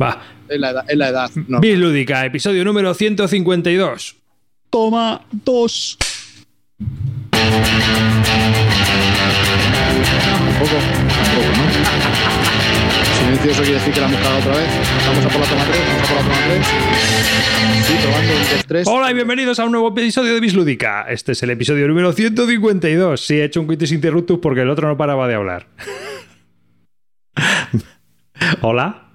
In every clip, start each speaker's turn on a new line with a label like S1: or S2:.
S1: Va.
S2: Es la edad. Es la edad no.
S1: Bislúdica, episodio número 152.
S3: Toma dos.
S2: Tampoco. Tampoco, ¿no? Silencioso quiere decir que la hemos cagado otra vez. Vamos a por la toma 3. Vamos a por la toma 3. Sí, probando. 1, 2, 3.
S1: Hola y bienvenidos a un nuevo episodio de Bislúdica. Este es el episodio número 152. Sí, he hecho un quitis interruptus porque el otro no paraba de hablar. Hola.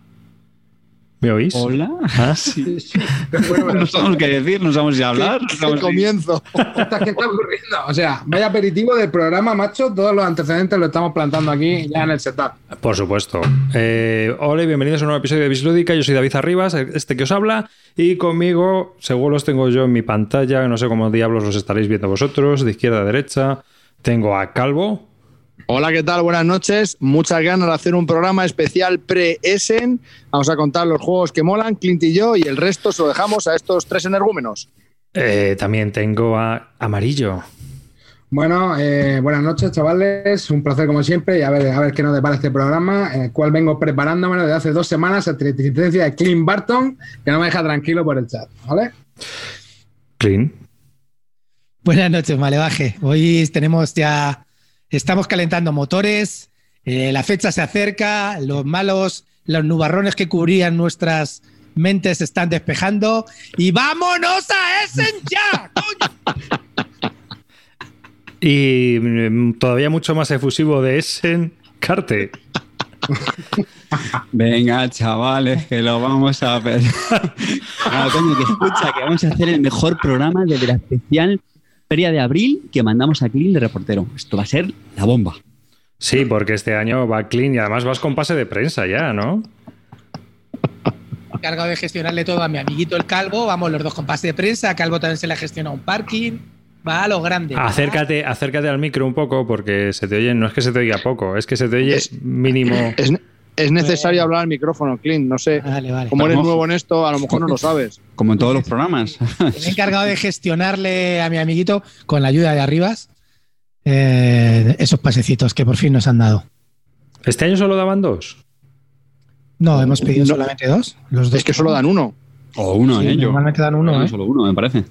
S1: ¿Me oís?
S3: Hola.
S1: Ah,
S3: Sí. No sabemos qué decir, no sabemos si hablar. no
S2: Qué
S3: sabemos si-
S2: comienzo.
S4: ¿Qué está ocurriendo? O sea, vaya aperitivo del programa, macho. Todos los antecedentes lo estamos plantando aquí ya en el setup.
S1: Por supuesto. Eh, hola y bienvenidos a un nuevo episodio de Bislúdica. Yo soy David Arribas, este que os habla. Y conmigo, según los tengo yo en mi pantalla, no sé cómo diablos los estaréis viendo vosotros, de izquierda a derecha. Tengo a Calvo.
S2: Hola, ¿qué tal? Buenas noches. Muchas ganas de hacer un programa especial pre-Essen. Vamos a contar los juegos que molan, Clint y yo, y el resto se lo dejamos a estos tres energúmenos.
S1: Eh, también tengo a Amarillo.
S4: Bueno, eh, buenas noches, chavales. Un placer como siempre y a ver, a ver qué nos depara este programa, en el cual vengo preparándome desde hace dos semanas a la existencia de Clint Barton, que no me deja tranquilo por el chat, ¿vale?
S1: Clean.
S5: Buenas noches, Malevaje. Hoy tenemos ya, estamos calentando motores, eh, la fecha se acerca, los malos, los nubarrones que cubrían nuestras mentes se están despejando y vámonos a Essen ya. coño!
S1: Y mm, todavía mucho más efusivo de Essen, Carte.
S3: Venga, chavales, que lo vamos a ver. Ah, coño, que escucha, que vamos a hacer el mejor programa desde la especial Feria de Abril que mandamos a Clean de reportero. Esto va a ser la bomba.
S1: Sí, porque este año va clean y además vas con pase de prensa ya, ¿no?
S5: Encargado de gestionarle todo a mi amiguito el Calvo, vamos los dos con pase de prensa, Calvo también se le ha gestionado un parking, va a lo grande.
S1: Acércate, acércate al micro un poco porque se te oye, no es que se te oiga poco, es que se te oye
S2: Es-
S1: mínimo.
S2: Es, es necesario hablar al micrófono, Clint. No sé.
S5: Vale, vale.
S2: Como eres nuevo en esto, a lo mejor no lo sabes.
S3: Como en todos los programas.
S5: Me he encargado de gestionarle a mi amiguito con la ayuda de Arribas eh, esos pasecitos que por fin nos han dado.
S1: ¿Este año solo daban dos?
S5: No, hemos pedido
S2: No.
S5: solamente dos. Los dos
S2: Es que solo dan uno.
S3: O uno,
S5: Sí,
S3: ¿eh?
S5: Normalmente dan uno, ¿eh?
S3: Solo uno, me parece.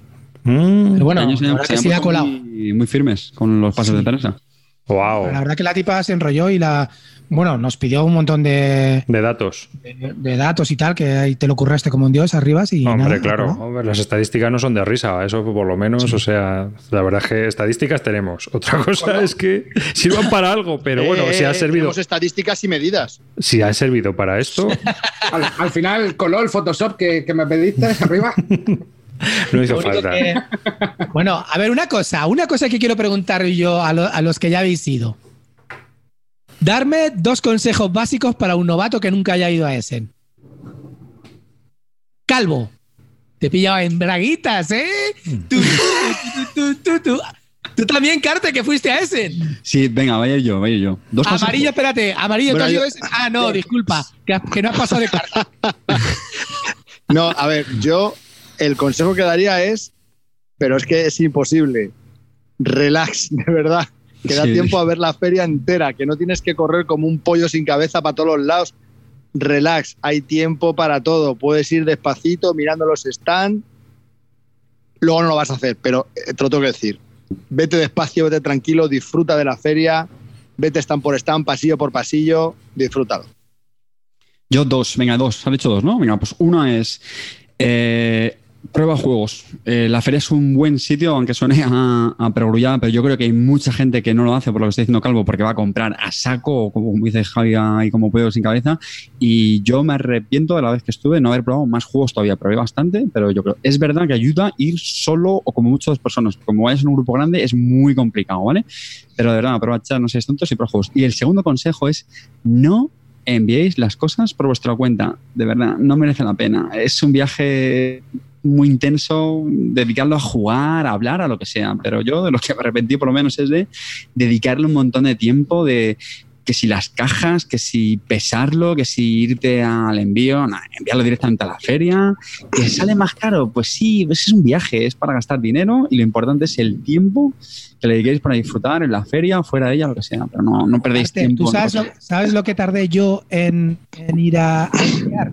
S1: Mm,
S5: Pero bueno,
S3: Este año se han- han
S5: ha colado.
S3: Muy, muy firmes con los pasos
S5: Sí.
S3: de prensa.
S1: Wow,
S5: La verdad que la tipa se enrolló y la. Bueno, nos pidió un montón de,
S1: de datos.
S5: de- de datos y tal, que ahí te lo curraste como un dios arriba. Y
S1: Hombre,
S5: nada,
S1: claro,
S5: ¿no?
S1: hombre, las estadísticas no son de risa, eso por lo menos, o sea, la verdad es que estadísticas tenemos. Otra cosa es que sirvan para algo, pero bueno,
S2: Eh,
S1: si ha
S2: eh,
S1: servido,
S2: tenemos estadísticas y medidas.
S1: si ha servido para esto,
S4: Al, al final coló el Photoshop que, que me pediste arriba.
S1: no hizo falta.
S5: que- Bueno, a ver, una cosa, una cosa que quiero preguntar yo a, lo- a los que ya habéis ido. Darme dos consejos básicos para un novato que nunca haya ido a Essen. Calvo, te pillaba en braguitas, ¿eh? Tú, tú, tú, tú, tú. Tú también, Carte, que fuiste a Essen.
S3: Sí, venga, vaya yo, vaya yo. Dos consejos.
S5: Amarillo, espérate, amarillo, ¿tú
S2: Bueno,
S5: has ido
S2: yo-
S5: a Essen? Ah, no, disculpa, que, que no has pasado de carta.
S2: No, a ver, yo el consejo que daría es, pero es que es imposible. Relax, de verdad. Que da
S3: Sí.
S2: tiempo a ver la feria entera, que no tienes que correr como un pollo sin cabeza para todos los lados. Relax, hay tiempo para todo. Puedes ir despacito mirando los stands. Luego no lo vas a hacer, pero eh, te lo tengo que decir. Vete despacio, vete tranquilo, disfruta de la feria. Vete stand por stand, pasillo por pasillo, disfrútalo.
S3: Yo dos, venga, dos. Han hecho dos, ¿no? Venga, pues uno es eh, prueba juegos. Eh, la feria es un buen sitio, aunque suene a, a perogrullada, pero yo creo que hay mucha gente que no lo hace por lo que está diciendo Calvo, porque va a comprar a saco, o como dice Javi, y como puedo sin cabeza. Y yo me arrepiento de la vez que estuve no haber probado más juegos todavía. Probé bastante, pero yo creo es verdad que ayuda ir solo o como muchas personas. Como vayas en un grupo grande es muy complicado, ¿vale? Pero de verdad, aprovechad, no seáis tontos y prueba juegos. Y el segundo consejo es no enviéis las cosas por vuestra cuenta. De verdad, no merece la pena. Es un viaje muy intenso, dedicarlo a jugar, a hablar, a lo que sea. Pero yo de lo que me arrepentí por lo menos es de dedicarle un montón de tiempo de que si las cajas, que si pesarlo, que si irte al envío, enviarlo directamente a la feria, que sale más caro, pues sí, es un viaje, es para gastar dinero y lo importante es el tiempo que le dediquéis para disfrutar en la feria, fuera de ella, lo que sea, pero no, no perdéis
S5: Aparte,
S3: tiempo.
S5: ¿Tú sabes lo,
S3: cosas.
S5: sabes lo que tardé yo en, en ir a, a esquiar?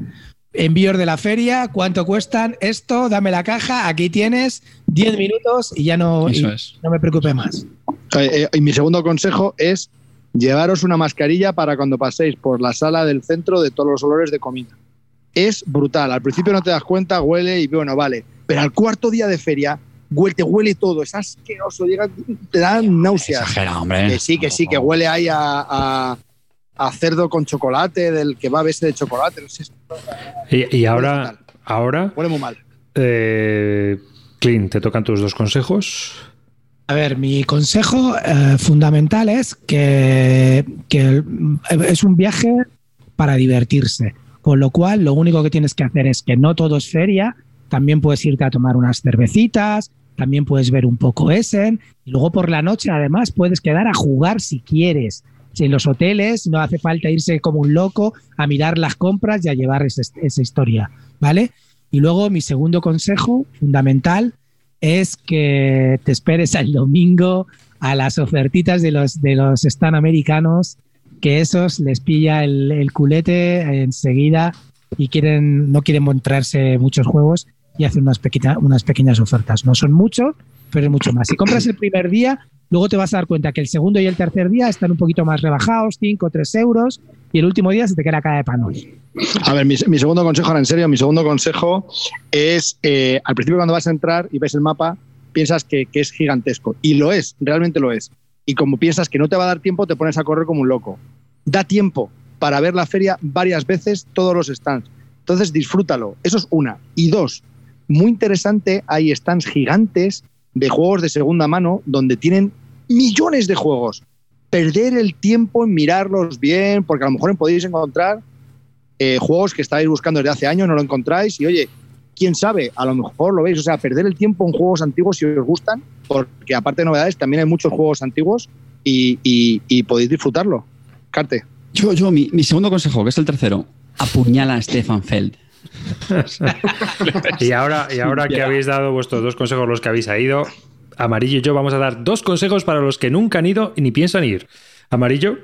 S5: Envíos de la feria, cuánto cuestan esto, dame la caja, aquí tienes 10 minutos y ya no, y
S3: Eso es.
S5: no me preocupe más.
S2: Eh, eh, y mi segundo consejo es llevaros una mascarilla para cuando paséis por la sala del centro de todos los olores de comida. Es brutal. Al principio no te das cuenta, huele y bueno, vale. Pero al cuarto día de feria, huele, te huele todo. Es asqueroso. llega- te dan náuseas.
S3: Exagera, hombre.
S2: Que sí, que sí, que huele ahí a, a- a cerdo con chocolate, del que va a ese de chocolate. No sé,
S1: Y, y ahora, ahora
S2: huele muy mal.
S1: eh, Clint, te tocan tus dos consejos.
S5: A ver, mi consejo eh, fundamental es que, que es un viaje para divertirse. Con lo cual, lo único que tienes que hacer es que no todo es feria, también puedes irte a tomar unas cervecitas, también puedes ver un poco Essen, y luego por la noche además puedes quedar a jugar si quieres. En los hoteles no hace falta irse como un loco a mirar las compras y a llevar esa, esa historia, ¿vale? Y luego mi segundo consejo fundamental es que te esperes al domingo a las ofertitas de los, de los stand americanos, que esos les pilla el, el culete enseguida y quieren, no quieren mostrarse muchos juegos y hacen unas, pequeña- unas pequeñas ofertas. No son mucho, pero es mucho más. Si compras el primer día, luego te vas a dar cuenta que el segundo y el tercer día están un poquito más rebajados, 5 o 3 euros, y el último día se te queda cara de panos.
S2: A ver, mi, segundo consejo, ahora en serio, mi segundo consejo es, eh, al principio cuando vas a entrar y ves el mapa, piensas que es gigantesco. Y lo es, realmente lo es. Y como piensas que no te va a dar tiempo, te pones a correr como un loco. Da tiempo para ver la feria varias veces, todos los stands. Entonces disfrútalo. Eso es una. Y dos, muy interesante, hay stands gigantes de juegos de segunda mano donde tienen millones de juegos. Perder el tiempo en mirarlos bien, porque a lo mejor podéis encontrar eh, juegos que estáis buscando desde hace años, no lo encontráis y oye, quién sabe, a lo mejor lo veis, o sea, perder el tiempo en juegos antiguos si os gustan, porque aparte de novedades también hay muchos juegos antiguos y, podéis disfrutarlo. Carte.
S3: Yo, yo, mi, mi segundo consejo, que es el tercero, apuñala a Stefan Feld.
S1: Y ahora, y ahora que habéis dado vuestros dos consejos, los que habéis ido, Amarillo y yo vamos a dar dos consejos para los que nunca han ido y ni piensan ir. Amarillo,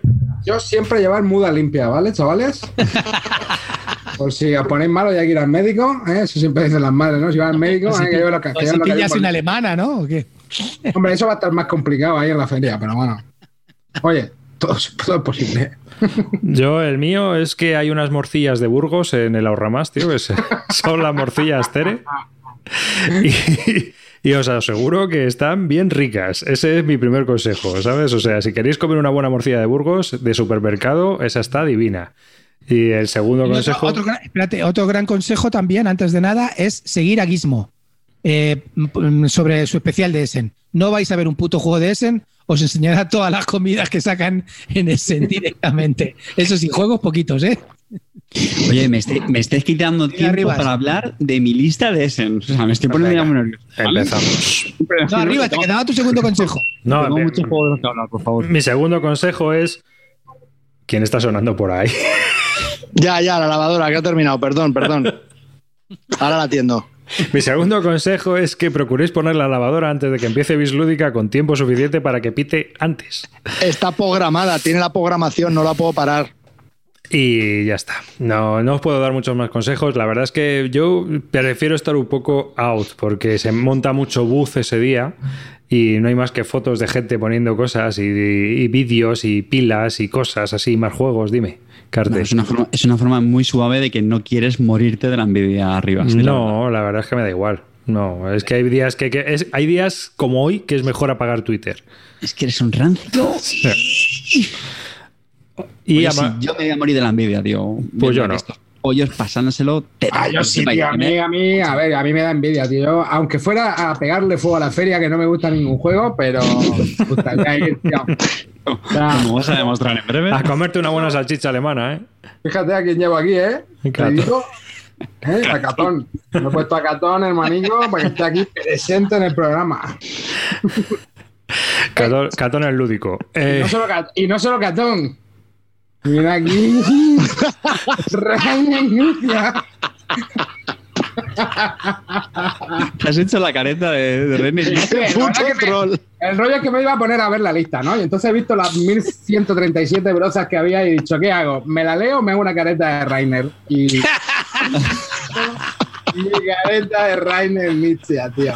S4: Yo siempre llevar muda limpia, ¿vale, chavales? Por si os ponéis malo y hay que ir al médico, ¿eh? eso siempre dicen las madres, ¿no? Si vas al médico,
S5: si,
S4: hay que llevar lo que,
S5: si
S4: llevar que
S5: pillas una alemana, ¿no? ¿O qué?
S4: Hombre, eso va a estar más complicado ahí en la feria, pero bueno. Oye, todo, es- todo es posible.
S1: yo el mío es que hay unas morcillas de Burgos en el Ahorramás, tío, que son las morcillas Tere. Y, y os aseguro que están bien ricas. Ese es mi primer consejo, ¿sabes? O sea, si queréis comer una buena morcilla de Burgos de supermercado, esa está divina. Y el segundo
S5: Y
S1: consejo...
S5: otro gran, espérate, otro gran consejo también, antes de nada, es seguir a Gizmo eh, sobre su especial de Essen. No vais a ver un puto juego de Essen, os enseñará todas las comidas que sacan en Essen directamente. Eso sí, juegos poquitos, ¿eh?
S3: Oye, me, estáis- me quitando tiempo para hablar de mi lista de Essen. O sea, me estoy poniendo ya muy nervioso.
S1: Empezamos.
S5: No, arriba, te quedaba tu segundo consejo.
S1: No,
S3: Tengo
S1: me-
S3: muchos juegos de los que hablar, por favor.
S1: mi segundo consejo es... ¿Quién está sonando por ahí?
S2: Ya, ya, la lavadora, que ha terminado, perdón, perdón. Ahora la atiendo.
S1: Mi segundo consejo es que procuréis poner la lavadora antes de que empiece Bislúdica con tiempo suficiente para que pite antes.
S2: Está programada, tiene la programación, no la puedo parar.
S1: Y ya está. No, no os puedo dar muchos más consejos. La verdad es que yo prefiero estar un poco out porque se monta mucho buzz ese día y no hay más que fotos de gente poniendo cosas y, y vídeos y pilas y cosas así, más juegos. Dime, Carte.
S3: No, es, una forma, es una forma muy suave de que no quieres morirte de la envidia arriba. sí, la verdad.
S1: No, la verdad es que me da igual. No, es que hay días que, que es- hay días como hoy que es mejor apagar Twitter.
S3: Es que eres un rancio.
S1: Y
S3: Oye,
S1: ama-
S3: sí, yo me voy a morir de la envidia, tío.
S1: Pues yo no.
S3: Pollos pasándoselo. te-
S4: Ah, yo sí, tío. A mí, a mí, a ver, a mí me da envidia, tío. Yo, aunque fuera a pegarle fuego a la feria, que no me gusta ningún juego, pero me gustaría ir, tío. O sea,
S3: Como vas a demostrar en breve.
S1: a comerte una buena salchicha alemana, ¿eh?
S4: fíjate a quién llevo aquí, ¿eh?
S1: Claro.
S4: Te digo, ¿eh? A Catón. Me he puesto a Catón, hermanillo, para que esté aquí presente en el programa.
S1: Catón, Catón el lúdico.
S4: Y
S1: Eh,
S4: no solo, Cat- y no solo Catón. Mira aquí.
S3: Has hecho la careta de, de René.
S2: ¡Qué puto troll!
S4: El rollo es que me iba a poner a ver la lista, ¿no? Y entonces he visto las 1137 brozas que había y he dicho, ¿qué hago? ¿Me la leo o me hago una careta de Rainer? Y. y careta de Rainer Nietzsche, tío.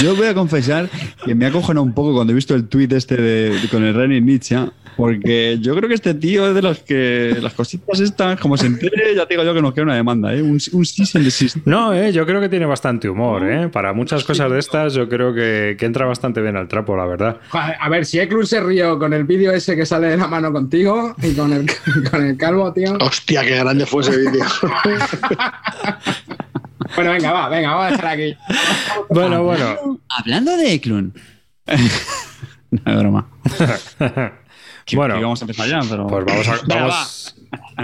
S3: Yo voy a confesar que me ha cojonado un poco cuando he visto el tuit este de, de- con el René Nietzsche, porque yo creo que este tío es de los que las cositas estas, como se entere, ya te digo yo que nos queda una demanda, ¿eh? Un, un cease and desist.
S1: No, eh, yo creo que tiene bastante humor, ¿eh? Para muchas cosas de estas yo creo que, que entra bastante bien al trapo, la verdad.
S4: A ver, si Eklund se rió con el vídeo ese que sale de la mano contigo y con el, con el calvo, tío.
S2: Hostia, qué grande fue ese vídeo.
S4: Bueno, venga, va, venga, vamos a dejar aquí.
S1: Bueno, bueno.
S3: Hablando de Eklund. no es broma. Que-
S1: Bueno.
S3: que vamos a empezar ya, pero.
S1: Pues vamos a,
S3: Venga,
S1: vamos,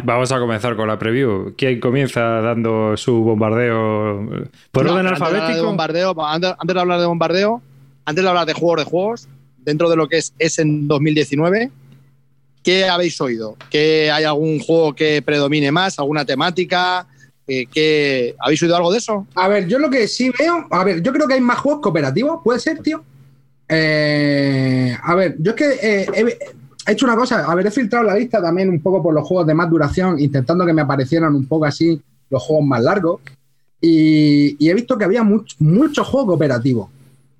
S1: vamos a comenzar con la preview. ¿Quién comienza dando su bombardeo? ¿Por
S2: No,
S1: orden
S2: antes de hablar de
S1: alfabético?
S2: bombardeo, antes, antes de hablar de bombardeo, antes de hablar de juegos de juegos, dentro de lo que es, es en 2019, ¿qué habéis oído? ¿Que hay algún juego que predomine más? ¿Alguna temática? Eh, ¿qué- ¿Habéis oído algo de eso?
S4: A ver, yo lo que sí veo, a ver, yo creo que hay más juegos cooperativos, ¿puede ser, tío? Eh, a ver, yo es que eh, he, he hecho una cosa, he filtrado la lista también un poco por los juegos de más duración, intentando que me aparecieran un poco así los juegos más largos, y, y he visto que había much- muchos juegos cooperativos,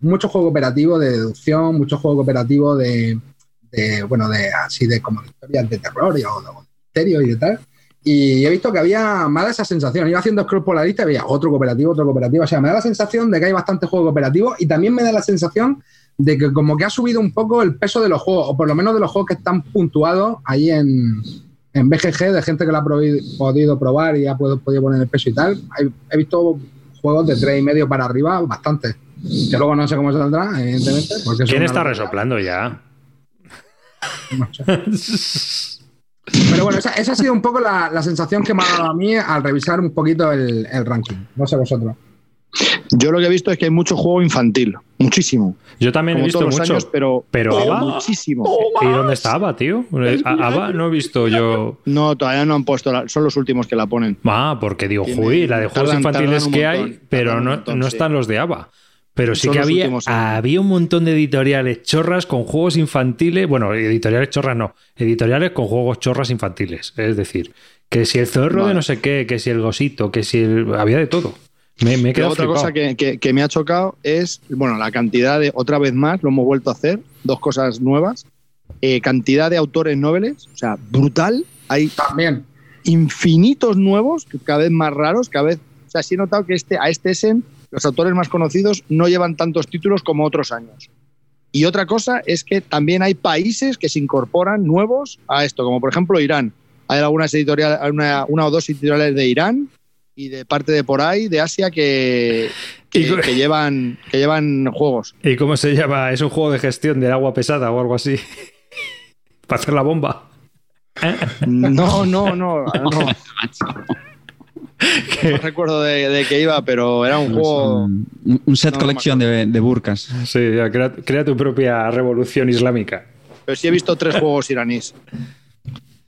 S4: muchos juegos cooperativos de deducción, muchos juegos cooperativos de, de, bueno, de así de como de historias de terror y, o de misterio y de tal. Y he visto que había más de esa sensación. Iba haciendo scroll por la lista y veía otro cooperativo, otro cooperativo. O sea, me da la sensación de que hay bastantes juegos cooperativos y también me da la sensación de que como que ha subido un poco el peso de los juegos, o por lo menos de los juegos que están puntuados ahí en, en BGG, de gente que lo ha podido probar y ha podido, podido poner el peso y tal. He visto juegos de tres y medio para arriba, bastante. Que luego no sé cómo saldrá, evidentemente. Porque
S1: ¿Quién está
S4: locura.
S1: resoplando ya?
S4: No sé. Pero bueno, esa, esa ha sido un poco la, la sensación que me ha dado a mí al revisar un poquito el, el ranking. No sé vosotros.
S2: Yo lo que he visto es que hay mucho juego infantil, muchísimo.
S1: Yo también he visto mucho.
S2: años, pero,
S1: Pero Ava-
S2: muchísimo.
S1: ¿Y dónde está Ava, tío? ¿A- ¿Ava no he visto yo.
S2: No, todavía no han puesto, la- son los últimos que la ponen.
S1: Ah, porque digo,
S2: Tiene-
S1: uy, la de juegos
S2: tardan-
S1: infantiles
S2: tardan
S1: que hay,
S2: montón,
S1: pero no,
S2: montón,
S1: no
S2: sí.
S1: están los de ABA. Pero sí
S2: Son
S1: que había, había un montón de editoriales chorras con juegos infantiles. Bueno, editoriales chorras no, editoriales con juegos chorras infantiles. Es decir, que si el zorro de no sé qué, que si el gosito, que si el. Había de todo. Me, me
S2: otra
S1: flipado.
S2: cosa que, que- que me ha chocado es, bueno, la cantidad de, otra vez más, lo hemos vuelto a hacer, dos cosas nuevas. Eh, cantidad de autores noveles, o sea, brutal. Hay
S4: También.
S2: infinitos nuevos, cada vez más raros, cada vez. O sea, sí he notado que este, a este Essen, los autores más conocidos no llevan tantos títulos como otros años. Y otra cosa es que también hay países que se incorporan nuevos a esto, como por ejemplo Irán. Hay algunas editoriales, una, una o dos editoriales de Irán y de parte de por ahí, de Asia, que, que,
S1: Y co-
S2: que llevan, que llevan juegos.
S1: ¿Y cómo se llama? Es un juego de gestión del agua pesada o algo así. Para hacer la bomba.
S2: No, no, no, no. No recuerdo de, de qué iba, pero era un juego.
S3: Un, un set
S2: No, no me
S3: collection de, de burkas.
S1: Sí, ya, crea, crea tu propia revolución islámica.
S2: Pero sí he visto tres juegos iraníes.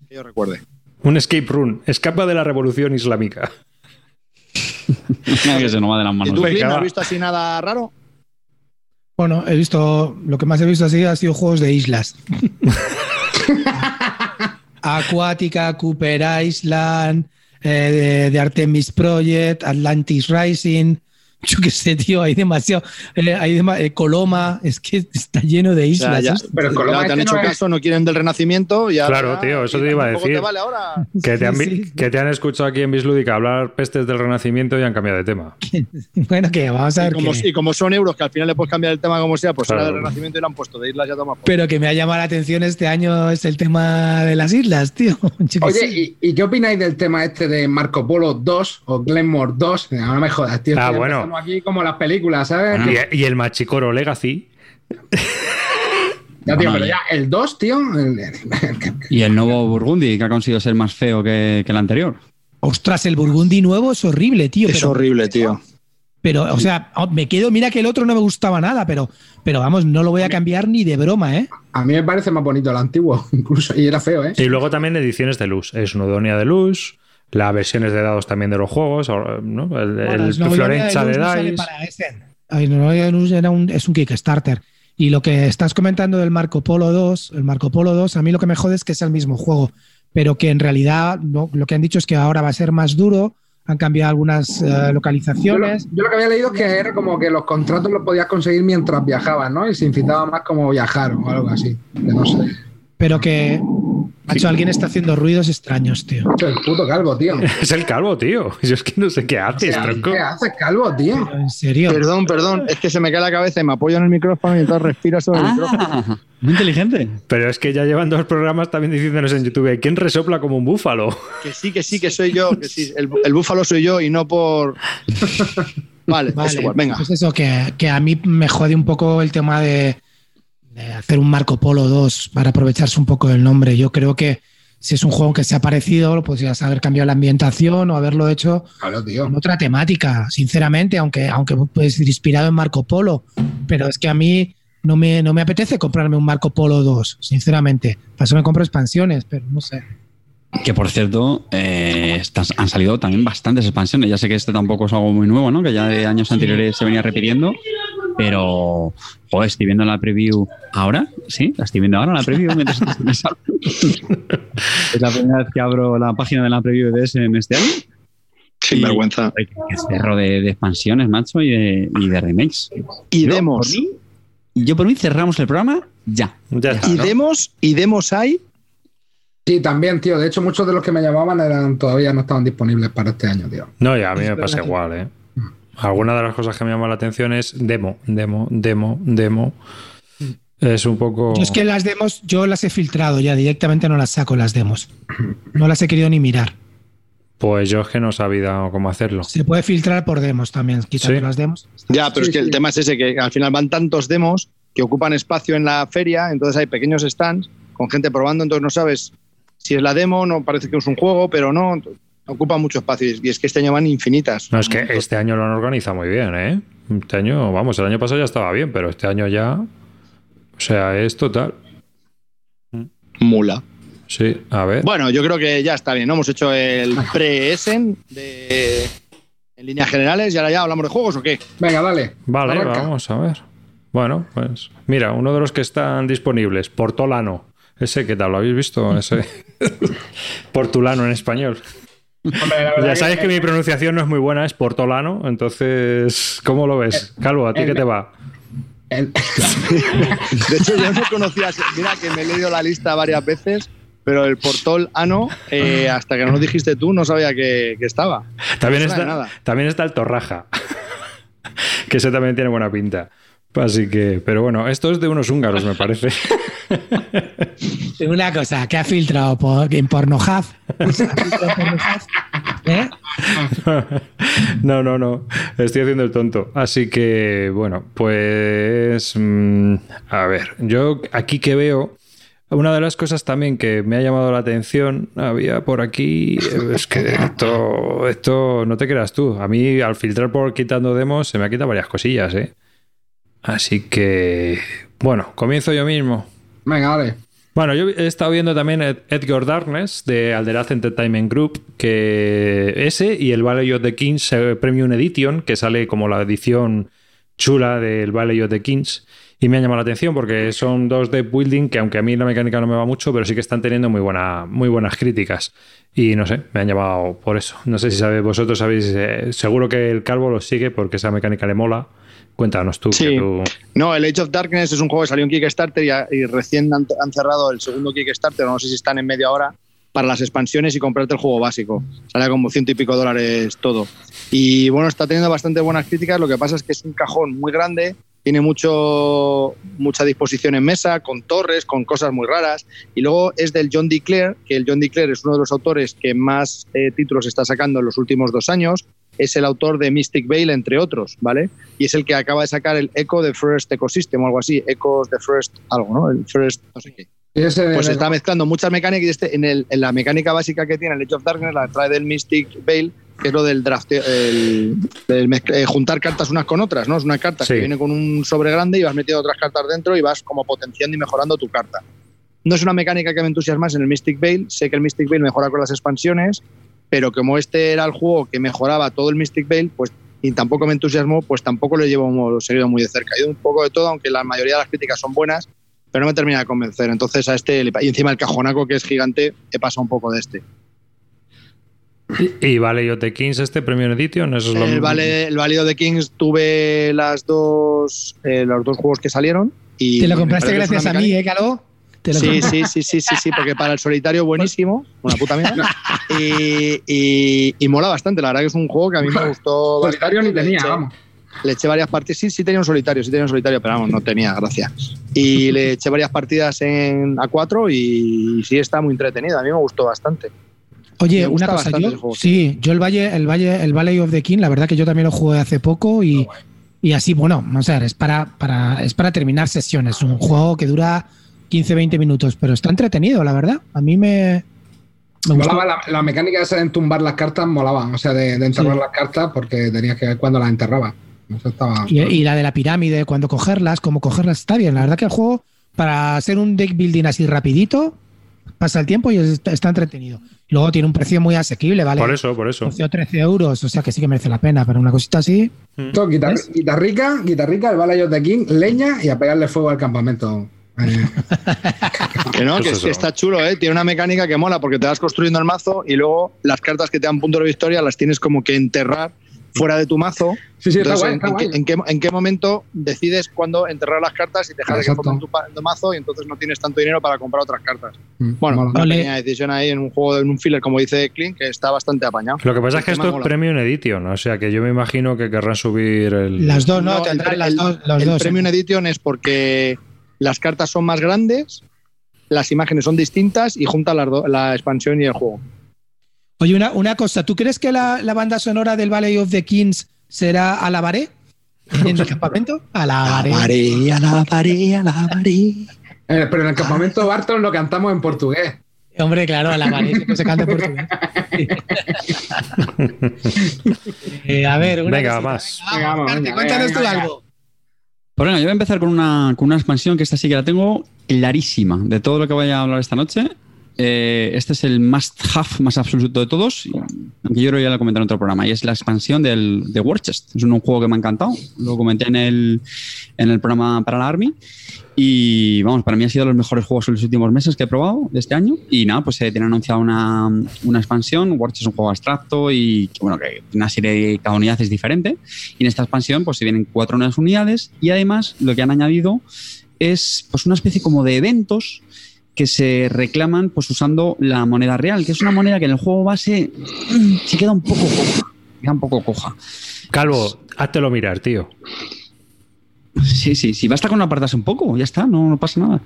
S2: Que yo recuerde.
S1: Un escape room. Escapa de la revolución islámica.
S3: que se nos va de las
S2: ¿Y tú, Clint, has visto así nada raro?
S5: Bueno, he visto, lo que más he visto así ha sido juegos de islas. Acuática, Cooper Island, eh, de, de Artemis Project, Atlantis Rising. Yo qué sé, tío, hay demasiado. eh, hay dema- eh, Coloma, es que está lleno de
S2: O sea,
S5: islas.
S2: ya-
S5: esto.
S4: Pero
S2: claro,
S4: Coloma
S2: te han hecho
S4: no es-
S2: caso, no quieren del Renacimiento. Y ahora
S1: Claro, tío, eso te iba a decir.
S2: te vale ahora?
S1: Que te, han, vi-
S5: Sí, sí.
S1: que te han escuchado aquí en Bislúdica hablar pestes del Renacimiento y han cambiado de tema.
S5: Bueno, que vamos a
S2: Y
S5: ver.
S2: como,
S5: que-
S2: y como son euros, que al final le puedes cambiar el tema como sea, pues
S1: Claro.
S2: era del Renacimiento y lo han puesto de islas ya toma por.
S5: Pero que me ha llamado la atención este año es el tema de las islas, tío.
S4: Oye. ¿y, y qué opináis del tema este de Marco Polo 2 o Glenmore 2? No me jodas, tío.
S1: Ah, bueno.
S4: Empezando aquí como las películas, ¿sabes?
S1: Y, y el Machicoro Legacy.
S4: Ya, tío, pero
S3: ya.
S4: el 2, tío. el-
S3: Y el nuevo Burgundy, que ha conseguido ser más feo que, que el anterior.
S5: Ostras, el Burgundy nuevo es horrible, tío.
S2: Es
S5: pero,
S2: horrible, tío.
S5: pero, o sea, oh, me quedo, mira que el otro no me gustaba nada, pero, pero vamos, no lo voy a cambiar ni de broma, ¿eh?
S4: A mí me parece más bonito el antiguo, incluso. Y era feo, ¿eh?
S1: Y luego también ediciones de luz. Es Nudonia de luz, las versiones de dados también de los juegos, o, ¿no? el,
S5: Bueno,
S1: el Florenza de
S5: sale
S1: Dice.
S5: para era un, es un Kickstarter. Y lo que estás comentando del Marco Polo 2, el Marco Polo 2, a mí lo que me jode es que es el mismo juego, pero que en realidad no, lo que han dicho es que ahora va a ser más duro, han cambiado algunas eh,
S4: Yo lo,
S5: localizaciones.
S4: yo lo que había leído es que era como que los contratos los podías conseguir mientras viajabas, ¿no? Y se incitaba más como viajar o algo así. Que no sé.
S5: Pero que, macho, alguien está haciendo ruidos extraños, tío.
S4: El puto calvo, tío.
S1: Es el calvo, tío. Yo es que no sé qué haces,
S4: ¿Qué,
S1: tronco.
S4: ¿Qué haces, calvo, tío?
S5: Pero en serio.
S2: Perdón, perdón, es que se me cae la cabeza y me apoyo en el micrófono y entonces respiro sobre el micrófono.
S3: Ah, muy inteligente.
S1: Pero es que ya llevan dos programas también diciéndonos en YouTube, ¿quién resopla como un búfalo?
S2: Que sí, que sí, que soy yo, que sí, el, el búfalo soy yo y no por. Vale,
S5: Vale,
S2: es igual, venga.
S5: Pues eso, que, que a mí me jode un poco el tema de hacer un Marco Polo 2 para aprovecharse un poco del nombre. Yo creo que si es un juego que se ha parecido, lo podrías haber cambiado la ambientación o haberlo hecho
S4: Claro, tío.
S5: con otra temática, sinceramente, aunque, aunque pues inspirado en Marco Polo. Pero es que a mí no me, no me apetece comprarme un Marco Polo 2, sinceramente. Para eso me compro expansiones, pero no sé.
S3: Que por cierto, eh, han salido también bastantes expansiones. Ya sé que este tampoco es algo muy nuevo, ¿no? Que ya de años anteriores se venía repitiendo. Pero, joder, estoy viendo la preview ahora. Sí, la estoy viendo ahora la preview. mientras es la primera vez que abro la página de la preview de ese en este año.
S2: Sin
S3: Y-
S2: vergüenza.
S3: Qué cerro de, de expansiones, macho, y de, y de remakes.
S2: Y
S3: Yo,
S2: demos.
S3: por mí- yo por mí cerramos el programa ya.
S1: Ya está.
S2: Y
S1: ¿no?
S2: demos, y demos hay.
S4: Sí, también, tío. De hecho, muchos de los que me llamaban eran todavía no estaban disponibles para este año, tío.
S1: No, ya a mí me pasa igual, ¿eh? Alguna de las cosas que me llama la atención es demo, demo, demo, demo. Es un poco.
S5: Yo es que las demos, yo las he filtrado ya, directamente no las saco las demos. No las he querido ni mirar.
S1: Pues yo es que no he sabido cómo hacerlo.
S5: Se puede filtrar por demos también, quitando
S1: Sí.
S5: las demos.
S2: Ya, pero
S4: Sí,
S2: es que
S4: sí.
S2: el tema es ese, que al final van tantos demos que ocupan espacio en la feria, entonces hay pequeños stands con gente probando, entonces no sabes si es la demo, no parece que es un juego, pero no, ocupa mucho espacio. Y es que este año van infinitas.
S1: No, es que este año lo han organizado muy bien, ¿eh? Este año, vamos, el año pasado ya estaba bien, pero este año ya. O sea, es total.
S2: Mula.
S1: Sí, a ver.
S2: Bueno, yo creo que ya está bien, ¿no? Hemos hecho el pre-Essen de... en líneas generales y ahora ya hablamos de juegos o qué.
S4: Venga, dale.
S1: Vale,
S4: Arranca.
S1: vamos a ver. Bueno, pues mira, uno de los que están disponibles, Portolano. Ese, ¿qué tal? ¿Lo habéis visto? Ese. Portulano en español.
S4: Hombre, la verdad
S1: Ya sabéis que mi pronunciación no es muy buena, es Portolano. Entonces, ¿cómo lo ves? Calvo, ¿a ti
S4: eh,
S1: qué te va?
S4: el-
S2: De hecho, yo no conocía, mira que me he leído la lista varias veces, pero el portol ano, eh, hasta que no lo dijiste tú, no sabía que, que estaba.
S1: También
S2: no
S1: está,
S2: nada.
S1: también está el Torraja, que ese también tiene buena pinta. Así que, pero bueno, esto es de unos húngaros, me parece.
S5: Una cosa, que ha filtrado por, en Pornhub. ¿Eh?
S1: No, no, no. Estoy haciendo el tonto. Así que, bueno, pues. mm, a ver, yo aquí que veo. Una de las cosas también que me ha llamado la atención, había por aquí, es que esto, esto no te creas tú. A mí, al filtrar por quitando demos, se me ha quitado varias cosillas, ¿eh? Así que, bueno, comienzo yo mismo.
S4: Venga, dale.
S1: Bueno, yo he estado viendo también Ed- Edgar Darkness de Alderaz Entertainment Group, que ese y el Valley of the Kings eh, Premium Edition, que sale como la edición chula del Valley of the Kings, y me ha llamado la atención porque son dos de building que aunque a mí la mecánica no me va mucho, pero sí que están teniendo muy, buena, muy buenas críticas. Y no sé, me han llamado por eso. No sé si sabéis, vosotros sabéis, eh, seguro que el Calvo lo sigue porque esa mecánica le mola. Cuéntanos tú.
S2: Sí.
S1: que tú-
S2: No, el Age of Darkness es un juego que salió en Kickstarter y, a- y recién han, han cerrado el segundo Kickstarter, no sé si están en media hora, para las expansiones y comprarte el juego básico. Sale como ciento y pico dólares todo. Y bueno, está teniendo bastante buenas críticas, lo que pasa es que es un cajón muy grande, tiene mucho, mucha disposición en mesa, con torres, con cosas muy raras. Y luego es del John DeClair, que el John DeClair es uno de los autores que más eh, títulos está sacando en los últimos dos años. Es el autor de Mystic Vale, entre otros, ¿vale? Y es el que acaba de sacar el Echo de First Ecosystem o algo así. Ecos de First, algo, ¿no? El First, no sé qué. Pues está mezclando muchas mecánicas y este, en, el- en la mecánica básica que tiene el Age of Darkness la trae del Mystic Vale, que es lo del draft, el, del mezcl- eh, juntar cartas unas con otras, ¿no? Es una carta
S1: Sí.
S2: que viene con un sobre grande y vas metiendo otras cartas dentro y vas como potenciando y mejorando tu carta. No es una mecánica que me entusiasmase en el Mystic Vale, sé que el Mystic Vale mejora con las expansiones, pero como este era el juego que mejoraba todo el Mystic Vale, pues y tampoco me entusiasmó, pues tampoco lo llevo seguido muy de cerca. He ido un poco de todo, aunque la mayoría de las críticas son buenas, pero no me termina de convencer. Entonces a este, y encima el cajonaco que es gigante, he pasado un poco de este.
S1: ¿Y Valley of the Kings este Premium Edition? Eso es lo
S2: el, vale, el of the Kings tuve las dos, eh, los dos juegos que salieron. Y
S5: Te lo compraste gracias a mí, ¿eh, Caló?
S2: Sí, sí, sí, sí, sí, sí, porque para el solitario buenísimo, una puta mierda. Y, y, mola bastante, la verdad que es un juego que a mí me gustó.
S4: Solitario ni tenía, vamos.
S2: Le eché varias partidas, sí, sí tenía un solitario, sí tenía un solitario, pero vamos, no tenía gracia. Y le eché varias partidas en A4 y sí está muy entretenido, a mí me gustó bastante.
S5: Oye, una cosa, yo, sí, yo el Valle, el Valle, el Valley of the King, la verdad que yo también lo jugué hace poco y, y así, bueno, o sea, es para, para, es para terminar sesiones. Un juego que dura 15, 20 minutos, pero está entretenido, la verdad. A mí me.
S4: molaba la, mecánica esa de entumbar las cartas, molaba, o sea, de, enterrar las cartas porque tenías que ver cuando las enterraba.
S5: y, y, la de la pirámide, cuando cogerlas, cómo cogerlas, está bien. La verdad que el juego, para hacer un deck building así rapidito, pasa el tiempo y está, entretenido. Luego tiene un precio muy asequible, ¿vale?
S1: Por eso, por eso.
S5: 13 euros, o sea que sí que merece la pena, pero una cosita así.
S4: Mm. guitarrica, guitarrica, el Valley de King, leña y a pegarle fuego al campamento. Eh.
S2: que no, que, está chulo, ¿eh? Tiene una mecánica que mola porque te vas construyendo el mazo y luego las cartas que te dan punto de victoria las tienes como que enterrar fuera de tu mazo.
S4: Sí, sí, está
S2: en, Qué, en, qué, momento decides cuándo enterrar las cartas y dejar de que pongan tu, tu, mazo y entonces no tienes tanto dinero para comprar otras cartas? Mm, bueno, una pequeña decisión ahí en un juego, en un filler, como dice Clint, que está bastante apañado.
S1: Lo que pasa es que esto es Premium Edition, o sea que yo me imagino que querrán subir el...
S5: Las dos, ¿no? el, las dos,
S2: el
S5: dos,
S2: Premium Edition es porque las cartas son más grandes, las imágenes son distintas y juntan la expansión y el juego.
S5: Oye, una, una cosa, ¿tú crees que la, banda sonora del Valley of the Kings será Alabaré? ¿En el campamento? Alabaré.
S2: Alabaré, alabaré, alabaré.
S4: Eh, pero en el campamento Barton lo cantamos en portugués.
S5: Hombre, claro, alabaré que se canta en portugués. Eh, a ver, una
S1: Venga, más.
S5: Venga, cuéntanos tú algo.
S3: Pues bueno, yo voy a empezar con una, con una expansión que esta sí que la tengo clarísima de todo lo que voy a hablar esta noche. Eh, este es el must have más absoluto de todos, aunque yo creo que ya lo comenté en otro programa, y es la expansión del, de Warchest. Es un, juego que me ha encantado, lo comenté en el, en el programa para la Army. Y vamos, para mí ha sido de los mejores juegos en los últimos meses que he probado de este año. Y nada, pues se tiene anunciado una, una expansión. Warchest es un juego abstracto y bueno, que una serie de cada unidad es diferente. Y en esta expansión, pues se vienen cuatro nuevas unidades. Y además, lo que han añadido es pues una especie como de eventos que se reclaman pues usando la moneda real, que es una moneda que en el juego base mm, se queda un poco coja. Queda un poco coja.
S1: Calvo, háztelo mirar, tío.
S3: Sí, sí, sí, basta con apartarse un poco, ya está, no, no, pasa nada.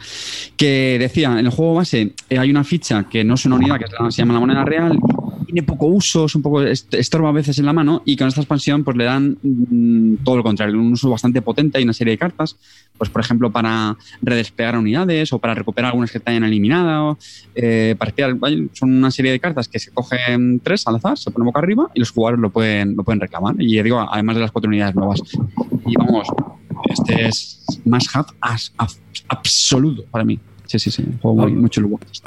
S3: Que decía, en el juego base eh, hay una ficha que no es una unidad, que se llama la moneda real, tiene poco uso, es un poco estorba a veces en la mano y con esta expansión pues le dan mm, todo lo contrario, un uso bastante potente. Hay una serie de cartas, pues por ejemplo para redespegar unidades o para recuperar algunas que te hayan eliminado, eh, para espiar, son una serie de cartas que se cogen tres al azar, se ponen boca arriba y los jugadores lo pueden, lo pueden reclamar. Y digo, además de las cuatro unidades nuevas. Y vamos, este es más hub absoluto para mí. Sí, sí, sí. juego muy, mucho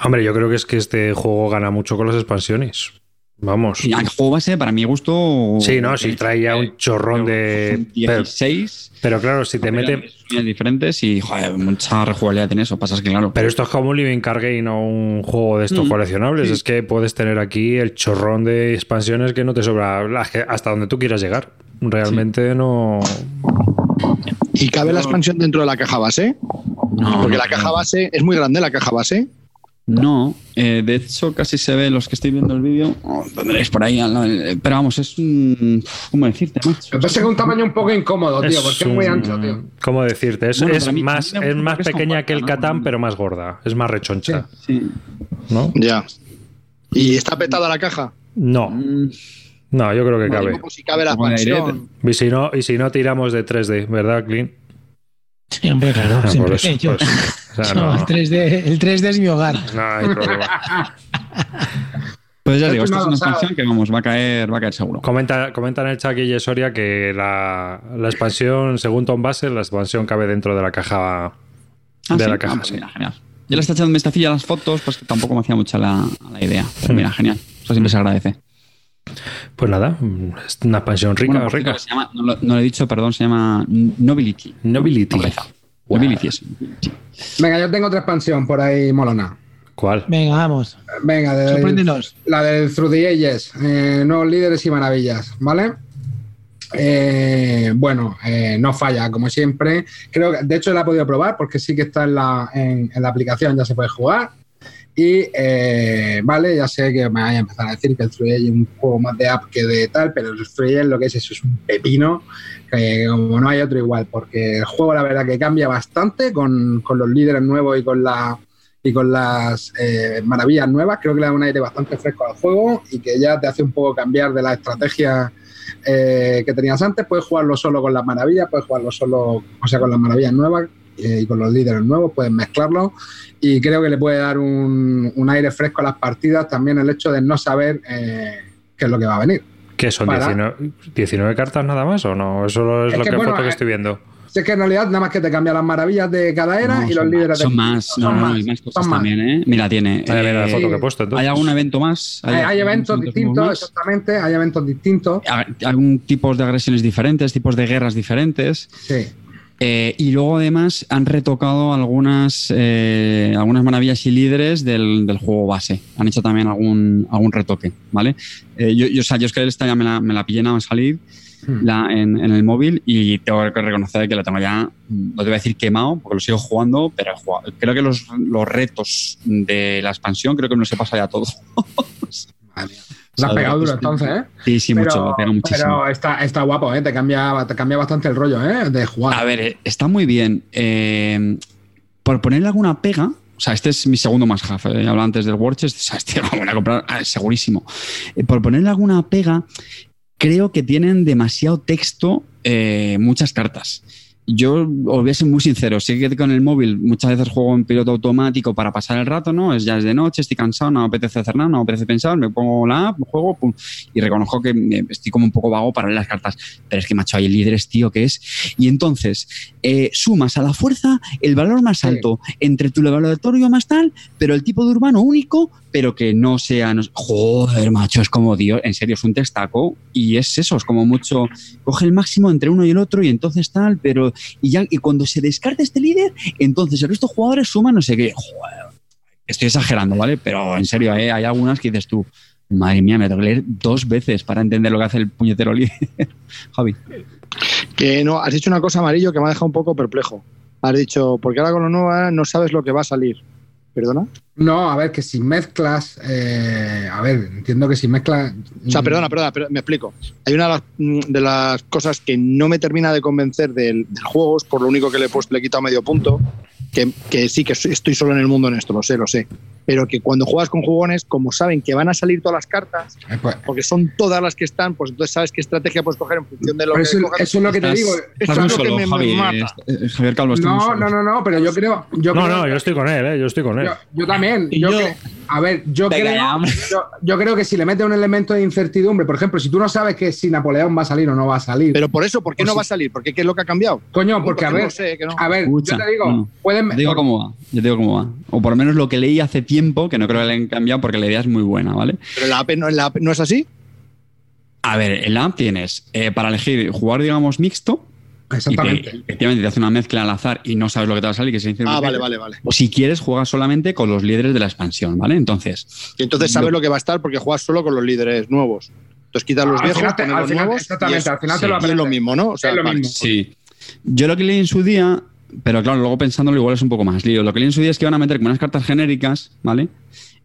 S1: Hombre, yo creo que es que este juego gana mucho con las expansiones. Vamos.
S3: Y el juego base, para mi gusto.
S1: Sí, no, si trae ya un chorrón de.
S3: 16.
S1: Pero, claro, si te mete.
S3: diferentes y, joder, mucha rejugabilidad tiene eso. Pasa que, claro.
S1: Pero esto es como un Living Card Game, no un juego de estos mm, coleccionables. Es que puedes tener aquí el chorrón de expansiones que no te sobra. Hasta donde tú quieras llegar. Realmente no.
S2: ¿Y cabe la expansión dentro de la caja base? No. Porque la caja base es muy grande, la caja base.
S3: No, eh, de hecho casi se ve los que estoy viendo el vídeo, oh, tendréis por ahí, pero vamos, es un... ¿Cómo decirte, macho?
S4: Me parece que un tamaño un poco incómodo, tío, porque es muy ancho, tío.
S1: ¿Cómo decirte? Es, más, es más pequeña que el Catán, pero más gorda, es más rechoncha.
S3: Sí.
S1: ¿No?
S2: Ya. ¿Y está petada la caja?
S1: No. Mm. No, yo creo que cabe.
S2: si cabe la expansión.
S1: Y si, no, y si no tiramos de 3D, ¿verdad, Clint?
S5: Sí, hombre, claro. Ah, siempre. Eso, pues, o sea, no. el, 3D, el 3D es mi hogar.
S1: No hay problema.
S3: Pues ya digo, esta es una expansión que vamos, va a caer, va a caer seguro.
S1: Comenta, comenta en el chat aquí Soria que la, la, expansión, según Tom Basel, la expansión cabe dentro de la caja.
S3: Ah, de
S1: ¿sí?
S3: la caja, ah, pues mira, genial. Yo le estoy echando un vistacillo a las fotos, pues que tampoco me hacía mucha la, la idea. Pero mira, genial. Eso siempre se agradece.
S1: Pues nada, es una expansión rica,
S3: Bueno,
S1: rica.
S3: cierto, se llama- no, lo, no lo he dicho, perdón, se llama Nobility.
S1: Nobility.
S3: Nobleza. Nobility es. sí.
S4: Venga, yo tengo otra expansión por ahí molona.
S1: ¿Cuál?
S5: Venga, vamos.
S4: Venga, de-
S5: Sorpréndenos.
S4: la del Through the Ages, eh, nuevos líderes y maravillas, ¿vale? Eh, bueno, eh, no falla, como siempre. Creo que, de hecho, la he podido probar porque sí que está en la, en, en la aplicación, ya se puede jugar. Y eh, vale, ya sé que me vaya a empezar a decir que el Ages es un juego más de app que de tal, pero el Ages lo que es eso es un pepino, que como no hay otro igual, porque el juego la verdad que cambia bastante con, con los líderes nuevos y con la y con las eh, maravillas nuevas, creo que le da un aire bastante fresco al juego y que ya te hace un poco cambiar de la estrategia eh, que tenías antes. Puedes jugarlo solo con las maravillas, puedes jugarlo solo, o sea, con las maravillas nuevas eh, y con los líderes nuevos, puedes mezclarlo y creo que le puede dar un, un aire fresco a las partidas. También el hecho de no saber eh, qué es lo que va a venir.
S1: ¿Qué son?
S4: Para-
S1: 19, 19 cartas nada más o no? Eso es,
S4: Es
S1: lo
S4: que,
S1: que,
S4: bueno,
S1: foto que
S4: eh,
S1: estoy viendo.
S4: Es que en realidad nada más que te cambia las maravillas de cada era
S3: No,
S4: y los
S3: son
S4: líderes
S3: más,
S4: de
S3: Son más, no, no, hay más cosas
S4: son más.
S3: también, ¿eh? Mira, tiene.
S1: Mira, mira la foto
S4: sí.
S1: que he puesto. entonces.
S3: ¿Hay algún evento más?
S4: Hay, hay eventos distintos,
S3: más?
S4: exactamente, hay eventos distintos.
S3: Hay- Algún tipos de agresiones diferentes, tipos de guerras diferentes.
S4: Sí.
S3: Eh, y luego además han retocado algunas, eh, algunas maravillas y líderes del, del juego base. Han hecho también algún, algún retoque, ¿vale? Eh, yo, yo, o sea, yo es que esta ya me la, me la pillé nada más salir
S4: Hmm.
S3: la, en, en el móvil y tengo que reconocer que la tengo ya, no te voy a decir quemado, porque lo sigo jugando, pero jugado- creo que los, los retos de la expansión creo que no se pasa ya todo.
S4: La has pegado duro entonces, ¿eh?
S3: Sí, sí, mucho,
S4: pero,
S3: lo pega muchísimo.
S4: pero está, está guapo, ¿eh? Te cambia, te cambia bastante el rollo, ¿eh? De jugar.
S3: A ver, está muy bien. Eh, por ponerle alguna pega, o sea, este es mi segundo más half, eh, hablaba antes del Warchest, o sea, este lo voy a comprar ah, segurísimo. Eh, por ponerle alguna pega, creo que tienen demasiado texto eh, muchas cartas. Yo os voy a ser muy sincero, sí que con el móvil muchas veces juego en piloto automático para pasar el rato, ¿no? Es ya es de noche, estoy cansado, no me apetece hacer nada, no me apetece pensar, me pongo la app, juego, pum, y reconozco que estoy como un poco vago para leer las cartas. Pero es que, macho, hay líderes, tío, que es. Y entonces, eh, sumas a la fuerza el valor más
S4: Sí.
S3: alto entre tu laboratorio más tal, pero el tipo de urbano único, pero que no sea. no- joder, macho, es como Dios, en serio, es un textaco. Y es eso, es como mucho. Coge el máximo entre uno y el otro, y entonces tal, pero. Y ya, y cuando se descarte este líder, entonces el resto jugadores suman no sé qué. Estoy exagerando, ¿vale? Pero en serio, ¿eh? hay algunas que dices tú. Madre mía, me tengo que leer dos veces para entender lo que hace el puñetero líder. Javi.
S2: Que no, has dicho una cosa amarillo que me ha dejado un poco perplejo. Has dicho, porque ahora con lo no sabes lo que va a salir. ¿Perdona?
S4: No, a ver, que si mezclas. eh, a ver, entiendo que si mezclas.
S2: O sea, perdona, perdona, pero me explico. Hay una de las, mm, de las cosas que no me termina de convencer del, del juego, es por lo único que le he puesto, le he quitado medio punto, que, que sí que estoy solo en el mundo en esto, lo sé, lo sé. Pero que cuando juegas con jugones, como saben que van a salir todas las cartas,
S4: Eh, pues,
S2: porque son todas las que están, pues entonces sabes qué estrategia puedes coger en función de lo que
S4: eso,
S2: cojas.
S4: eso es lo que te digo.
S3: Estás
S2: es lo que
S3: solo,
S2: me- me
S3: Javi.
S2: mata.
S3: Eh, Javier Calvo, estás muy
S4: No,
S3: solo.
S4: no, no, no, pero yo creo. Yo
S1: No,
S4: creo-
S1: no, yo estoy con él, ¿eh? yo estoy con él.
S4: Yo, yo también. Yo
S5: yo-
S4: a ver, yo creo, yo, yo creo que si le metes un elemento de incertidumbre, por ejemplo, si tú no sabes que si Napoleón va a salir o no va a salir,
S2: Pero por eso, ¿por qué
S4: Pues
S2: no va a salir? ¿Por qué qué es lo que ha cambiado?
S4: coño, porque a
S2: no
S4: ver,
S2: sé, que no.
S4: a ver,
S3: Escucha,
S4: yo te digo,
S3: no.
S4: pueden.
S3: Yo te digo cómo va. Yo te digo cómo va. O por lo menos lo que leí hace tiempo, que no creo que le hayan cambiado porque la idea es muy buena, ¿vale?
S2: Pero en la app no, en la app no es así.
S3: A ver, en la app tienes eh, para elegir jugar, digamos, mixto. Y
S4: Exactamente.
S3: efectivamente te hace una mezcla al azar y no sabes lo que te va a salir. Que se dice
S2: Ah, vale, vale, vale.
S3: O si quieres, juegas solamente con los líderes de la expansión, ¿vale? Entonces,
S2: Y entonces sabes lo que va a estar porque juegas solo con los líderes nuevos. Entonces quitas los
S4: Al
S2: viejos,
S4: final te-
S2: pones
S4: al
S2: los
S4: final-
S2: nuevos.
S4: exactamente,
S2: y es,
S4: al final te lo
S2: y es
S4: aprendes.
S2: lo mismo, ¿no? O sea,
S4: Es lo mismo.
S3: sí. Yo lo que leí en su día, pero claro, luego pensándolo igual es un poco más lío. Lo que leí en su día es que van a meter como unas cartas genéricas, ¿vale?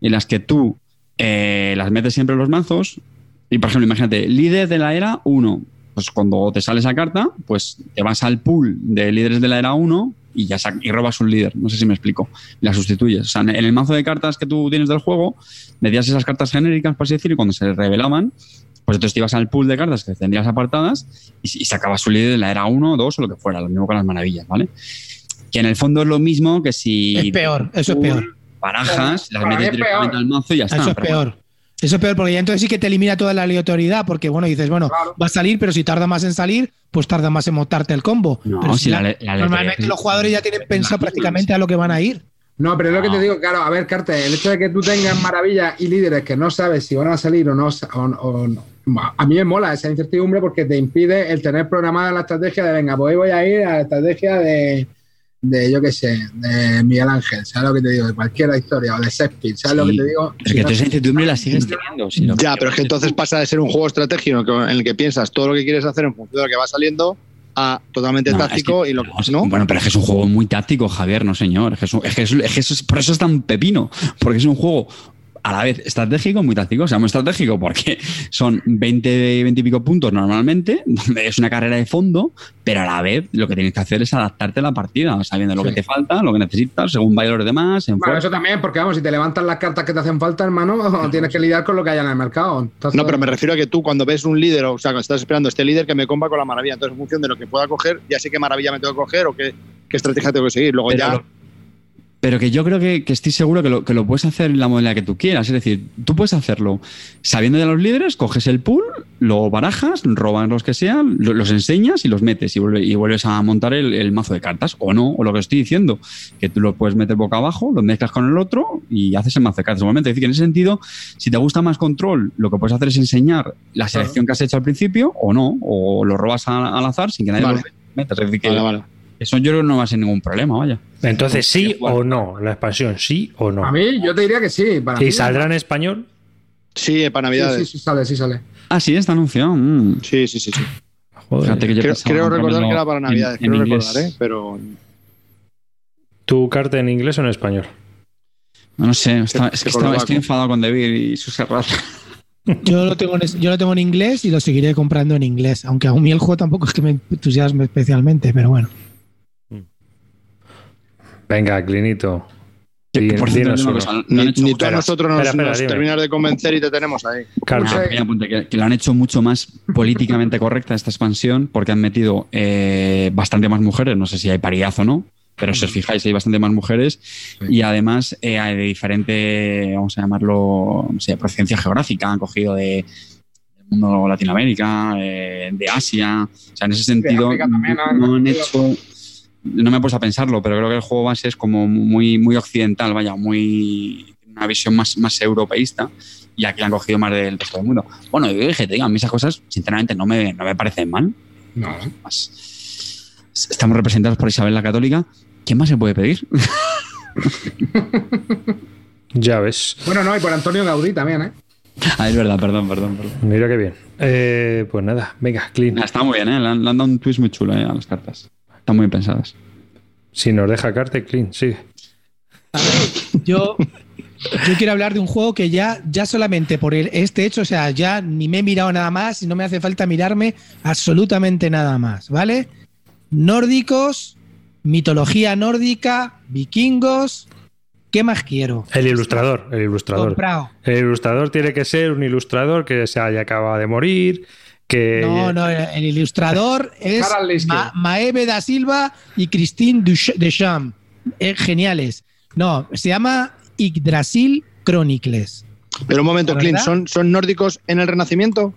S3: En las que tú eh, las metes siempre en los mazos. Y por ejemplo, imagínate, líder de la era 1. Pues cuando te sale esa carta, pues te vas al pool de líderes de la era 1 y ya y robas un líder. No sé si me explico. La sustituyes. O sea, en el mazo de cartas que tú tienes del juego, metías esas cartas genéricas, por así decirlo, y cuando se revelaban, pues entonces te ibas al pool de cartas que tendrías apartadas y, y sacabas su líder de la era 1, 2 o lo que fuera, lo mismo con las maravillas, ¿vale? Que en el fondo es lo mismo que si
S5: Es peor, eso es peor.
S3: barajas, las metes
S4: es
S3: directamente al mazo y ya está.
S5: Eso es
S3: bueno,
S5: peor. Eso es peor porque ya entonces sí que te elimina toda la aleatoriedad porque, bueno, dices, bueno,
S4: Claro.
S5: va a salir, pero si tarda más en salir, pues tarda más en montarte el combo.
S3: No,
S5: Pero
S3: si la-
S5: ya-
S3: la aleatoriedad
S5: normalmente los jugadores ya tienen pensado prácticamente a lo que van a ir.
S4: No, pero es lo que te digo, claro, a ver, Carte, el hecho de que tú tengas maravillas y líderes que no sabes si van a salir o no, o, o- A mí me mola esa incertidumbre porque te impide el tener programada la estrategia de, venga, pues hoy voy a ir a la estrategia de, de yo qué sé, de Miguel Ángel, ¿sabes lo que te digo? De cualquier historia, o de Shakespeare, ¿sabes lo que te digo?
S3: Es que tú esa incertidumbre la sigues teniendo. si no-
S2: Ya, pero es que entonces pasa de ser un juego estratégico en el que piensas todo lo que quieres hacer en función de lo que va saliendo a totalmente
S3: No,
S2: táctico
S3: es que-
S2: y lo
S3: no,
S2: ¿no?
S3: Bueno, pero es que es un juego muy táctico, Javier, no señor. Es que, es un- es que es- es que eso es- por eso es tan pepino. Porque es un juego a la vez estratégico, muy táctico. O sea, muy estratégico porque son 20, 20 y pico puntos normalmente, donde es una carrera de fondo, pero a la vez lo que tienes que hacer es adaptarte a la partida, sabiendo lo
S4: Sí.
S3: que te falta, lo que necesitas, según vayan los demás. En
S4: Bueno, eso también, porque vamos, si te levantan las cartas que te hacen falta, hermano, tienes que lidiar con lo que haya en el mercado. Entonces-
S2: No, pero me refiero a que tú cuando ves un líder, o sea, cuando estás esperando este líder que me compa con la maravilla, entonces en función de lo que pueda coger, ya sé qué maravilla me tengo que coger o qué, qué estrategia tengo que seguir. Luego
S3: Pero
S2: ya...
S3: lo- Pero que yo creo que, que estoy seguro que lo, que lo puedes hacer en la modalidad que tú quieras. Es decir, tú puedes hacerlo sabiendo de los líderes, coges el pool, lo barajas, robas los que sean, lo- los enseñas y los metes y, vuelve- y vuelves a montar el, el mazo de cartas. O no, o lo que estoy diciendo, que tú lo puedes meter boca abajo, lo mezclas con el otro y haces el mazo de cartas igualmente. Es decir, que en ese sentido, si te gusta más control, lo que puedes hacer es enseñar la selección que has hecho al principio o no, o lo robas a- al azar sin que nadie
S2: Vale.
S3: lo metas. Es decir, que
S2: Vale, vale.
S3: eso yo creo que no va a ser ningún problema, vaya.
S1: Entonces, sí o no, la expansión, sí o no.
S4: A mí, yo te diría que sí. Para mí,
S1: ¿Y saldrá en español?
S2: Sí, para
S4: Sí,
S2: Navidades.
S4: sí, sí, sale, sí sale.
S3: Ah, sí, está anunciado. Mm.
S2: Sí, sí, sí. sí.
S1: Joder.
S3: Fíjate que yo
S2: Creo, creo recordar que era para Navidades,
S3: en
S2: creo
S3: inglés.
S2: recordar, ¿eh? Pero
S1: ¿Tu carta en inglés o en español?
S3: No, no sé, está- es
S2: que
S3: estaba- estoy enfadado con David y sus erratas.
S5: Yo lo, tengo en, yo lo tengo en inglés y lo seguiré comprando en inglés. Aunque a mí el juego tampoco es que me entusiasme especialmente, pero bueno.
S1: Venga, Clinito. Di-
S3: por cierto, han
S2: ni, ni
S3: mucho-
S2: tú a nosotros nos,
S1: Espera, espera,
S2: nos
S1: dime.
S2: terminas de convencer y te tenemos ahí.
S3: Pequeña apunte, que, que lo han hecho mucho más políticamente correcta esta expansión porque han metido eh, bastante más mujeres. No sé si hay paridad o no, pero si os fijáis, hay bastante más mujeres y además eh, hay de diferente, vamos a llamarlo, no sé, procedencia geográfica. Han cogido de del mundo Latinoamérica, eh, de Asia. O sea, en ese sentido,
S4: también, ¿no?
S3: no han hecho. No me he puesto a pensarlo, pero creo que el juego base es como muy, muy occidental, vaya, muy. una visión más, más europeísta y aquí han cogido más del resto del mundo. Bueno, yo dije, te digo, a mí esas cosas, sinceramente, no me, no me parecen mal.
S4: No.
S3: Más- Estamos representados por Isabel la Católica. ¿Quién más se puede pedir?
S1: Ya ves.
S4: Bueno, no, y por Antonio Gaudí también, ¿eh?
S3: Ah, es verdad, perdón, perdón, perdón.
S1: Mira qué bien. Eh, pues nada, venga, Clint.
S3: Ah, Está muy bien, ¿eh? Le han, le han dado un twist muy chulo eh, a las cartas. Están muy pensadas.
S1: Si nos deja carta, Clint, sigue.
S5: Yo, yo quiero hablar de un juego que ya, ya solamente por el- este hecho, o sea, ya ni me he mirado nada más y no me hace falta mirarme absolutamente nada más, ¿vale? Nórdicos, mitología nórdica, vikingos. ¿Qué más quiero?
S1: El ilustrador, el ilustrador.
S5: Comprado.
S1: El ilustrador tiene que ser un ilustrador que se haya acabado de morir, que...
S5: No, no, el ilustrador es. Ma- Maeve da Silva y Christine Deschamps. Eh, geniales. No, se llama Yggdrasil Chronicles.
S2: Pero un momento,
S5: ¿La
S2: Clint? ¿son, ¿son nórdicos en el Renacimiento?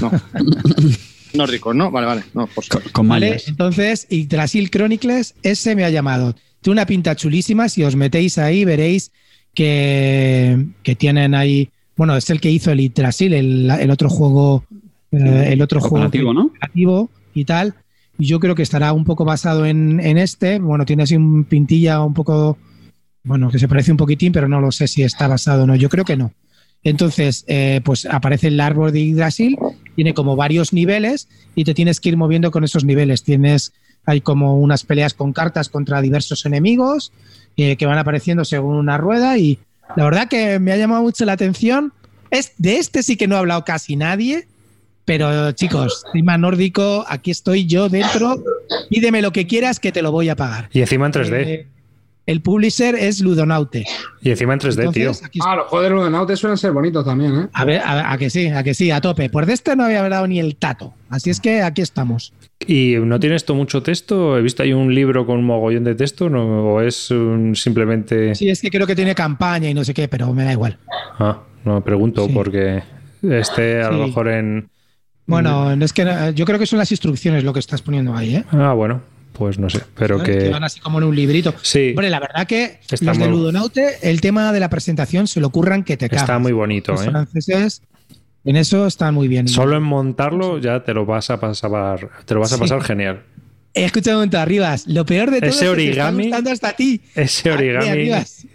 S2: No. nórdicos, ¿no? Vale, vale. No, por
S3: Con,
S2: favor.
S3: con
S5: ¿Vale? Entonces, Yggdrasil Chronicles, ese me ha llamado. Tiene una pinta chulísima. Si os metéis ahí, veréis que, que tienen ahí. Bueno, es el que hizo el Yggdrasil, el, el otro juego. Eh, el otro juego
S3: ¿no?
S5: y tal. Y yo creo que estará un poco basado en, en este. Bueno, tiene así un pintilla un poco. Bueno, que se parece un poquitín, pero no lo sé si está basado o no. Yo creo que no. Entonces, eh, pues aparece el árbol de Yggdrasil, tiene como varios niveles y te tienes que ir moviendo con esos niveles. Tienes, hay como unas peleas con cartas contra diversos enemigos eh, que van apareciendo según una rueda y la verdad que me ha llamado mucho la atención. Es, de este sí que no ha hablado casi nadie, pero chicos, tema nórdico, aquí estoy yo dentro, pídeme lo que quieras que te lo voy a pagar.
S1: Y encima en 3D.
S5: Eh, el publisher es Ludonaute.
S1: y encima en 3D,
S5: Entonces,
S1: tío.
S5: aquí
S4: Ah, los juegos de Ludonaute suelen ser bonitos también, ¿eh?
S5: A ver, a, a que sí, a que sí, a tope. Pues de este no había dado ni el tato. Así es que aquí estamos.
S1: ¿Y no tiene esto mucho texto? He visto ahí un libro con un mogollón de texto, ¿no? ¿O es un- simplemente...?
S5: Sí, es que creo que tiene campaña y no sé qué, pero me da igual.
S1: Ah, no, pregunto
S5: Sí.
S1: porque este a lo mejor en...
S5: Bueno, es que yo creo que son las instrucciones lo que estás poniendo ahí, ¿eh?
S1: Ah, bueno, pues no sé, pero que...
S5: van así como en un librito.
S1: Sí,
S5: Hombre, la verdad que
S1: Está
S5: los de Ludonaute, el tema de la presentación se lo ocurran que te cagas.
S1: está muy bonito,
S5: Los
S1: ¿eh?
S5: franceses, En eso están muy bien.
S1: Solo en montarlo ya te lo vas a pasar, te lo vas a
S5: Sí.
S1: pasar genial.
S5: Escucha un momento, Arribas. Lo peor de todo
S1: Ese
S5: es que te
S1: origami-
S5: está gustando hasta a ti.
S1: Ese origami.
S5: Arribas.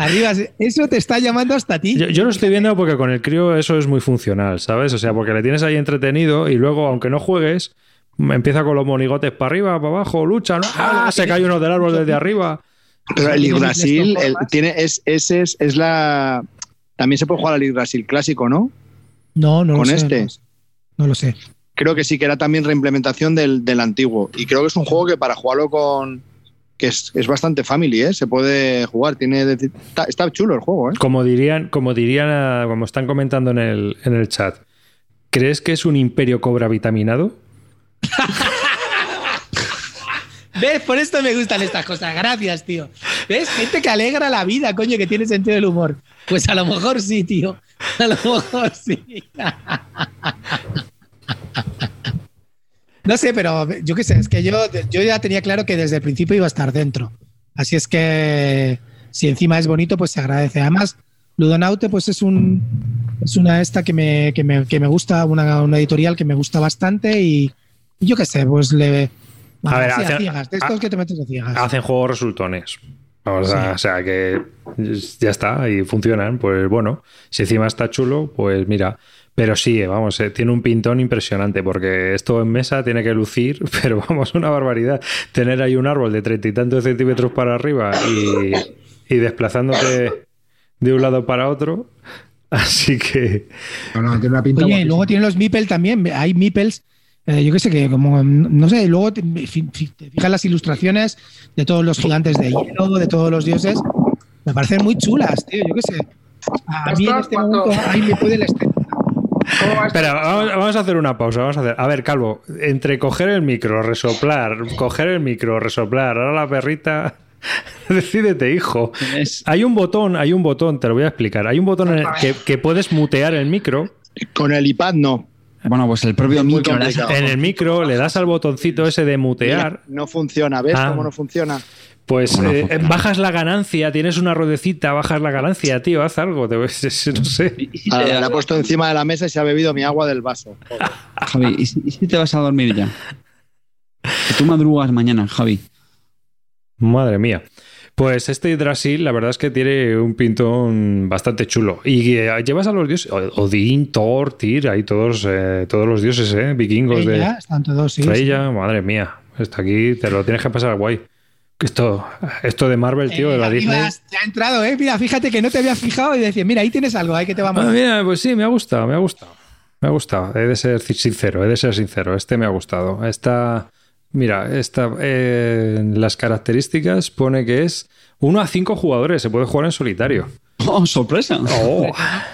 S5: Arribas, eso te está llamando hasta ti.
S1: Yo, yo lo estoy viendo porque con el crío eso es muy funcional, ¿sabes? O sea, porque le tienes ahí entretenido y luego, aunque no juegues, empieza con los monigotes para arriba, para abajo, lucha, ¿no? ¡Ah! Se cae uno del árbol desde arriba.
S2: Pero el Yggdrasil tiene, es, ese es, es la. También se puede jugar al Yggdrasil clásico, ¿no?
S5: No, no
S2: con
S5: lo sé.
S2: este.
S5: No, lo sé. No lo sé.
S2: Creo que sí, que era también reimplementación del, del antiguo. Y creo que es un juego que para jugarlo con. Que es, es bastante family, ¿eh? Se puede jugar. Tiene, está, está chulo el juego, ¿eh?
S1: Como dirían, como dirían, ah, como están comentando en el, en el chat, ¿crees que es un imperio cobra vitaminado?
S5: ¿Ves? Por esto me gustan estas cosas. Gracias, tío. ¿Ves? Gente que alegra la vida, coño, que tiene sentido del humor. Pues a lo mejor sí, tío. A lo mejor sí. No sé, pero yo qué sé, es que yo, yo ya tenía claro que desde el principio iba a estar dentro. Así es que si encima es bonito, pues se agradece. Además, Ludonaute, pues es un es una esta que me, que me, que me gusta, una, una editorial que me gusta bastante y yo qué sé, pues le.
S1: A ver,
S5: ciegas, de estos
S1: a-
S5: que te metes a ciegas.
S1: Hacen juegos resultones. O sea, o sea, que ya está y funcionan. Pues bueno, si encima está chulo, pues mira. Pero sí, vamos, eh, tiene un pintón impresionante porque esto en mesa tiene que lucir, pero vamos, una barbaridad. Tener ahí un árbol de treinta y tantos centímetros para arriba y, y desplazándote de un lado para otro. Así que
S4: No, no, tiene una pinta.
S5: Oye, luego tienen los Meeple también. Hay Meeples, eh, yo qué sé, que como, no sé, luego te, te fijas las ilustraciones de todos los gigantes de hielo, de todos los dioses. Me parecen muy chulas, tío, yo qué sé. A mí en este momento ahí me puede el este.
S1: Espera, vamos, vamos a hacer una pausa. Vamos a hacer. A ver, Calvo, entre coger el micro, resoplar, coger el micro, resoplar, ahora la perrita. Decídete, hijo.
S3: Es-
S1: Hay un botón, hay un botón, te lo voy a explicar. Hay un botón en el que, que puedes mutear el micro.
S2: Con el iPad no.
S3: Bueno, pues el propio
S2: Es muy
S3: micro.
S1: En el micro le das al botoncito ese de mutear.
S2: No funciona. ¿Ves
S1: Ah.
S2: cómo no funciona?
S1: Pues
S3: ¿Cómo no
S1: eh, bajas la ganancia, tienes una ruedecita, bajas la ganancia, tío, haz algo. te- no sé.
S3: ¿Y si
S2: Ah, ha puesto encima de la mesa y se ha bebido mi agua del vaso.
S3: Javi, ¿y si, y si te vas a dormir ya? Que tú madrugas mañana, Javi.
S1: Madre mía. Pues este Brasil, la verdad es que tiene un pintón bastante chulo. Y eh, llevas a los dioses, Odín, Thor, Tyr, ahí todos, eh, todos los dioses, ¿eh? Vikingos de
S5: están todos, sí.
S1: Freya, madre mía. Está aquí, te lo tienes que pasar guay. Esto, esto de Marvel, tío, de la
S5: Eh,
S1: Disney.
S5: Te ha entrado, ¿eh? Mira, fíjate que no te había fijado y decía, mira, ahí tienes algo, ahí que te
S1: Ah,
S5: vamos.
S1: mira, pues sí, me ha gustado, me ha gustado. Me ha gustado. He de ser sincero, he de ser sincero. Este me ha gustado. Esta, mira, esta, eh, las características pone que es 1 a 5 jugadores. Se puede jugar en solitario.
S3: ¡Oh, sorpresa!
S1: Oh,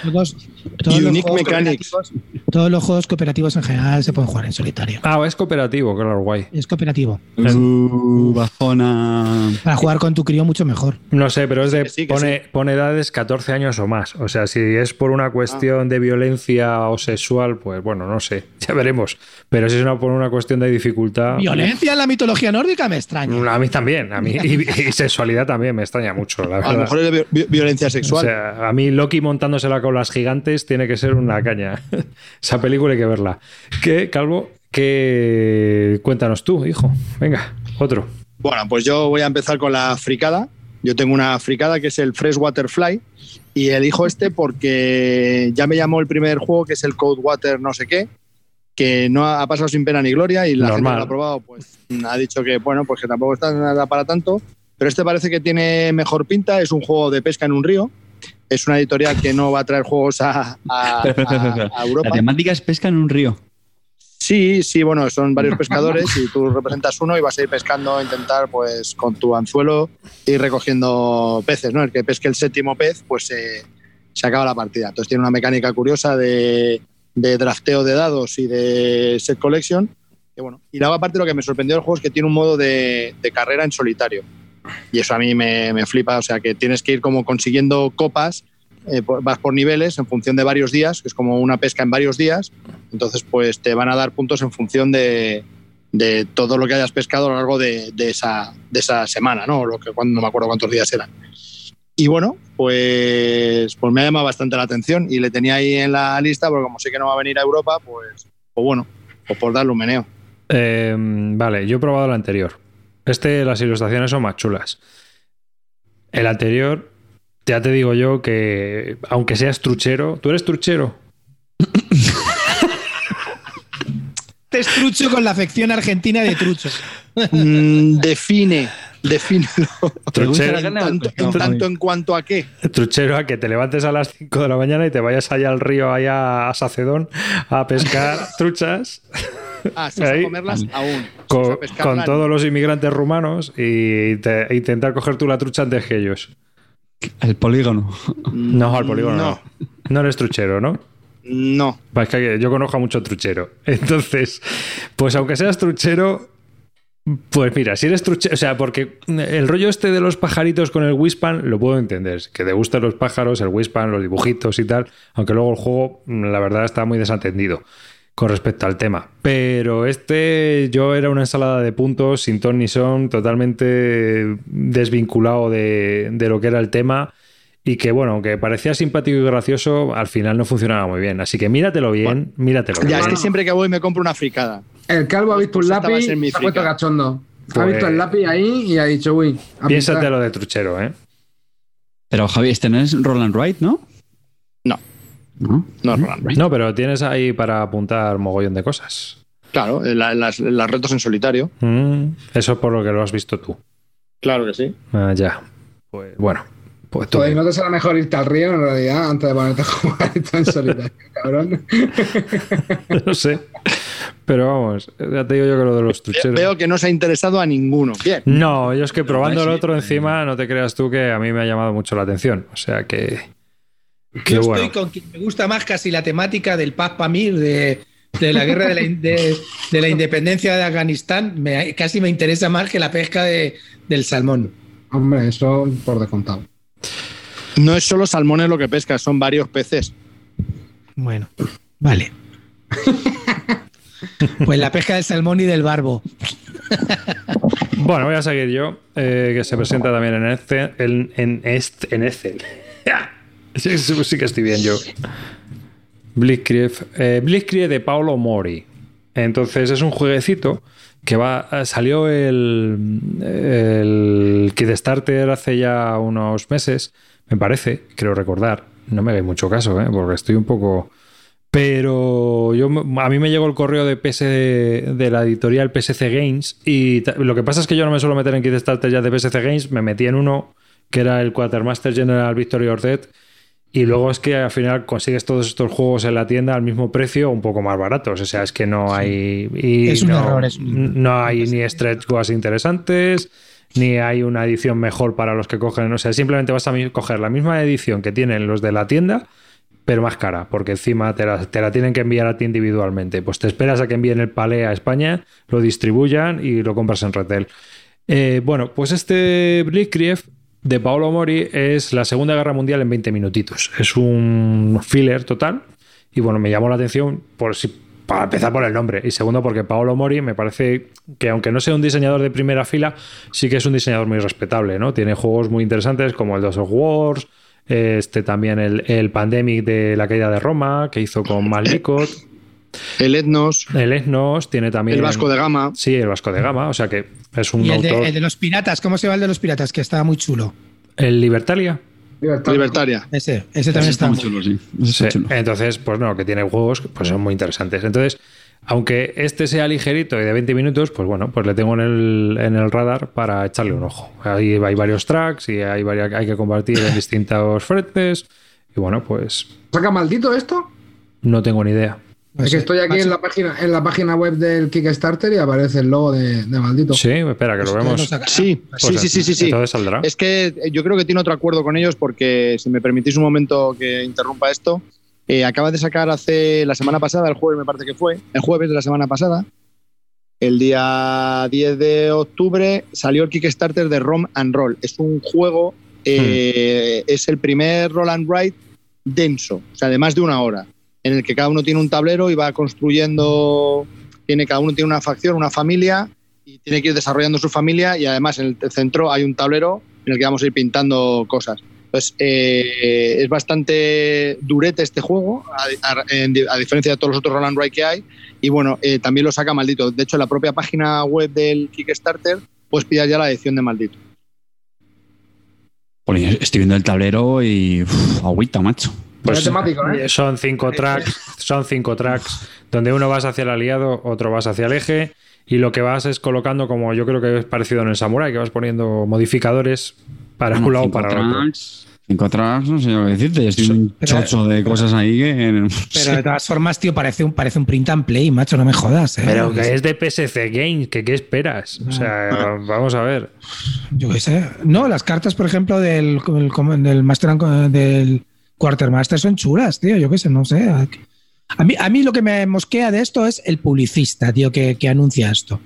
S5: Todos, todos, los
S2: Unique
S5: juegos
S2: Mechanics.
S5: cooperativos- todos los juegos cooperativos en general se pueden jugar en solitario.
S1: Ah, es cooperativo, claro, guay.
S5: Es cooperativo.
S3: Uh, bajona.
S5: Para jugar con tu crío mucho mejor.
S1: No sé, pero es de
S2: Que sí, que
S1: pone, pone edades 14 años o más. O sea, si es por una cuestión de violencia o sexual, pues bueno, no sé, ya veremos. Pero si es una, por una cuestión de dificultad.
S5: Violencia en la mitología nórdica me extraña.
S1: A mí también, a mí. Y, y sexualidad también me extraña mucho, la
S2: A lo mejor es de vi- vi-
S1: O sea, a mí Loki montándosela con las gigantes tiene que ser una caña. Esa película hay que verla. ¿Qué, Calvo? ¿Qué... Cuéntanos tú, hijo. Venga, otro.
S2: Bueno, pues yo voy a empezar con la fricada. Yo tengo una fricada que es el Freshwater Fly y elijo este porque ya me llamó el primer juego que es el Code Water no sé qué, que no ha pasado sin pena ni gloria y la gente
S1: Normal.
S2: que lo ha probado pues ha dicho que bueno, pues que tampoco está nada para tanto, pero este parece que tiene mejor pinta, es un juego de pesca en un río. Es una editorial que no va a traer juegos a, Europa.
S3: La temática es pesca en un río.
S2: Sí, sí, bueno, son varios pescadores y tú representas uno y vas a ir pescando, intentar pues con tu anzuelo ir recogiendo peces, ¿no? El que pesque el séptimo pez, pues eh, se acaba la partida. Entonces tiene una mecánica curiosa de, de drafteo de dados y de set collection. Y bueno, y luego aparte lo que me sorprendió del juego es que tiene un modo de, de carrera en solitario. Y eso a mí me, me flipa, o sea que tienes que ir como consiguiendo copas, eh, vas por niveles en función de varios días, que es como una pesca en varios días, entonces, pues te van a dar puntos en función de, de todo lo que hayas pescado a lo largo de, de esa, de esa semana, ¿no? Lo que, no me acuerdo cuántos días eran. Y bueno, pues, pues me ha llamado bastante la atención y le tenía ahí en la lista, porque como sé que no va a venir a Europa, pues, pues bueno, pues por darle un meneo.
S1: Eh, vale, yo he probado el anterior. Este, las ilustraciones son más chulas. El anterior, ya te digo yo que, aunque seas truchero, ¿tú eres truchero?
S5: Te estrucho con la afección argentina de trucho.
S2: Mm, define, defínelo.
S3: ¿Te gusta
S1: Truchero,
S3: carne?
S2: Tanto, en tanto en cuanto a qué.
S1: truchero a que te levantes a las 5 de la mañana y te vayas allá al río, allá a Sacedón, a pescar truchas.
S2: Ah, si vas a
S1: Ahí.
S2: comerlas aún. Si vas a
S1: con, todos los inmigrantes rumanos y te- e intentar coger tú la trucha antes que ellos.
S3: El polígono.
S1: No, al polígono no.
S2: No,
S1: No eres truchero, ¿no?
S2: no.
S1: Va, Es que yo conozco a mucho truchero. Entonces, pues aunque seas truchero, pues mira, si eres truchero, o sea, porque el rollo este de los pajaritos con el Wispan lo puedo entender. Que te gustan los pájaros, el Wispan, los dibujitos y tal, aunque luego el juego, la verdad, está muy desatendido con respecto al tema. Pero este yo era una ensalada de puntos, sin ton ni son, totalmente desvinculado de, de lo que era el tema. Y que bueno, aunque parecía simpático y gracioso, al final no funcionaba muy bien. Así que míratelo bien, míratelo
S2: Ya,
S1: bien.
S2: es que siempre que voy me compro una fricada.
S4: El calvo ha visto un
S2: Pues
S4: lápiz se ha puesto cachondo. Ha
S1: Pues-
S4: visto el lápiz ahí y ha dicho, uy. a
S1: Piénsatelo de truchero, ¿eh?
S3: Pero Javi, este no es Roland Wright. No.
S2: ¿No?
S1: Pero tienes ahí para apuntar mogollón de cosas.
S2: Claro, la- las, las retos en solitario.
S1: Mm, eso es por lo que lo has visto tú.
S2: Claro que sí.
S1: Ah, ya. Pues bueno. Pues tú.
S4: Joder, ¿no te será mejor irte al río en realidad antes de ponerte a jugar esto en solitario, cabrón?
S1: no sé. Pero vamos, ya te digo yo que lo de los trucheros.
S2: Veo que no se ha interesado a ninguno. Bien.
S1: No, yo es que probando el otro encima, no te creas tú que a mí me ha llamado mucho la atención. O sea que. Que
S5: Yo
S1: bueno.
S5: estoy con quien me gusta más casi la temática del Paz Pamir, de, de la guerra de la, de- de la independencia de Afganistán. Me- casi me interesa más que la pesca de- del salmón.
S4: Hombre, eso por descontado.
S2: No es solo salmones lo que pesca, son varios peces.
S5: Bueno, vale. Pues la pesca del salmón y del barbo.
S1: Bueno, voy a seguir yo, eh, que se presenta también en Excel. En, en, est- en Excel. sí, que estoy bien yo. Blitzkrieg, eh, Blitzkrieg de Paolo Mori. Entonces es un jueguecito que va eh, salió el, el Kickstarter hace ya unos meses, me parece, creo recordar. No me hagáis mucho caso, ¿eh? porque estoy un poco... Pero yo, a mí me llegó el correo de PS de la editorial PSC Games y lo que pasa es que yo no me suelo meter en Kickstarter ya de PSC Games, me metí en uno que era el Quartermaster General Victory or Dead y luego es que al final consigues todos estos juegos en la tienda al mismo precio, un poco más baratos. O sea, es que no hay. y
S5: Es un
S1: no,
S5: error, es un-
S1: No hay ni stretch goals interesantes, ni hay una edición mejor para los que cogen. O sea, simplemente vas a coger la misma edición que tienen los de la tienda, pero más cara, porque encima te la, te la tienen que enviar a ti individualmente. Pues te esperas a que envíen el palé a España, lo distribuyan y lo compras en retail. Eh, bueno, pues este Blitzkrieg de Paolo Mori es la Segunda Guerra Mundial en 20 minutitos. Es un filler total. Y bueno, me llamó la atención por si, para empezar por el nombre. Y segundo, porque Paolo Mori me parece que, aunque no sea un diseñador de primera fila, sí que es un diseñador muy respetable, ¿no? Tiene juegos muy interesantes como el Dos of Wars, este también el, el Pandemic de la caída de Roma, que hizo con Malicot,
S2: El Etnos,
S1: el Esnos, tiene también.
S2: el Vasco de Gama.
S1: Sí, el Vasco de Gama, o sea que es un
S5: Y el
S1: autor.
S5: de, el de los piratas, ¿cómo se llama el de los piratas? Que estaba muy chulo.
S1: ¿El Libertalia?
S2: Libertaria.
S5: Ese, ese también
S3: Ese
S5: está
S3: está muy
S5: muy
S3: chulo, sí. Ese está
S1: Sí,
S3: chulo.
S1: Entonces, pues no, que tiene juegos pues son muy interesantes. Entonces, aunque este sea ligerito y de 20 minutos, pues bueno, pues le tengo en el, en el radar para echarle un ojo. Ahí hay varios tracks y hay, varias, hay que compartir en distintos frentes. Y bueno, pues
S4: ¿Saca maldito esto?
S1: no tengo ni idea.
S5: No
S4: es
S5: sé.
S4: que estoy aquí en la página en la página web del Kickstarter y aparece el logo de, de maldito.
S1: Sí, espera, que lo
S5: Pues
S1: vemos.
S2: Sí,
S1: Pues
S2: sí, sí, sí, sí, sí.
S1: Entonces saldrá.
S2: Es que eh, yo creo que tiene otro acuerdo con ellos porque, si me permitís un momento que interrumpa esto, eh, acaba de sacar hace la semana pasada, el jueves me parece que fue, el jueves de la semana pasada, el día 10 de octubre, salió el Kickstarter de Rom and Roll. Es un juego, eh, es el primer roll and write denso, o sea, de más de una hora, en el que cada uno tiene un tablero y va construyendo, tiene, cada uno tiene una facción, una familia, y tiene que ir desarrollando su familia y además en el centro hay un tablero en el que vamos a ir pintando cosas. Entonces, eh, es bastante durete este juego, a, a- en di- a diferencia de todos los otros Roll and Ride que hay. Y bueno, eh, también lo saca maldito. De hecho, en la propia página web del Kickstarter, puedes pillar ya la edición de maldito.
S3: Estoy viendo el tablero y. uf, agüita, macho.
S1: Pues
S4: temático, ¿eh?
S1: son cinco tracks, son cinco tracks, donde uno vas hacia el aliado, otro vas hacia el eje, y lo que vas es colocando, como yo creo que es parecido en el Samurai, que vas poniendo modificadores para un lado para el otro.
S3: tracks, Cinco tracks, no sé yo qué decirte. Estoy un
S5: Pero-
S3: chocho de cosas ahí que.
S5: Pero de todas formas, tío, parece un, parece un print and play, macho, no me jodas. ¿eh?
S1: Pero que es de PSC Games, que qué esperas? O sea, vamos a ver.
S5: Yo qué sé. No, las cartas, por ejemplo, del, del, del Master del Quartermaster son chulas, tío. Yo qué sé, no sé. A mí, a mí lo que me mosquea de esto es el publicista, tío, que, que anuncia esto.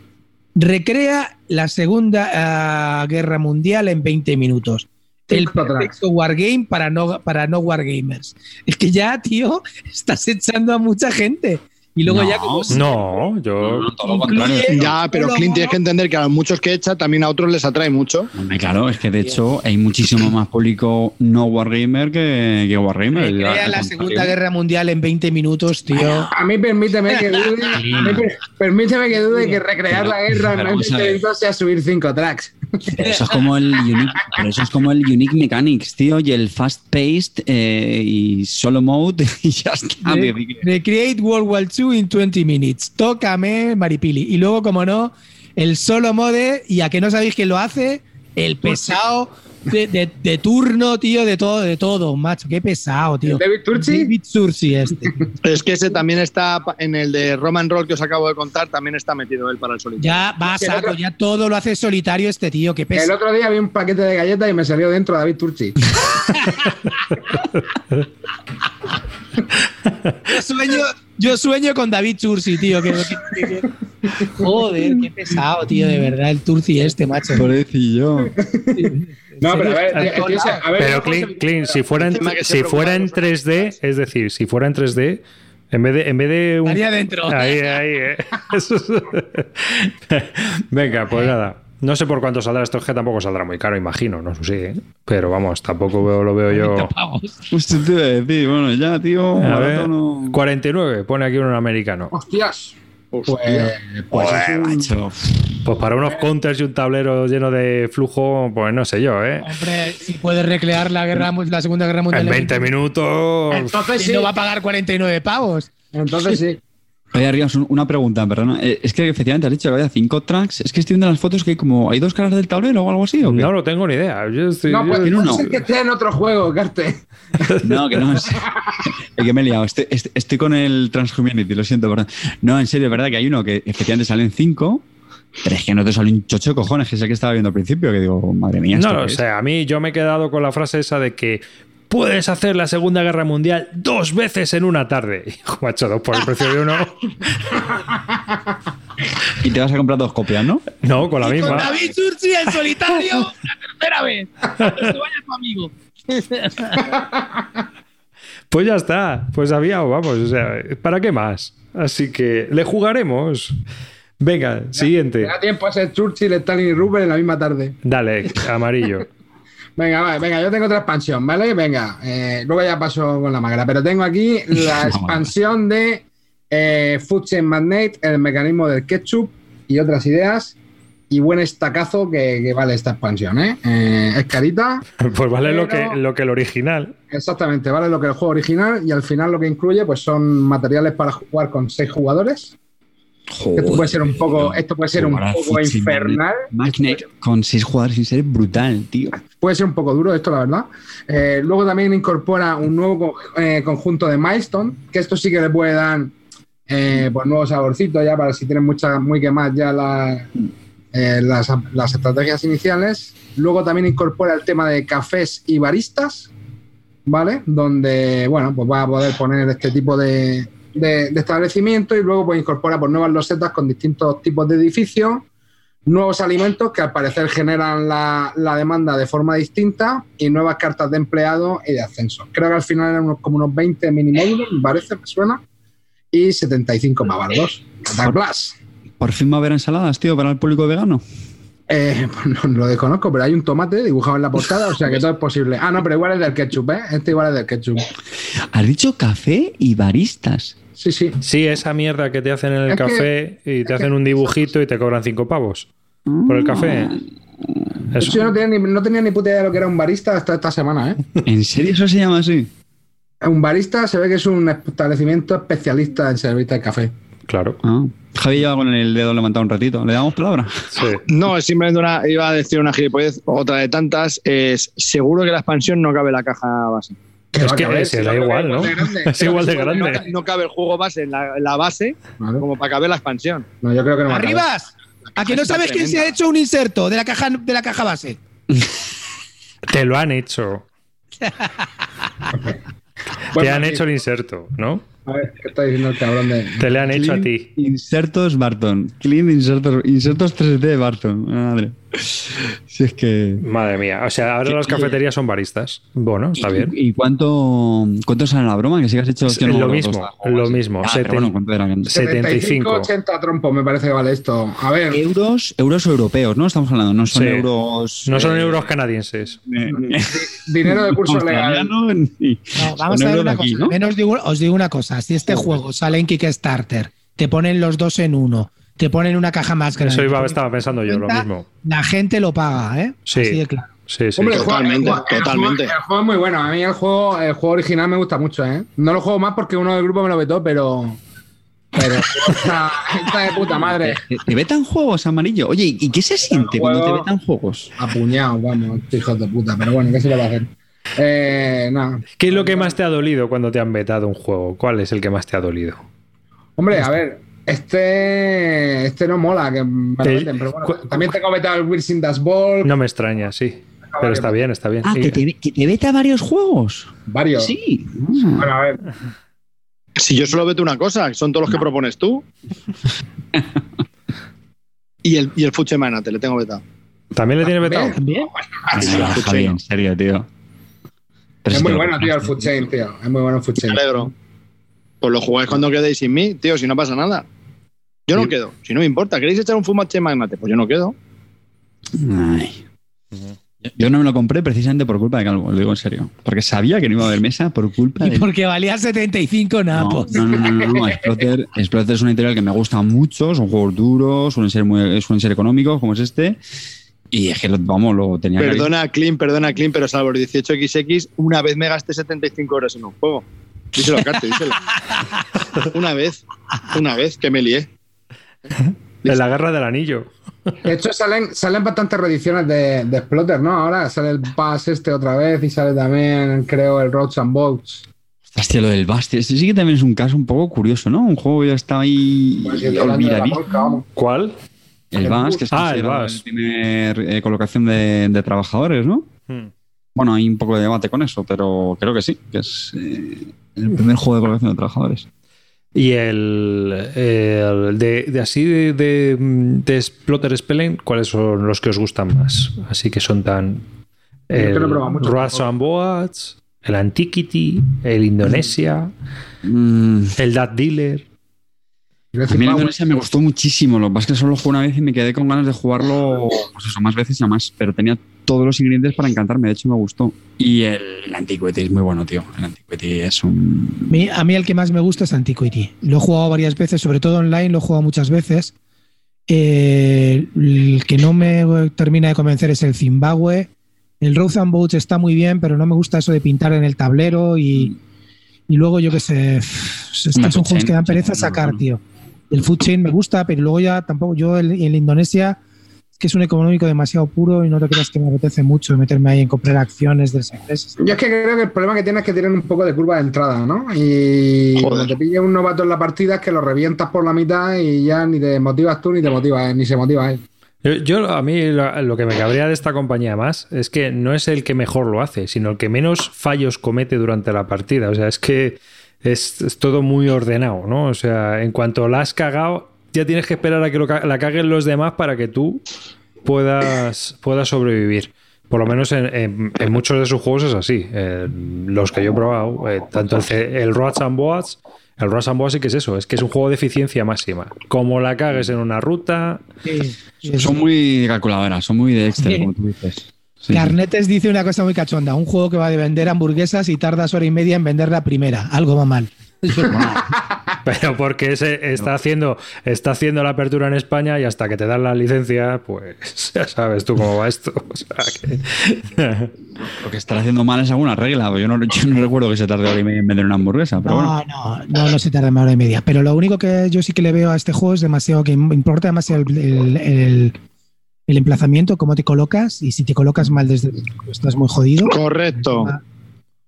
S5: Recrea la Segunda ah, Guerra Mundial en 20 minutos. El perfecto wargame para no, para no wargamers. Es que ya, tío, estás echando a mucha gente. Y luego
S3: No.
S5: ya como
S1: No, yo.
S3: No, todo
S5: Incluye-
S3: contrario.
S2: Ya, pero Clint tienes que entender que a los muchos que echa, también a otros les atrae mucho.
S3: Hombre, claro, es que de hecho hay muchísimo más público no Wargamer que, que Wargamer.
S5: la
S3: contrario.
S5: Segunda Guerra Mundial en 20 minutos, tío.
S4: A mí permíteme que dude, a mí per- permíteme que dude que recrear la guerra
S3: Pero
S4: en
S3: vamos a
S4: 20
S3: ver.
S4: minutos sea subir cinco tracks.
S3: Pero eso es como el unique, pero eso es como el unique mechanics, tío, y el fast paced eh, y solo mode y ya está.
S5: Recreate World War II in 20 minutes. Tócame, Maripili. Y luego, como no, el solo mode, y a que no sabéis quién lo hace, el pesado de, de- de turno, tío, de todo, de todo, macho. Qué pesado, tío.
S4: David Turchi.
S5: David Turchi este.
S2: Es que ese también está en el de Roman Roll que os acabo de contar, también está metido él para el solitario.
S5: Ya va saco, ya todo lo hace solitario este tío. Qué
S4: El
S5: pesado.
S4: otro día vi un paquete de galletas y me salió dentro David Turchi.
S5: Yo sueño, yo sueño con David Turci, tío. que- que- que- Joder, qué pesado, tío, de verdad, el Turci este, macho.
S3: Pobrecillo.
S4: No, pero a ver,
S5: colado.
S4: a ver,
S1: Pero Clint, Clint, si fuera en,
S2: se
S1: si fuera en
S2: por
S1: 3D, es decir, si fuera en 3D, en vez de, en vez de un.
S5: Estaría dentro.
S1: Ahí, ahí, eh. Venga, pues nada. No sé por cuánto saldrá esto, es que tampoco saldrá muy caro, imagino, no sé si, ¿eh? pero vamos, tampoco veo- lo veo yo.
S5: Pavos.
S3: Pues te iba a decir, bueno, ya, tío,
S1: A ver,
S3: no.
S1: 49, pone aquí un americano.
S4: Hostias. Pues,
S2: Hostia.
S4: pues es
S3: Joder,
S4: un-
S3: macho.
S1: Pues para unos counters y un tablero lleno de flujo, pues no sé yo, ¿eh?
S5: Hombre, si puedes recrear la guerra, la Segunda Guerra Mundial
S1: En 20 minutos.
S4: Entonces
S5: ¿quién
S4: sí.
S5: no va a pagar 49 pavos?
S4: Entonces sí.
S3: Oye, un- una pregunta, perdona. Eh, Es que efectivamente has dicho que había cinco tracks. Es que estoy viendo las fotos que hay como. ¿Hay dos caras del tablero o algo así? ¿o qué?
S1: No lo tengo ni idea. Yo estoy-
S4: No,
S1: yo-
S4: pues
S3: uno.
S4: ser que esté en otro juego, Carte.
S3: No, que no. Es, es que me he liado. Estoy, est- estoy con el Transhumanity, lo siento, perdón. No, en serio, es verdad que hay uno que efectivamente salen cinco, pero es que no te sale un chocho de cojones, que es el que estaba viendo al principio, que digo, madre mía.
S1: No
S3: ¿esto
S1: lo
S3: qué es?
S1: sé, a mí yo me he quedado con la frase esa de que puedes hacer la Segunda Guerra Mundial dos veces en una tarde. Hijo, macho, dos por el precio de uno.
S3: Y te vas a comprar dos copias, ¿no?
S1: No, con la
S5: Y con
S1: misma.
S5: David Turci en solitario, la tercera vez. Que se vaya tu amigo.
S1: Pues ya está, pues había, vamos, o sea, ¿para qué más? Así que le jugaremos. Venga, siguiente.
S4: Da tiempo a ser Churchill, Stalin y Rupert en la misma tarde.
S1: Dale, amarillo.
S4: Venga, vale, venga, yo tengo otra expansión, ¿vale? Venga, eh, luego ya paso con la magra, pero tengo aquí la expansión de eh, Food Chain Magnate, el mecanismo del ketchup y otras ideas. Y buen estacazo que, que vale esta expansión, ¿eh? Eh, Es carita,
S1: Pues vale lo que, lo que el original.
S4: exactamente, vale lo que el juego original y al final lo que incluye pues son materiales para jugar con seis jugadores. Esto puede ser un poco, esto puede ser un poco infernal.
S3: Magnet con seis jugadores sin ser brutal, tío.
S4: puede ser un poco duro esto, la verdad. Eh, luego también incorpora un nuevo eh, conjunto de milestone, que esto sí que le puede dar eh, pues nuevo saborcito ya para si tienes muchas muy quemadas ya la- eh, las, las estrategias iniciales. Luego también incorpora el tema de cafés y baristas, ¿vale? Donde, bueno, pues va a poder poner este tipo de, de, de establecimiento y luego pues incorpora pues, nuevas losetas con distintos tipos de edificios nuevos alimentos que al parecer generan la, demanda de forma distinta y nuevas cartas de empleado y de ascenso. Creo que al final eran como unos 20 mini módulos, me parece, me suena, y 75 mavardos. Cataclas.
S3: Por fin va a haber ensaladas, tío, para el público vegano.
S4: Eh, pues no, lo desconozco, pero hay un tomate dibujado en la portada, o sea que todo es posible. Ah, no, pero igual es del ketchup, ¿eh? Este igual es del ketchup.
S3: Has dicho café y baristas.
S4: Sí, sí.
S1: Sí, esa mierda que te hacen en el
S4: Es que-
S1: café y te hacen
S4: que-
S1: un dibujito y te cobran cinco pavos por el café.
S4: De hecho, yo no tenía, ni, no tenía ni puta idea de lo que era un barista hasta esta semana, ¿eh?
S3: ¿En serio eso se llama así?
S4: Un barista se ve que es un establecimiento especialista en servirte el café.
S1: Claro.
S3: Ah. Javi lleva con el dedo levantado un ratito. ¿Le damos palabra?
S1: Sí.
S2: No, es simplemente una, iba a decir una gilipollez, otra de tantas, es seguro que la expansión no cabe en la caja base.
S4: Que
S1: Es que
S4: caber,
S1: se
S4: si
S1: da
S4: no,
S1: igual, ¿no?
S4: de grande.
S1: Es igual de
S2: No,
S1: grande.
S2: no cabe el juego base en la, en la base
S4: Vale.
S2: como para caber la expansión.
S4: No, yo creo que no.
S5: ¡Arribas! ¿A que no sabes quién se ha
S2: tremenda.
S5: hecho un inserto de la caja, de la caja base?
S1: Te lo han hecho. Te han hecho el inserto, ¿no?
S4: Ver, ¿qué está diciendo el cabrón de.?
S1: Te le han hecho a
S3: Clean
S1: ti.
S3: Insertos Barton. Clean insertos, insertos 3D de Barton. Madre. Si es que.
S1: Madre mía. O sea, ahora las cafeterías son baristas. Bueno, está bien.
S3: ¿Y cuánto, cuánto sale la broma? Que si has hecho
S1: Es lo mismo,
S3: estaba,
S1: lo mismo.
S3: Ah,
S1: Seten-
S3: bueno, ¿cuánto era?
S1: 75.
S4: 80 trompos me parece que vale esto. A ver,
S3: Euros, euros europeos, ¿no? Estamos hablando, no son
S1: Sí.
S3: euros.
S1: No son
S3: eh,
S1: euros canadienses.
S4: dinero de curso legal.
S3: australianos, ni-
S5: No, vamos a ver una
S3: aquí,
S5: cosa.
S3: ¿no?
S5: Menos digo- os digo una cosa. Si este juego sale en Kickstarter, te ponen los dos en uno, te ponen una caja más grande.
S1: Eso iba, estaba pensando yo, lo mismo.
S5: La gente lo paga, ¿eh?
S1: Sí.
S5: Así de claro.
S1: Sí, sí.
S4: Hombre, el juego-
S2: Totalmente,
S4: el juego- el
S2: totalmente.
S4: juego- El juego es muy bueno. A mí el juego, el juego original me gusta mucho, ¿eh? No lo juego más porque uno del grupo me lo vetó, pero. Pero está, está de puta madre.
S3: ¿Te, vetan juegos, amarillo? Oye, ¿y qué se siente cuando te vetan juegos?
S4: Apuñado, vamos, hijos de puta. Pero bueno, ¿qué se le va a hacer? Eh, nada.
S1: ¿Qué es lo que más te ha dolido cuando te han vetado un juego? ¿Cuál es el que más te ha dolido?
S4: Hombre, a ver, este, este no mola que me lo meten, pero bueno,
S1: cu-
S4: también tengo vetado el Wilson Das Ball,
S1: No me extraña, sí. Pero está bien, está bien.
S3: Ah, que te, que te veta varios juegos.
S4: varios.
S3: Sí.
S4: Bueno, a ver,
S2: Si yo solo vete una cosa, que son todos los que propones tú. y el, y el Fuche Mana, te le tengo vetado.
S1: ¿También le tienes vetado?
S5: También.
S3: Ah, en serio, tío. Pero
S4: es muy bueno, tío, el. Food Chain, tío. Es muy bueno el Food
S2: Me alegro. Pues lo jugáis cuando quedéis sin mí, tío, si no pasa nada. Yo no quedo, si no me importa. ¿Queréis echar un Fumache Magnate? Pues yo no quedo.
S3: Ay. Yo no me lo compré precisamente por culpa de Calvo, lo digo en serio. Porque sabía que no iba a haber mesa por culpa
S5: Y
S3: de.
S5: porque valía 75
S3: No,
S5: napos.
S3: no, no, no, no, no. Exploter, Exploter es una editorial que me gusta mucho, son juegos duros, suelen ser, muy, suelen ser económicos, como es este. Y es que, lo- vamos, lo tenía que
S2: Perdona, Clean, perdona, Clean, pero salvo el 18XX, una vez me gasté 75 euros en un juego. Díselo, Carte, díselo. una vez, una vez que me lié.
S1: En la guerra del anillo.
S4: De hecho, salen, salen bastantes reediciones de, de Exploter, ¿no? Ahora sale el Pass este otra vez y sale también, creo, el Roads and Boats.
S3: Hostia, lo del Basti. Este sí que también es un caso un poco curioso, ¿no? Un juego que ya está ahí
S4: Pues.
S1: ¿Cuál?
S3: El
S4: bus.
S3: que es
S1: Ah, el
S3: el primer eh, colocación de, de trabajadores, ¿no?
S1: Hmm.
S3: Bueno, hay un poco de debate con eso, pero creo que sí, que es eh, el primer juego de colocación de trabajadores.
S1: Y el, el de, de así de, de, de Exploter Spellen, ¿cuáles son los que os gustan más? Así que son tan. El Rats and Boats, el Antiquity, el Indonesia,
S3: Mm,
S1: el That Dealer.
S3: A mí
S4: Power.
S3: Indonesia me gustó muchísimo. Lo que pasa es que solo lo jugué una vez y me quedé con ganas de jugarlo pues eso, más veces y más. Pero tenía todos los ingredientes para encantarme. De hecho, me gustó. Y el, el Antiquity es muy bueno, tío. El Antiquity es un.
S5: A mí el que más me gusta es Antiquity. Lo he jugado varias veces, sobre todo online, lo he jugado muchas veces. Eh, el que no me termina de convencer es el Zimbabue. El Road and Boats está muy bien, pero no me gusta eso de pintar en el tablero y, y luego yo qué sé, estas
S3: Food
S5: son juegos que dan pereza sacar, tío. El Food Chain me gusta, pero luego ya tampoco, yo el, el Indonesia es que es un económico demasiado puro y no te creas que me apetece mucho meterme ahí en comprar acciones de esa empresa.
S4: Yo es que creo que el problema que tienes es que tienen un poco de curva de entrada, ¿no? Y
S2: Joder.
S4: cuando te pilla un novato en la partida es que lo revientas por la mitad y ya ni te motivas tú ni te motiva él, ni se motiva él.
S1: Yo, yo, a mí lo, lo que me cabría de esta compañía más es que no es el que mejor lo hace, sino el que menos fallos comete durante la partida. O sea, es que es, es todo muy ordenado, ¿no? O sea, en cuanto la has cagado, ya tienes que esperar a que lo la caguen los demás para que tú puedas, puedas sobrevivir. Por lo menos en, en- en muchos de sus juegos es así. Eh, los que yo he probado, eh, tanto el, C- el Roads and Boats, El Rush and Boa sí que es eso, es que es un juego de eficiencia máxima. Como la cagues en una ruta,
S5: Sí, sí,
S3: Son muy calculadoras, son muy de Excel,
S5: Sí.
S3: como tú dices. Sí.
S5: Carnetes dice una cosa muy cachonda, un juego que va de vender hamburguesas y tardas hora y media en vender la primera. Algo va mal.
S1: pero porque se está haciendo, está haciendo la apertura en España y hasta que te dan la licencia, pues ya sabes tú cómo va esto. O sea que-
S3: Lo que estará haciendo mal es alguna regla. Yo no, yo no recuerdo que se tarde hora y media en vender una hamburguesa, pero
S5: No,
S3: bueno.
S5: no, no, no se tarda más hora y media. Pero lo único que yo sí que le veo a este juego es demasiado, que importa demasiado el, el- el- el emplazamiento, cómo te colocas, y si te colocas mal desde el principio, estás muy jodido.
S2: Correcto.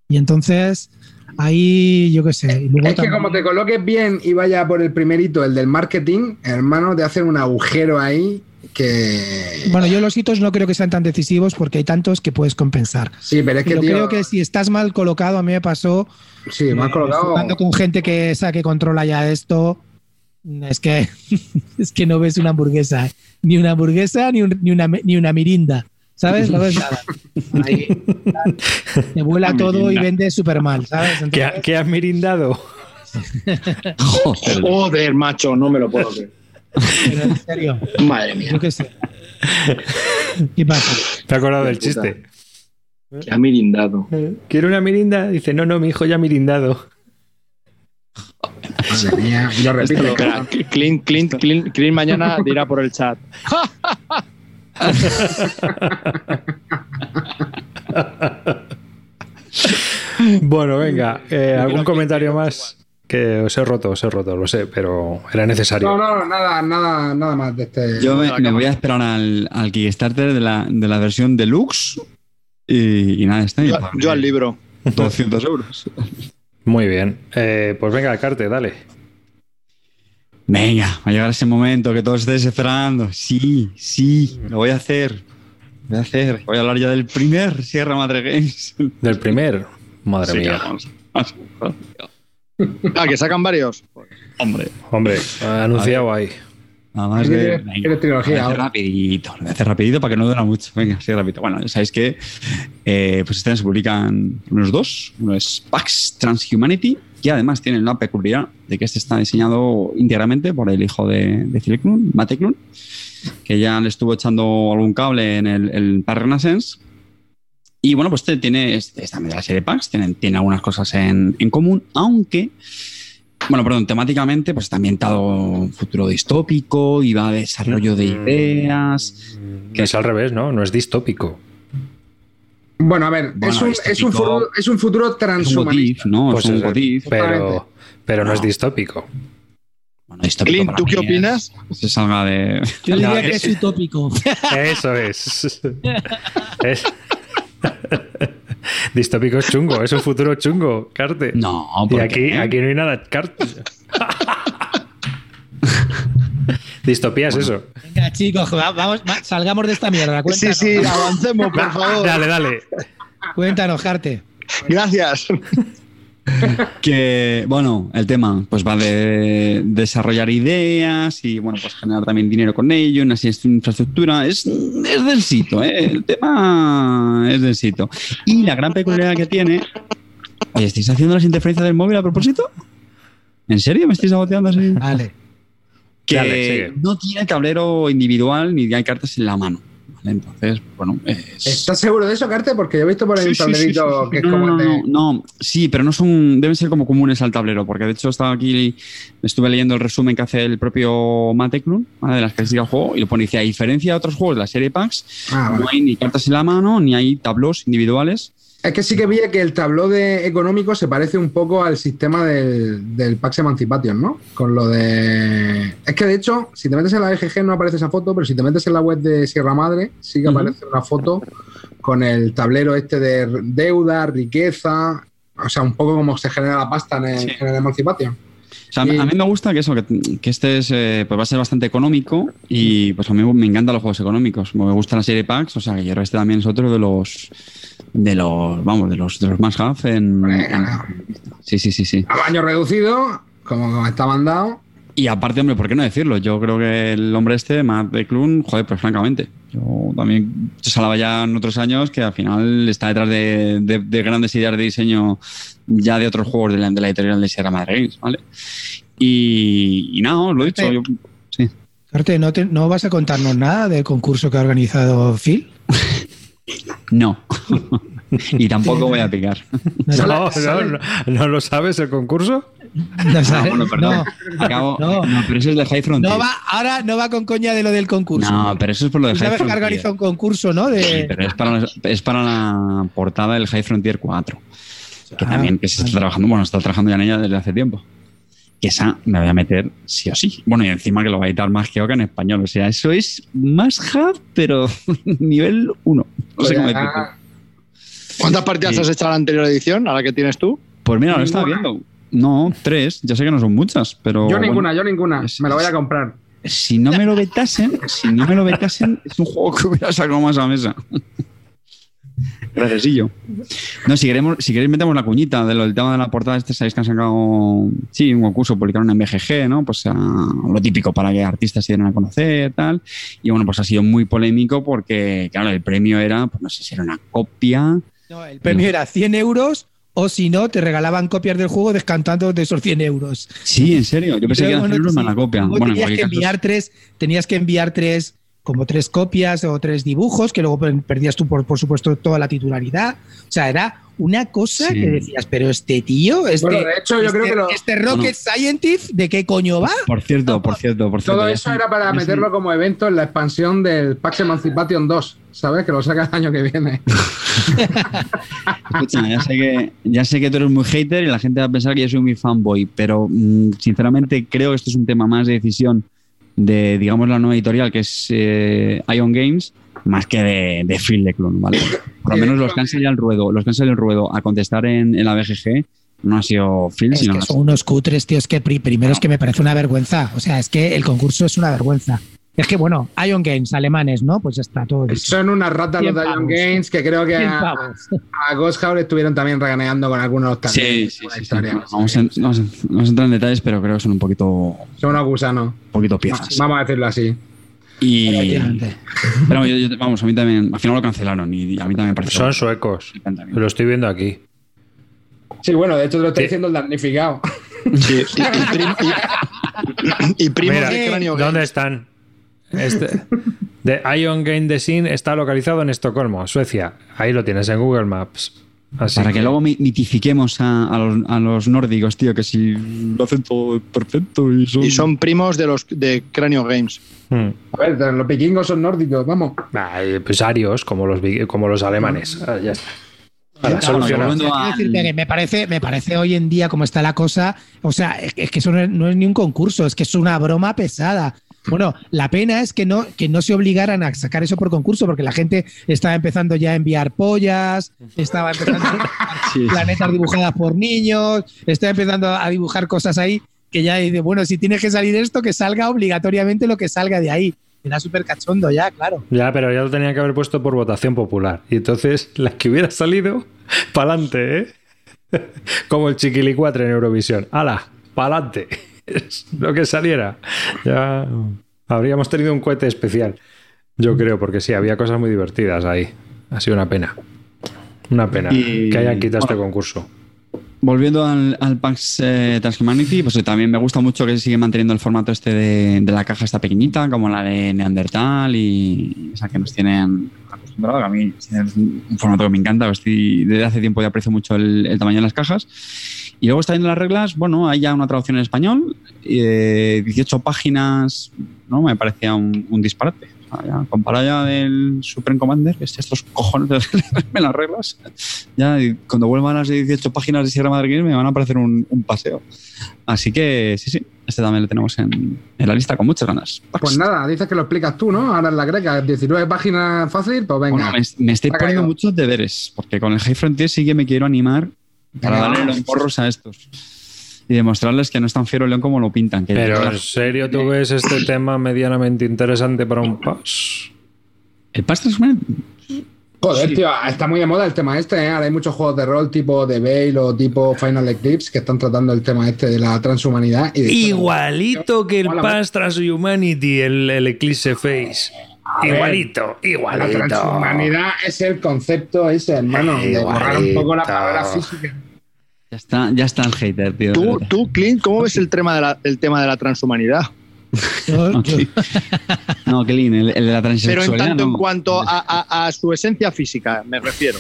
S5: Y entonces, ahí, yo qué sé. y luego
S4: Es que
S5: también-
S4: como te coloques bien y vaya por el primerito, el del marketing, hermano, te hacen un agujero ahí que.
S5: Bueno, yo los hitos no creo que sean tan decisivos porque hay tantos que puedes compensar.
S4: sí, pero es que,
S5: Pero
S4: tío,
S5: creo que si estás mal colocado, a mí me pasó
S4: Sí, has
S5: eh,
S4: colocado.
S5: con gente que sabe que controla ya esto. Es que es que no ves una hamburguesa, ni una hamburguesa ni, un- ni una ni una mirinda, ¿sabes? No ves nada. Ahí, te vuela todo y vende súper mal, ¿sabes?
S1: ¿Qué,
S5: Entonces,
S1: qué has mirindado?
S3: Joder.
S2: Joder, macho, no me lo puedo creer.
S5: pero en serio,
S2: Madre mía.
S5: yo qué sé. ¿Qué pasa?
S1: ¿Te has acordado del chiste?
S2: Que ha mirindado.
S1: ¿Quiere una mirinda? Dice, no, no, mi hijo ya ha mirindado.
S4: Madre mía, y lo repito.
S2: Espera, Clint, Clint, Clint, Clint mañana dirá por el chat.
S1: Bueno, venga, eh, ¿algún comentario más? Que os he roto, os he roto, lo sé, pero era necesario.
S4: No, no, nada, nada, nada más de este.
S3: Yo me, me voy a esperar al, al Kickstarter de la, de la versión deluxe y, y nada, está.
S2: Yo, yo al libro.
S3: 200 euros.
S1: Muy bien. Eh, pues venga, Carte, dale.
S3: Venga, va a llegar ese momento que todos estáis esperando. Sí, sí, lo voy a hacer. Lo voy a hacer. Voy a hablar ya del primer Sierra Madre Games.
S1: Del primer. Madre
S3: Sí,
S1: mía.
S3: vamos. Vamos.
S2: Ah, que sacan varios.
S3: Hombre,
S1: Hombre, anunciado ahí.
S3: Nada más de. venga,
S4: tienes trilogía
S3: lo voy a hacer rapidito, lo voy a hacer rapidito para que no dura mucho. Venga, sí, rapidito. Bueno, sabéis que eh, pues este se publican unos dos. Uno es Pax Transhumanity y además tiene la peculiaridad de que este está diseñado íntegramente por el hijo de, de Philip Clun, Mate Clun, que ya le estuvo echando algún cable en el, el Pack Renaissance. Y bueno, pues este tiene, este es también de la serie Pax, tiene, tiene algunas cosas en, en común, aunque bueno, perdón, temáticamente pues está ambientado en futuro distópico y va de desarrollo de ideas.
S1: Que es al revés, ¿no? No es distópico.
S4: Bueno, a ver,
S3: Bueno,
S4: es, un, es, un futuro, es un futuro
S3: Es un what
S4: transhumanista.
S3: if, ¿no?
S1: Pues
S3: es un
S1: es-
S3: what if.
S1: Pero, pero no es distópico.
S3: Bueno, distópico
S2: Clint, ¿tú qué opinas?
S3: Se salga de.
S5: Yo
S1: No,
S5: diría que
S1: es-
S5: es utópico.
S1: Eso es. Es- Distópico es chungo, es un futuro chungo, Carte.
S3: No,
S1: y
S3: ¿por
S1: aquí,
S3: qué?
S1: aquí no hay nada, Carte. Distopía es eso.
S5: Venga, chicos, va- vamos, va- salgamos de esta mierda.
S2: Sí,
S5: Cuéntanos,
S2: sí, avancemos, por favor.
S1: Dale, dale.
S5: cuéntanos, Jarte.
S2: Gracias.
S3: Que, bueno, el tema pues va de desarrollar ideas y, bueno, pues generar también dinero con ello, una infraestructura. Es, es del sitio, ¿eh? El tema es del sitio. Y la gran peculiaridad que tiene. Oye, ¿estáis haciendo las interferencias del móvil a propósito? ¿En serio me estáis saboteando así?
S5: Vale.
S3: que
S1: Dale,
S3: no tiene tablero individual ni hay cartas en la mano. Entonces, bueno, es...
S4: ¿Estás seguro de eso, Carte? Porque yo he visto por ahí
S3: Sí,
S4: un tablerito
S3: sí, sí.
S4: que es como
S3: no,
S4: el de.
S3: no, sí, pero no son, deben ser como comunes al tablero, porque de hecho estaba aquí, estuve leyendo el resumen que hace el propio Mateclun ¿vale? de las características del juego y lo pone, dice, a diferencia de otros juegos de la serie PAX,
S4: Ah, vale.
S3: no hay ni cartas en la mano, ni hay tablos individuales.
S4: Es que sí que vi que el tabló de económico se parece un poco al sistema del, del Pax Emancipation, ¿no? Con lo de. Es que de hecho, si te metes en la EGG no aparece esa foto, pero si te metes en la web de Sierra Madre, sí que aparece una foto con el tablero este de deuda, riqueza. O sea, un poco como se genera la pasta en el,
S3: Sí.
S4: en el Emancipation.
S3: O sea, a mí- a me gusta que eso, que, que este es, eh, pues va a ser bastante económico y pues a mí me encantan los juegos económicos. Me gusta la serie PAX, o sea que yo creo que este también es otro de los de los, vamos, de los de los más have en. Sí, sí, sí, sí.
S4: Tamaño reducido, como, como está mandado.
S3: Y aparte, hombre, ¿por qué no decirlo? Yo creo que el hombre este, Matt de Clun, joder, pues francamente. Yo también se salaba ya en otros años que al final está detrás de, de- de grandes ideas de diseño ya de otros juegos de la, de la editorial de Sierra Madre Games, ¿vale? Y, y nada, os lo he dicho. Yo- sí.
S5: Arte, ¿no, te- ¿no vas a contarnos nada del concurso que ha organizado Phil?
S3: No. y tampoco voy a picar.
S5: No,
S1: No,
S5: no,
S1: no, no, ¿no lo sabes el concurso?
S5: no,
S3: Ah,
S5: sabes,
S3: bueno, perdón.
S5: no,
S3: Acabo-
S5: no.
S3: no, pero eso es de High Frontier.
S5: no va, ahora no va con coña de lo del concurso.
S3: No, pero eso es por lo de High
S5: sabes que ha
S3: Frontier.
S5: organizado un concurso, ¿no?
S3: Sí,
S5: De,
S3: pero es para, es para la portada del High Frontier 4. Que
S5: Ah,
S3: también que se está trabajando, bueno, está trabajando ya en ella desde hace tiempo. Que esa me voy a meter sí o sí. Bueno, y encima que lo va a editar más que Oca en español. O sea, eso es más hub, pero nivel 1. No sé cómo
S4: Pues
S3: decirlo.
S2: ¿Cuántas partidas
S3: Sí.
S2: has hecho a la anterior edición, a la que tienes tú?
S3: Pues mira, lo estaba viendo. No, tres. Ya sé que no son muchas, pero.
S4: Yo
S3: bueno,
S4: ninguna, yo ninguna.
S3: es-
S4: Me lo voy a comprar.
S3: si no me lo vetasen, si no me lo vetasen, es un juego que hubiera sacado más a mesa. Graciosillo. No, si queremos, si queréis metemos la cuñita de lo- del tema de la portada, este sabéis que han sacado sí, un concurso, publicaron en BGG, ¿no? Pues ah, lo típico para que artistas se dieran a conocer, tal. Y bueno, pues ha sido muy polémico porque, claro, el premio era, pues no sé si era una copia.
S5: no, el premio era 100 euros o si no, te regalaban copias del juego descantando de esos 100 euros.
S3: Sí, en serio, yo pensé que
S5: Luego,
S3: era
S5: no,
S3: una
S5: sí,
S3: la copia. en
S5: tenías, que enviar tres, tenías que enviar tres, como tres copias o tres dibujos, que luego per- perdías tú, por, por supuesto, toda la titularidad. O sea, era una cosa
S3: Sí.
S5: que decías, pero este tío, este,
S4: Bueno, de hecho, yo
S5: este,
S4: creo que lo-
S5: este Rocket Scientist, ¿de qué coño va?
S3: Por cierto, por cierto, por cierto.
S4: Todo eso era para meterlo como evento en la expansión del Pax Emancipation 2, ¿sabes? Que lo saca el año que viene.
S3: Escucha, ya sé, que, ya sé que tú eres muy hater y la gente va a pensar que yo soy muy fanboy, pero mm, sinceramente creo que esto es un tema más de decisión de, digamos, la nueva editorial, que es eh, Ion Games, más que de, de Phil Leclon, ¿vale? Por lo menos los que han salido al ruedo, los que han salido al ruedo a contestar en, en la BGG no ha sido Phil,
S5: Es
S3: sino
S5: que son unos cutres, tío. Es que pri- primero es que me parece una vergüenza. O sea, es que el concurso es una vergüenza. Es que, bueno, Ion Games, alemanes, ¿no? Pues ya está todo dicho.
S4: Son unas ratas los de
S5: 100
S4: Ion. Games que creo que
S5: 100
S4: a, a Ghost estuvieron también reganeando con algunos
S3: Sí,
S4: también.
S3: sí, sí, sí.
S4: historia.
S3: Vamos, a, vamos a- vamos a entrar en detalles, pero creo que son un poquito, un
S4: Son unos gusanos.
S3: poquito piezas.
S4: Vamos a decirlo así.
S3: Y, pero vamos, yo- yo- vamos, a mí también, al final lo cancelaron y a mí también me parece
S1: Son suecos. Lo estoy viendo aquí.
S4: Sí, bueno, de hecho te lo está
S1: Sí.
S4: diciendo el damnificado.
S2: Sí. Y, y prim- y- y primos
S1: Mira,
S2: de cráneo
S1: ¿dónde están? Este, The Ion Game Design está localizado en Estocolmo, Suecia. Ahí lo tienes en Google Maps. Así
S3: Para que luego mi- mitifiquemos a, a los, a los nórdicos, tío, que si lo hacen todo perfecto y son...
S2: Y son primos de los de Cráneo Games.
S1: Hmm.
S4: A ver, los vikingos son nórdicos, vamos.
S1: Ay, pues arios, como los, como los alemanes. Ah, ya está.
S3: Al-
S5: que me parece, me parece hoy en día como está la cosa, o sea, es, es que eso no es, no es ni un concurso, es que es una broma pesada. Bueno, la pena es que no, que no se obligaran a sacar eso por concurso, porque la gente estaba empezando ya a enviar pollas, estaba empezando a
S3: Sí.
S5: planetas dibujadas por niños, estaba empezando a dibujar cosas ahí que ya dice, bueno, si tiene que salir esto, que salga obligatoriamente lo que salga de ahí. Era súper cachondo ya, claro.
S1: Ya, pero ya lo tenían que haber puesto por votación popular. Y entonces, la que hubiera salido, pa'lante, ¿eh? Como el chiquilicuatre en Eurovisión. ¡Hala! ¡Pa'lante! Lo que saliera. Ya habríamos tenido un cohete especial. Yo creo, porque sí, había cosas muy divertidas ahí. Ha sido una pena. Una pena
S3: Y-
S1: que hayan quitado este concurso.
S3: Volviendo al, al PAX eh, Transhumanity, pues eh, también me gusta mucho que sigue manteniendo el formato este de, de la caja esta pequeñita, como la de Neandertal y esa que nos tienen acostumbrado, que a mí es un formato que me encanta, estoy, desde hace tiempo ya aprecio mucho el, tamaño de las cajas. Y luego está viendo las reglas, bueno, hay ya una traducción en español, eh, 18 páginas, ¿no? Me parecía un disparate. Ya, comparado ya del Supreme Commander, que es estos cojones leerme las reglas, ya y cuando vuelvan las 18 páginas de Sierra Madre Games me van a parecer un, un paseo. Así que sí, sí, este también lo tenemos en, en la lista con muchas ganas.
S4: Pues nada, dices que lo explicas tú, ¿no? Ahora en la greca, 19 páginas fácil, pues venga.
S3: Bueno, me, me estoy poniendo
S4: caído.
S3: muchos deberes, porque con el High Frontier sí que me quiero animar para
S4: Venga,
S3: darle los porros a estos. Y demostrarles que no es tan fiero el león como lo pintan. Que
S1: Pero en serio, ¿tú ves este tema medianamente interesante para un pass?
S3: el Pass Transhumanity
S4: Joder, tío, está muy de moda el tema este, ¿eh? Ahora hay muchos juegos de rol tipo The Veil o tipo Final Eclipse que están tratando el tema este de la transhumanidad. Y de hecho,
S1: Igualito que el Pass Transhumanity, el, el Eclipse Face.
S4: ver,
S1: Igualito,
S4: La
S1: igualito.
S4: transhumanidad es el concepto ese, hermano, de borrar un poco la
S1: Igualito.
S4: palabra física.
S3: Ya está, ya está el hater, tío.
S2: Tú, tú, Clint, ¿cómo ves el tema de la, el tema de la transhumanidad?
S3: No, sí. No, Kelly, el, el de la
S2: Pero en
S3: transexualidad.
S2: tanto en cuanto a, a- a su esencia física, me refiero.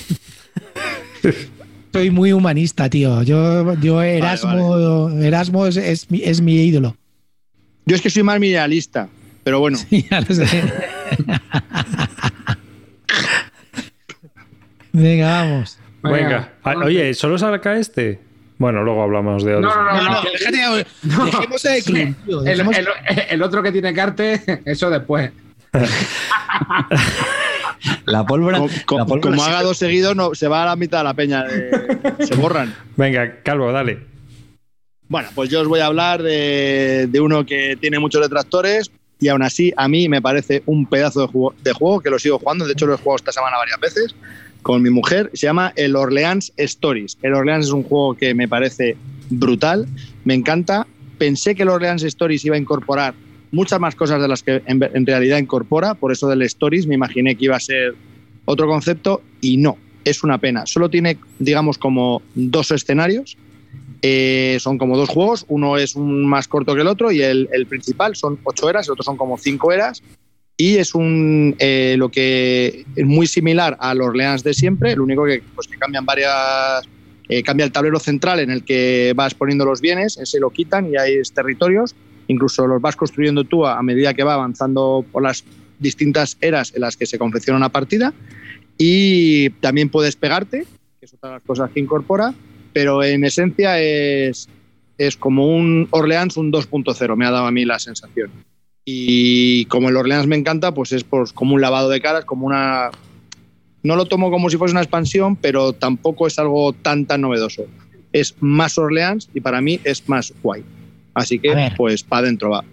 S5: soy muy humanista, tío. Yo, yo Erasmo, Erasmo es, es mi, es mi ídolo.
S2: Yo es que soy más mineralista, pero bueno.
S5: Ya lo sé. Venga, vamos.
S1: Venga. Ah, Oye, ¿solo saca este? Bueno, luego hablamos de
S4: No,
S1: otros.
S4: no, no.
S5: No,
S4: no.
S5: no, déjate,
S4: No.
S5: dejemos tío,
S4: El,
S5: dejemos-
S4: el- el otro que tiene carte, eso después.
S3: La pólvora.
S2: Co- co-
S3: la pólvora
S2: como haga dos seguidos, no, se va a la mitad de la peña. de- se borran.
S1: Venga, Calvo, dale.
S2: Bueno, pues yo os voy a hablar de, de uno que tiene muchos detractores y aún así a mí me parece un pedazo de juego, de juego que lo sigo jugando. De hecho, lo he jugado esta semana varias veces con mi mujer. Se llama el Orleans Stories. El Orleans es un juego que me parece brutal, me encanta. Pensé que el Orleans Stories iba a incorporar muchas más cosas de las que en, realidad incorpora, por eso del Stories me imaginé que iba a ser otro concepto y no, es una pena. Solo tiene, digamos, como dos escenarios. Eh, son como dos juegos, uno es más corto que el otro y el, el principal son ocho eras, el otro son como cinco eras. Y es un eh, lo que es muy similar al Orleans de siempre, lo único que, pues, que cambian varias. eh, cambia el tablero central en el que vas poniendo los bienes, ese lo quitan y hay territorios. Incluso los vas construyendo tú a, medida que va avanzando por las distintas eras en las que se confecciona una partida. Y también puedes pegarte, que es otra de las cosas que incorpora, pero en esencia es, es como un Orleans un 2.0, me ha dado a mí la sensación. Y como el Orleans me encanta, pues es pues, como un lavado de caras, como una... No lo tomo como si fuese una expansión, pero tampoco es algo tan, tan novedoso. Es más Orleans y para mí es más guay. Así que, pues, para adentro va.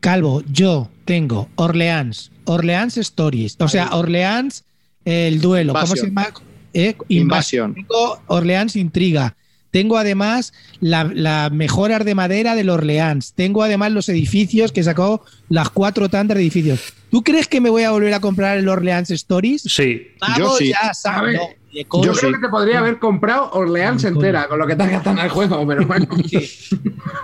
S5: Calvo, yo tengo Orleans, Orleans Stories, o sea, Orleans el duelo, ¿cómo se llama? Eh,
S2: Invasión.
S5: Orleans Intriga. Tengo además la, la mejoras de madera del Orleans. Tengo además los edificios que sacó las cuatro tandas de edificios. ¿Tú crees que me voy a volver a comprar el Orleans Stories?
S1: Sí.
S5: Vamos
S2: Yo sí.
S5: ya, de
S4: Yo creo
S2: sí.
S4: que te podría haber comprado Orleans entera con lo que te has gastado en el juego, pero bueno.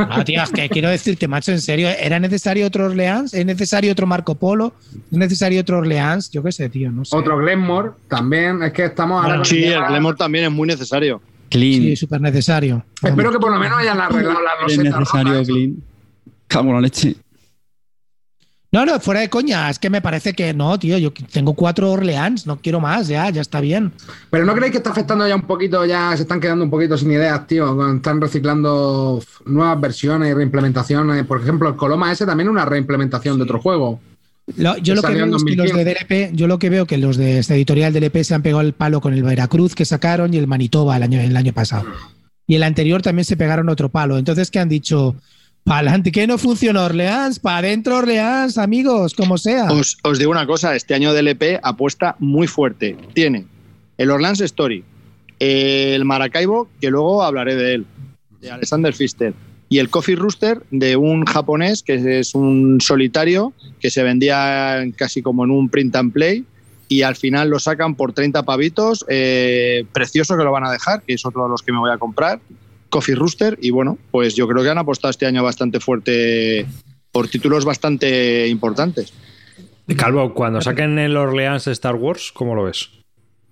S5: No, tío, es que quiero decirte, macho, en serio, ¿era necesario otro Orleans? ¿Es necesario otro Marco Polo? ¿Es necesario otro Orleans? Yo qué sé, tío, no sé.
S4: Otro Glenmore también. Es que estamos ahora.
S2: Sí, el Glamour también es muy necesario.
S3: Clean.
S5: Sí, súper necesario.
S4: Espero que por lo menos hayan arreglado la
S3: es
S4: roseta.
S3: necesario,
S4: roja, eso.
S3: Clean. Cago la leche.
S5: No, no, fuera de coña, es que me parece que no, tío, yo tengo cuatro Orleans, no quiero más, ya, ya está bien.
S4: Pero ¿no creéis que está afectando ya un poquito? Ya se están quedando un poquito sin ideas, tío. cuando Están reciclando nuevas versiones y reimplementaciones. Por ejemplo, el Coloma S también es una reimplementación de otro juego.
S5: Lo- yo lo que veo es que los de
S4: 2015.
S5: DLP, yo lo que veo que los de esta editorial DLP se han pegado el palo con el Veracruz que sacaron y el Manitoba el año, el año pasado. Y el anterior también se pegaron otro palo. Entonces, ¿qué han dicho? Para adelante, que no funciona Orleans, para adentro Orleans, amigos, como sea.
S2: Os, os digo una cosa, este año DLP apuesta muy fuerte. Tiene el Orleans Story, el Maracaibo, que luego hablaré de él, de Alexander Pfister, y el Coffee Rooster de un japonés que es un solitario que se vendía casi como en un print and play y al final lo sacan por 30 pavitos, eh, precioso que lo van a dejar, que es otro de los que me voy a comprar, Coffee Rooster, y bueno, pues yo creo que han apostado este año bastante fuerte por títulos bastante importantes.
S1: Calvo, cuando saquen el Orleans Star Wars, ¿cómo lo ves?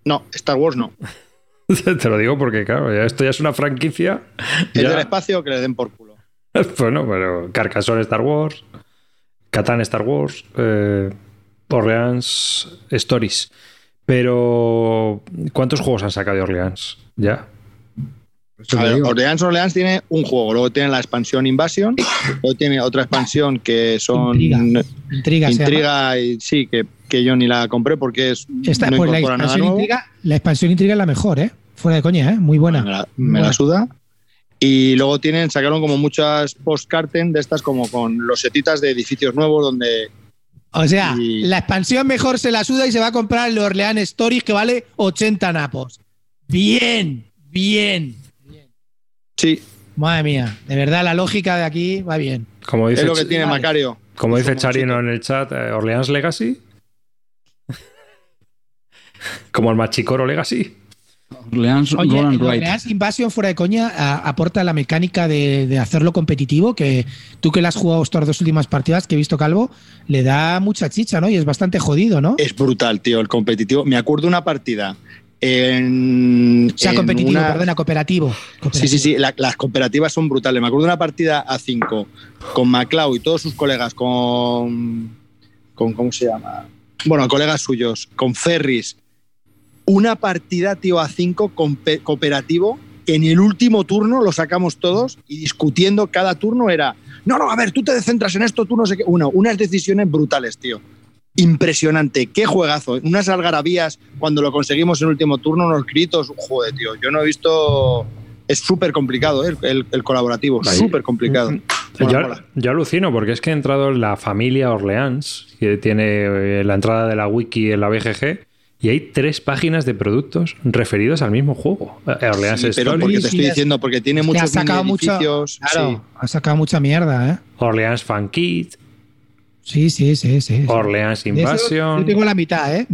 S2: No, Star Wars no.
S1: Te lo digo porque, claro, ya esto ya es una franquicia.
S2: El
S1: Ya-
S2: del espacio que le den por culo.
S1: Bueno, pero Carcassonne Star Wars, Catán Star Wars, eh, Orleans Stories. Pero, ¿cuántos juegos han sacado de Orleans? Ya.
S2: Ver. Orleans Orleans tiene un juego, luego tiene la expansión Invasion, luego tiene otra expansión que son
S5: Intriga. Intriga.
S2: Intriga y sí, que, que yo ni la compré porque es
S5: Esta-
S2: no
S5: pues la expansión,
S2: nuevo.
S5: intriga, la expansión intriga es la mejor, ¿eh? Fuera de coña, ¿eh? Muy buena.
S2: Me la, me la suda. Y luego tienen, sacaron como muchas postcarten de estas como con los setitas de edificios nuevos donde
S5: O sea,
S2: Y-
S5: la expansión mejor se la suda y se va a comprar el Orleans Stories que vale 80 napos. Bien, bien.
S2: sí,
S5: Madre mía, de verdad la lógica de aquí va bien.
S1: Como
S2: es
S1: dice,
S2: lo que tiene
S5: vale.
S2: Macario.
S1: como dice Charino en el chat, eh, Orleans Legacy. como el Machicoro Legacy.
S3: Orleans
S5: Oye,
S3: Roll and
S5: el
S3: Write.
S5: Orleans Invasion fuera de coña a- aporta la mecánica de, de hacerlo competitivo, que tú que le has jugado estas dos últimas partidas que he visto Calvo, le da mucha chicha, ¿no? Y es bastante jodido, ¿no?
S2: Es brutal, tío, el competitivo. Me acuerdo una partida en.
S5: o sea,
S2: en
S5: competitivo,
S2: una-
S5: perdona, cooperativo.
S2: Sí, sí, sí, la- las cooperativas son brutales. Me acuerdo de una partida a 5 con MacLeod y todos sus colegas, con, con. ¿Cómo se llama? Bueno, colegas suyos, con Ferris. Una partida, tío, a 5 cooperativo. que En el último turno lo sacamos todos y discutiendo cada turno era. No, no, a ver, tú te centras en esto, tú no sé qué. Uno, unas decisiones brutales, tío. Impresionante, qué juegazo. Unas algarabías cuando lo conseguimos en el último turno, unos gritos. Joder, tío, yo no he visto. Es súper complicado ¿eh? el, el colaborativo, súper complicado. Mola,
S1: Yo, yo alucino porque es que he entrado en la familia Orleans, que tiene eh, la entrada de la wiki en la BGG, y hay tres páginas de productos referidos al mismo juego. Eh, Orleans
S2: Sí, pero
S1: Stories,
S2: porque te estoy
S5: es-
S2: diciendo, porque tiene
S5: ha
S2: muchos
S5: sacado
S2: mini
S5: mucho-
S2: edificios.
S5: Claro,
S2: sí.
S5: ha sacado mucha mierda, ¿eh?
S1: Orleans Fan Kit,
S5: Sí, sí, sí, sí.
S1: Orleans Invasion.
S5: Yo tengo la mitad, ¿eh?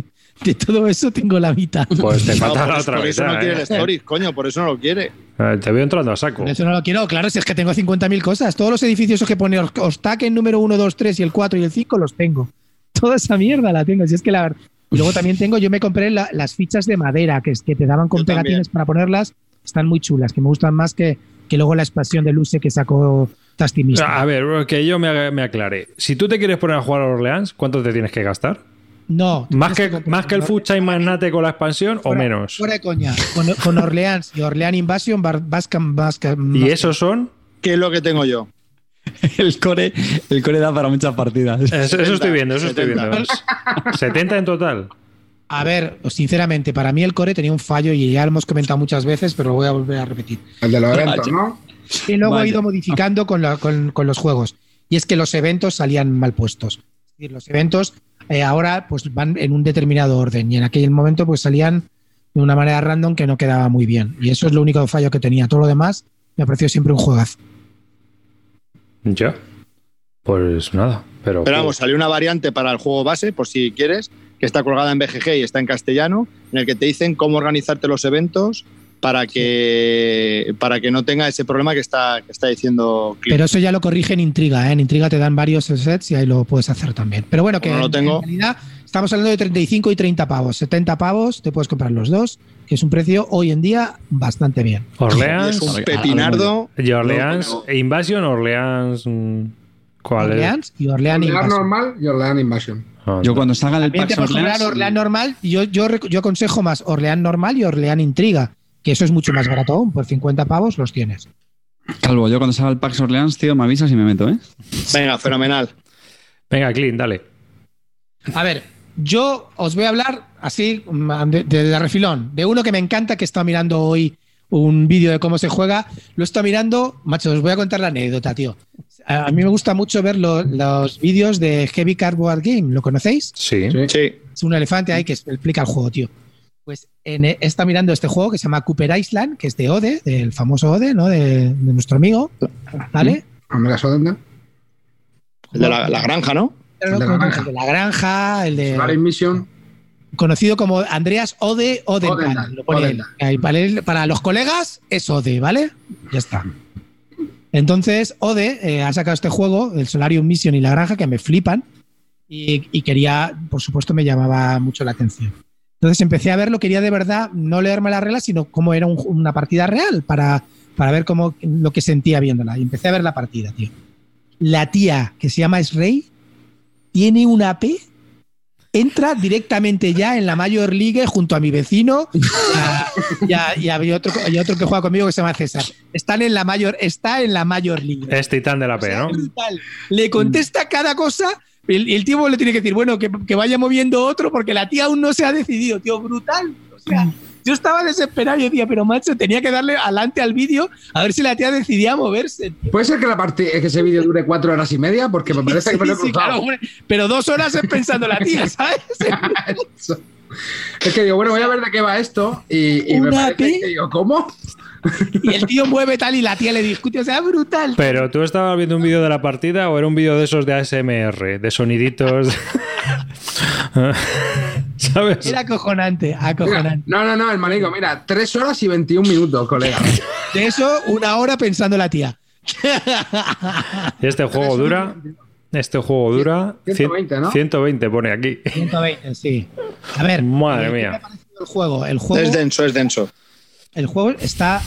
S5: De todo eso tengo la mitad.
S1: Pues te
S2: No,
S1: falta
S2: por
S1: la
S2: eso-
S1: otra
S2: por eso no
S1: mitad,
S2: quiere
S1: eh.
S2: el Stories, coño, por eso no lo quiere.
S1: Eh, Te veo entrando a saco.
S5: Por eso no lo quiero, claro, si es que tengo 50.000 cosas. Todos los edificios que pone Os- Ostaken número 1, 2, 3 y el 4 y el 5 los tengo. Toda esa mierda la tengo. Si es que la ver- Y luego también tengo, yo me compré la- las fichas de madera que, es- que te daban con
S2: Yo también.
S5: pegatines para ponerlas. Están muy chulas, que me gustan más que, que luego la expansión de Luce que sacó Tastimista.
S1: A ver, que yo me, me aclare. Si tú te quieres poner a jugar a Orleans, ¿cuánto te tienes que gastar?
S5: No.
S1: ¿Más que, más que el Food Chain Magnate con la expansión o menos?
S5: Fuera de coña. Con, con Orleans y Orleans Invasion vas cam-
S1: Y esos son.
S2: ¿Qué es lo que tengo yo?
S3: El core, el core da para muchas partidas.
S1: Eso, eso estoy viendo, eso estoy
S2: 70.
S1: viendo. 70 en total.
S5: A ver, sinceramente, para mí el core tenía un fallo y ya lo hemos comentado muchas veces, pero lo voy a volver a repetir.
S4: El de los eventos, ¿no?
S5: Y luego he
S3: Vaya.
S5: ido modificando con, la- con- con los juegos. Y es que los eventos salían mal puestos. Es decir, los eventos eh, ahora pues van en un determinado orden y en aquel momento pues salían de una manera random que no quedaba muy bien. Y eso es lo único fallo que tenía. Todo lo demás me pareció siempre un juegazo.
S1: Ya. Pues nada. Pero,
S2: Pero vamos, salió una variante para el juego base, por si quieres, que está colgada en BGG y está en castellano, en el que te dicen cómo organizarte los eventos para que, para que no tenga ese problema que está, que está diciendo Clint.
S5: Pero eso ya lo corrige en Intriga. ¿eh? En Intriga te dan varios sets y ahí lo puedes hacer también. Pero bueno, que
S2: no lo
S5: en-
S2: tengo.
S5: en realidad estamos hablando de 35 y 30 pavos. 70 pavos te puedes comprar los dos, que es un precio hoy en día bastante bien.
S1: Orleans.
S2: es un pepinardo.
S1: Y Orleans.
S2: No,
S1: Invasion, Orleans. mm, ¿Cuál
S5: Orleans y Orleans
S4: Orleans
S5: Invasion.
S4: normal y Orleans Invasion.
S1: es? Ah,
S3: Yo cuando salga del
S5: comprar
S3: Orleans,
S5: Orleans normal. y Yo, yo, yo aconsejo más Orleans normal y Orleans Intriga, que eso es mucho más barato aún. Por 50 pavos los tienes.
S3: Calvo, yo cuando salga el Pax Orleans, tío, me avisas y me meto, ¿eh?
S2: Venga, fenomenal.
S1: Venga, Clint, dale.
S5: A ver, yo os voy a hablar así, mm, de, de- de refilón, de uno que me encanta, que he estado mirando hoy un vídeo de cómo se juega. Lo he estado mirando, macho, os voy a contar la anécdota, tío. A mí me gusta mucho ver lo- los vídeos de Heavy Cardboard Game, ¿lo conocéis?
S1: Sí.
S4: Sí.
S5: Es un elefante ahí que explica el juego, tío. Pues en, he estado mirando este juego que se llama Cooper Island, que es de Ode, del famoso Ode, ¿no? De, de nuestro amigo, ¿vale?
S4: Sodenda.
S2: El de la, la granja, ¿no?
S4: El de la granja.
S5: el de la granja, el de
S4: Solar Mission.
S5: conocido como Andreas Ode Lo pone él. Ahí, para, él- para los colegas es Ode, ¿vale? Ya está. Entonces, Ode eh, ha sacado este juego, el Solarium Mission y la granja, que me flipan. Y, y quería, por supuesto, me llamaba mucho la atención. Entonces empecé a verlo, quería de verdad no leerme las reglas, sino cómo era un- una partida real para, para ver cómo, lo que sentía viéndola. Y empecé a ver la partida, tío. La tía, que se llama Srey, tiene una AP entra directamente ya en la Major League junto a mi vecino y, a- y a- y otro, y otro que juega conmigo que se llama César. Están en la Major, está en la Major League.
S1: Es titán de la
S5: O
S1: P,
S5: sea,
S1: ¿no?
S5: brutal. Le contesta cada cosa y el, y el tío le tiene que decir, bueno, que, que vaya moviendo otro porque la tía aún no se ha decidido, tío, brutal. O sea, yo estaba desesperado y decía, pero macho, tenía que darle adelante al vídeo a ver si la tía decidía moverse. tío.
S4: Puede ser que, la partida, que ese vídeo dure cuatro horas y media, porque me parece que me lo he
S5: Sí, claro, hombre, pero dos horas es pensando la tía, ¿sabes?
S4: Es que digo, bueno, voy a ver de qué va esto. Y, y me parece que digo, ¿cómo?
S5: Y el tío mueve tal y la tía le discute, o sea, brutal.
S1: Pero tú estabas viendo un vídeo de la partida o era un vídeo de esos de ASMR, de soniditos. ¿Sabes?
S5: Era acojonante, acojonante.
S4: No, no, no, el manico, mira, 3 horas y 21 minutos, colega.
S5: De eso, una hora pensando la tía.
S1: Este juego dura. Este juego dura
S4: 120, ¿no?
S1: 120 pone aquí.
S5: 120, sí. A ver,
S1: Madre
S5: ¿qué
S1: mía.
S5: me ha parecido el juego? El juego
S2: Es denso, es denso.
S5: el juego está.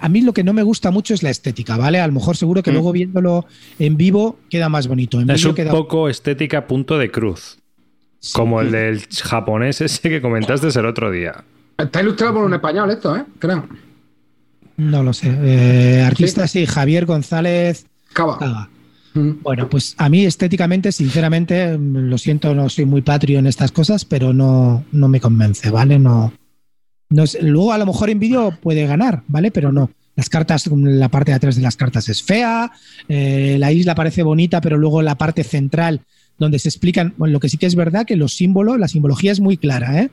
S5: A mí lo que no me gusta mucho es la estética, ¿vale? A lo mejor seguro que
S2: Mm.
S5: luego viéndolo en vivo queda más bonito. En
S1: Es un
S5: queda-
S1: poco estética punto de cruz.
S5: Sí.
S1: Como el del japonés ese que comentaste el otro día.
S4: Está ilustrado por un español esto, ¿eh? Creo.
S5: No lo sé. Eh, artista, sí. Javier González
S4: Cava. Mm.
S5: Bueno, pues a mí estéticamente, sinceramente, lo siento, no soy muy patrio en estas cosas, pero no, no me convence, ¿vale? No, no es- luego a lo mejor en vídeo puede ganar, ¿vale? Pero no. Las cartas, la parte de atrás de las cartas es fea, eh, la isla parece bonita, pero luego la parte central donde se explican, bueno, lo que sí que es verdad que los símbolos, la simbología es muy clara, ¿eh?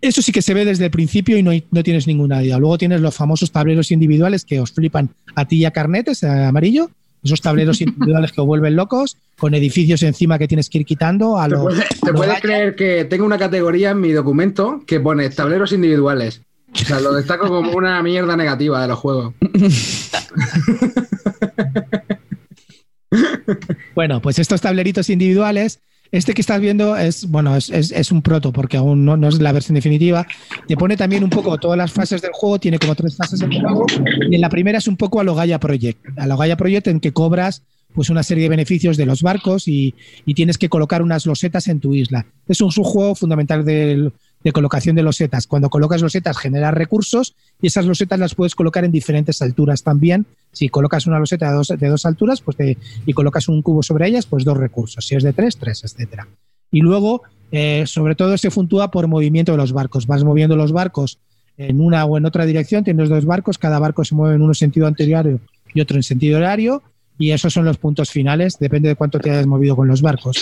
S5: Eso sí que se ve desde el principio y no, hay- no tienes ninguna duda. Luego tienes los famosos tableros individuales que os flipan a ti y a Carnetes, a amarillo, esos tableros individuales que os vuelven locos, con edificios encima que tienes que ir quitando a
S4: ¿Te puedes, te
S5: los
S4: puedes creer que tengo una categoría en mi documento que pone tableros individuales? O sea, lo destaco como una mierda negativa de los juegos.
S5: Bueno, pues estos tableritos individuales, este que estás viendo es, bueno, es, un proto porque aún no, es la versión definitiva. Te pone también un poco todas las fases del juego, tiene como tres fases del juego y en la primera es un poco a lo Project. A lo Project en que cobras pues una serie de beneficios de los barcos y, y tienes que colocar unas losetas en tu isla. Es un subjuego fundamental del- de colocación de losetas. Cuando colocas losetas generas recursos y esas losetas las puedes colocar en diferentes alturas también. Si colocas una loseta de dos, de dos alturas pues y colocas un cubo sobre ellas, pues dos recursos. Si es de tres, tres, etcétera. Y luego, eh, sobre todo, se puntúa por movimiento de los barcos. Vas moviendo los barcos en una o en otra dirección. Tienes dos barcos, cada barco se mueve en uno en sentido anterior y otro en sentido horario. Y esos son los puntos finales, depende de cuánto te hayas movido con los barcos.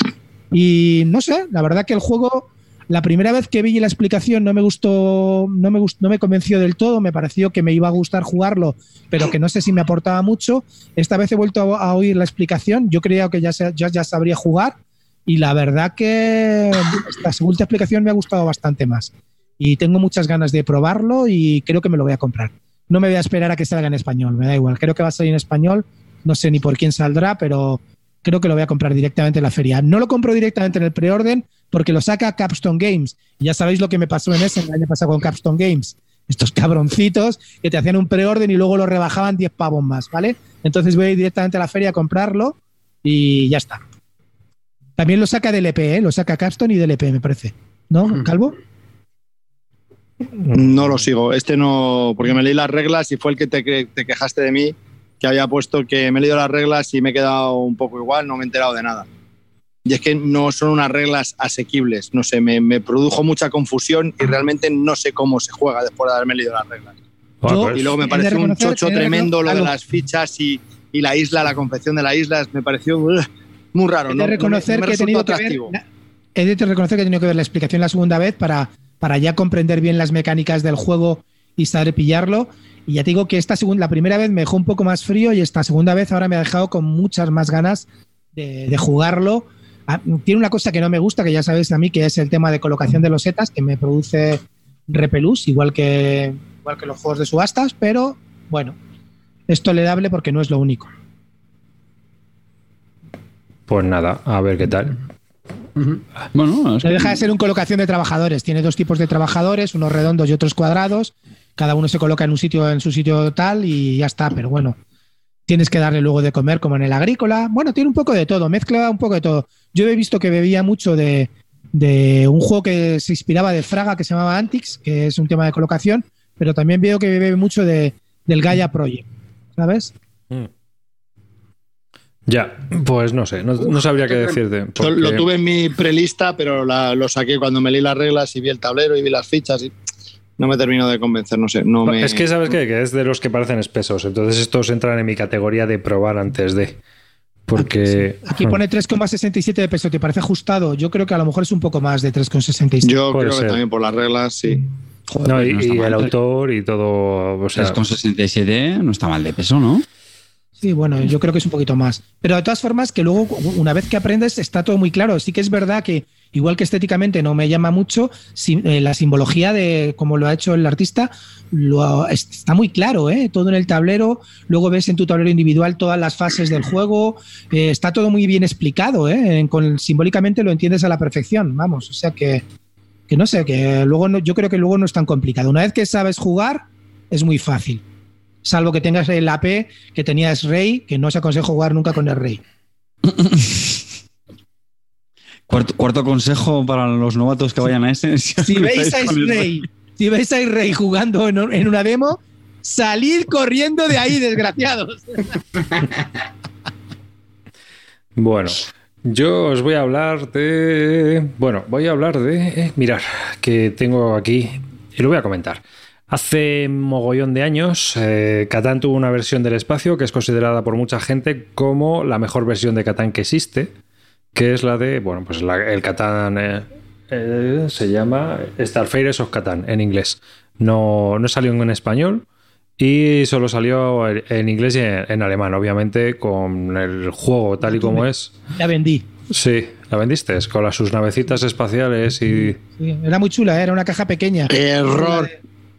S5: Y no sé, la verdad que el juego, la primera vez que vi la explicación no me gustó, no me, convenció del todo, me pareció que me iba a gustar jugarlo, pero que no sé si me aportaba mucho. Esta vez he vuelto a, oír la explicación, yo creía que ya, ya sabría jugar y la verdad que esta segunda explicación me ha gustado bastante más. Y tengo muchas ganas de probarlo y creo que me lo voy a comprar. No me voy a esperar a que salga en español, me da igual. Creo que va a salir en español, no sé ni por quién saldrá, pero creo que lo voy a comprar directamente en la feria. No lo compro directamente en el preorden porque lo saca Capstone Games. Y ya sabéis lo que me pasó en ese el año pasado con Capstone Games. Estos cabroncitos que te hacían un preorden y luego lo rebajaban 10 pavos más, ¿vale? Entonces voy directamente a la feria a comprarlo y ya está. También lo saca DLP, ¿eh? Lo saca Capstone y DLP, me parece. ¿No, Calvo?
S2: No lo sigo. Este no, porque me leí las reglas y fue el que te, que- te quejaste de mí, que había puesto que me he leído las reglas y me he quedado un poco igual, no me he enterado de nada. Y es que no son unas reglas asequibles. No sé, me, me produjo mucha confusión y realmente no sé cómo se juega después de haberme leído las reglas.
S5: Yo-
S1: pues,
S2: Y luego me pareció un chocho tremendo lo de las fichas y, y la isla, la confección de la isla, me pareció ugh, muy raro.
S5: He
S2: no-
S5: de reconocer
S2: no me,
S5: que he tenido que ver, he de reconocer que he tenido que ver la explicación la segunda vez para, para ya comprender bien las mecánicas del juego y saber pillarlo. Y ya te digo que esta segunda, la primera vez me dejó un poco más frío y esta segunda vez ahora me ha dejado con muchas más ganas de, de jugarlo. Ah, Tiene una cosa que no me gusta, que ya sabéis a mí, que es el tema de colocación de losetas, que me produce repelús, igual que, igual que los juegos de subastas, pero bueno, es tolerable porque no es lo único.
S1: pues nada, a ver qué tal.
S4: Ujú.
S3: Bueno, es
S5: No
S3: que-
S5: deja de ser un colocación de trabajadores. Tiene dos tipos de trabajadores, unos redondos y otros cuadrados. Cada uno se coloca en un sitio, en su sitio tal, y ya está. Pero bueno, tienes que darle luego de comer como en el agrícola. Bueno, tiene un poco de todo, mezcla un poco de todo. Yo he visto que bebía mucho de, de un juego que se inspiraba de Fraga que se llamaba Antix, que es un tema de colocación, pero también veo que bebe mucho de, del Gaia Project. ¿Sabes?
S1: Ya, pues no sé, no, no sabría qué decirte. Porque-
S2: Lo tuve en mi prelista, pero la- lo saqué cuando me leí las reglas y vi el tablero y vi las fichas y no me terminó de convencer, no sé. No me...
S1: Es que, ¿sabes qué? Que es de los que parecen espesos. Entonces, estos entran en mi categoría de probar antes de. Porque.
S5: Aquí pone 3,67 de peso. ¿Te parece ajustado? Yo creo que a lo mejor es un poco más de 3,67.
S2: Yo
S1: Puede
S2: creo
S1: ser.
S2: que también por las reglas, sí.
S3: Joder,
S1: No, y,
S3: no está
S1: y el autor y todo. O sea,
S3: 3,67 no está mal de peso, ¿no?
S5: Sí, bueno, yo creo que es un poquito más. Pero de todas formas, que luego, una vez que aprendes, está todo muy claro. Sí que es verdad que igual que estéticamente no me llama mucho, eh, la simbología de cómo lo ha hecho el artista lo, está muy claro, ¿eh? todo en el tablero, luego ves en tu tablero individual todas las fases del juego, eh, está todo muy bien explicado, ¿eh? con, simbólicamente lo entiendes a la perfección, vamos, o sea que, que no sé, que luego no, yo creo que luego no es tan complicado. Una vez que sabes jugar, es muy fácil. Salvo que tengas el AP que tenías Rey, que no se aconseja jugar nunca con el Rey.
S3: Cuarto, consejo para los novatos que vayan a ese.
S5: Si, veis a Rey, si veis a Rey jugando en, una demo, salid corriendo de ahí, desgraciados.
S1: bueno, yo os voy a hablar de. Bueno, voy a hablar de. Eh, mirar, que tengo aquí y lo voy a comentar. Hace mogollón de años, eh, Catán tuvo una versión del espacio que es considerada por mucha gente como la mejor versión de Catán que existe que es la de, bueno, pues el Catán eh, eh, se llama Starfires of Catán en inglés. No, no salió en español y solo salió en inglés y en, alemán, obviamente con el juego tal y como es.
S5: La vendí.
S1: Sí, la vendiste, con las, sus navecitas espaciales y...
S5: era muy chula, ¿eh? era una caja pequeña.
S2: Error.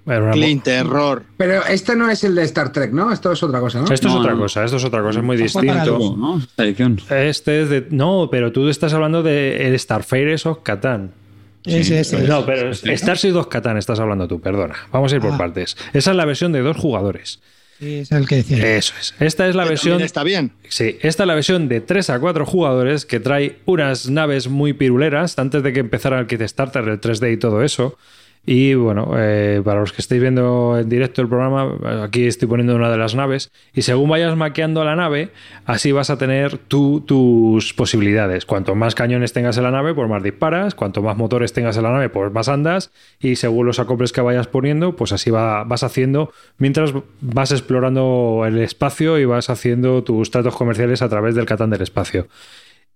S2: Clint, error.
S4: Pero este no es el de Star Trek, ¿no? Esto es otra cosa, ¿no?
S1: Esto es otra cosa, esto es otra cosa, es muy distinto. ¿no? Este es de. No, pero tú estás hablando de el Starfares of Catán.
S5: Ese, ese,
S1: no, pero Starship 2 Catán estás hablando tú, perdona. Vamos a ir por ah. partes. Esa es la versión de dos jugadores.
S5: Sí, es el que decía.
S1: Eso es. Esta es la versión.
S2: Está bien.
S1: Sí, esta es la versión de 3 a 4 jugadores que trae unas naves muy piruleras antes de que empezara el Kickstarter, el 3D y todo eso. Y bueno, eh, para los que estéis viendo en directo el programa, aquí estoy poniendo una de las naves. Y según vayas maqueando la nave, así vas a tener tú tus posibilidades. Cuanto más cañones tengas en la nave, pues más disparas. Cuanto más motores tengas en la nave, pues más andas. Y según los acoples que vayas poniendo, pues así va, vas haciendo mientras vas explorando el espacio y vas haciendo tus tratos comerciales a través del Catán del espacio.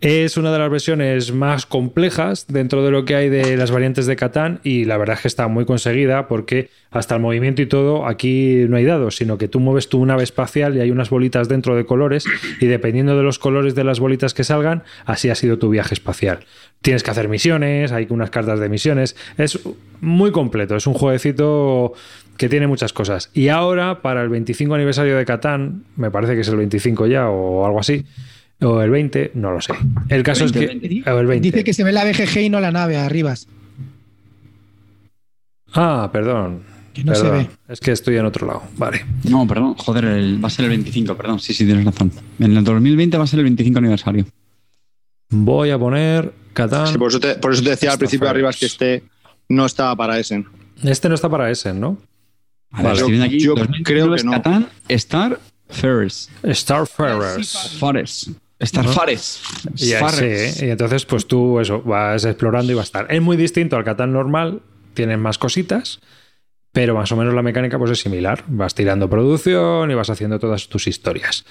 S1: Es una de las versiones más complejas dentro de lo que hay de las variantes de Catán y la verdad es que está muy conseguida porque hasta el movimiento y todo aquí no hay dados, sino que tú mueves tu nave espacial y hay unas bolitas dentro de colores y dependiendo de los colores de las bolitas que salgan, así ha sido tu viaje espacial. Tienes que hacer misiones, hay unas cartas de misiones, es muy completo, es un jueguecito que tiene muchas cosas. Y ahora, para el 25 aniversario de Catán, me parece que es el 25 ya o algo así, o el 20, no lo sé. El caso es que.
S5: el 20. Dice que se ve la BGG y no la nave arriba.
S1: Ah, perdón.
S5: Que no se ve.
S1: Es que estoy en otro lado. Vale.
S3: No, perdón. Joder, va a ser el 25, perdón. Sí, sí, tienes razón. En el 2020 va a ser el 25 aniversario.
S1: Voy a poner Catán.
S2: Sí, por, eso te, decía al principio de arriba que este no estaba para Essen.
S1: Este no está para Essen, ¿no?
S3: Vale, aquí, yo creo que no. Catán Star Ferris.
S1: Star Ferris.
S3: Forest. Starfares.
S1: Y, y entonces, pues tú eso, vas explorando y va a estar. Es muy distinto al Catán normal, tienes más cositas, pero más o menos la mecánica pues es similar. Vas tirando producción y vas haciendo todas tus historias.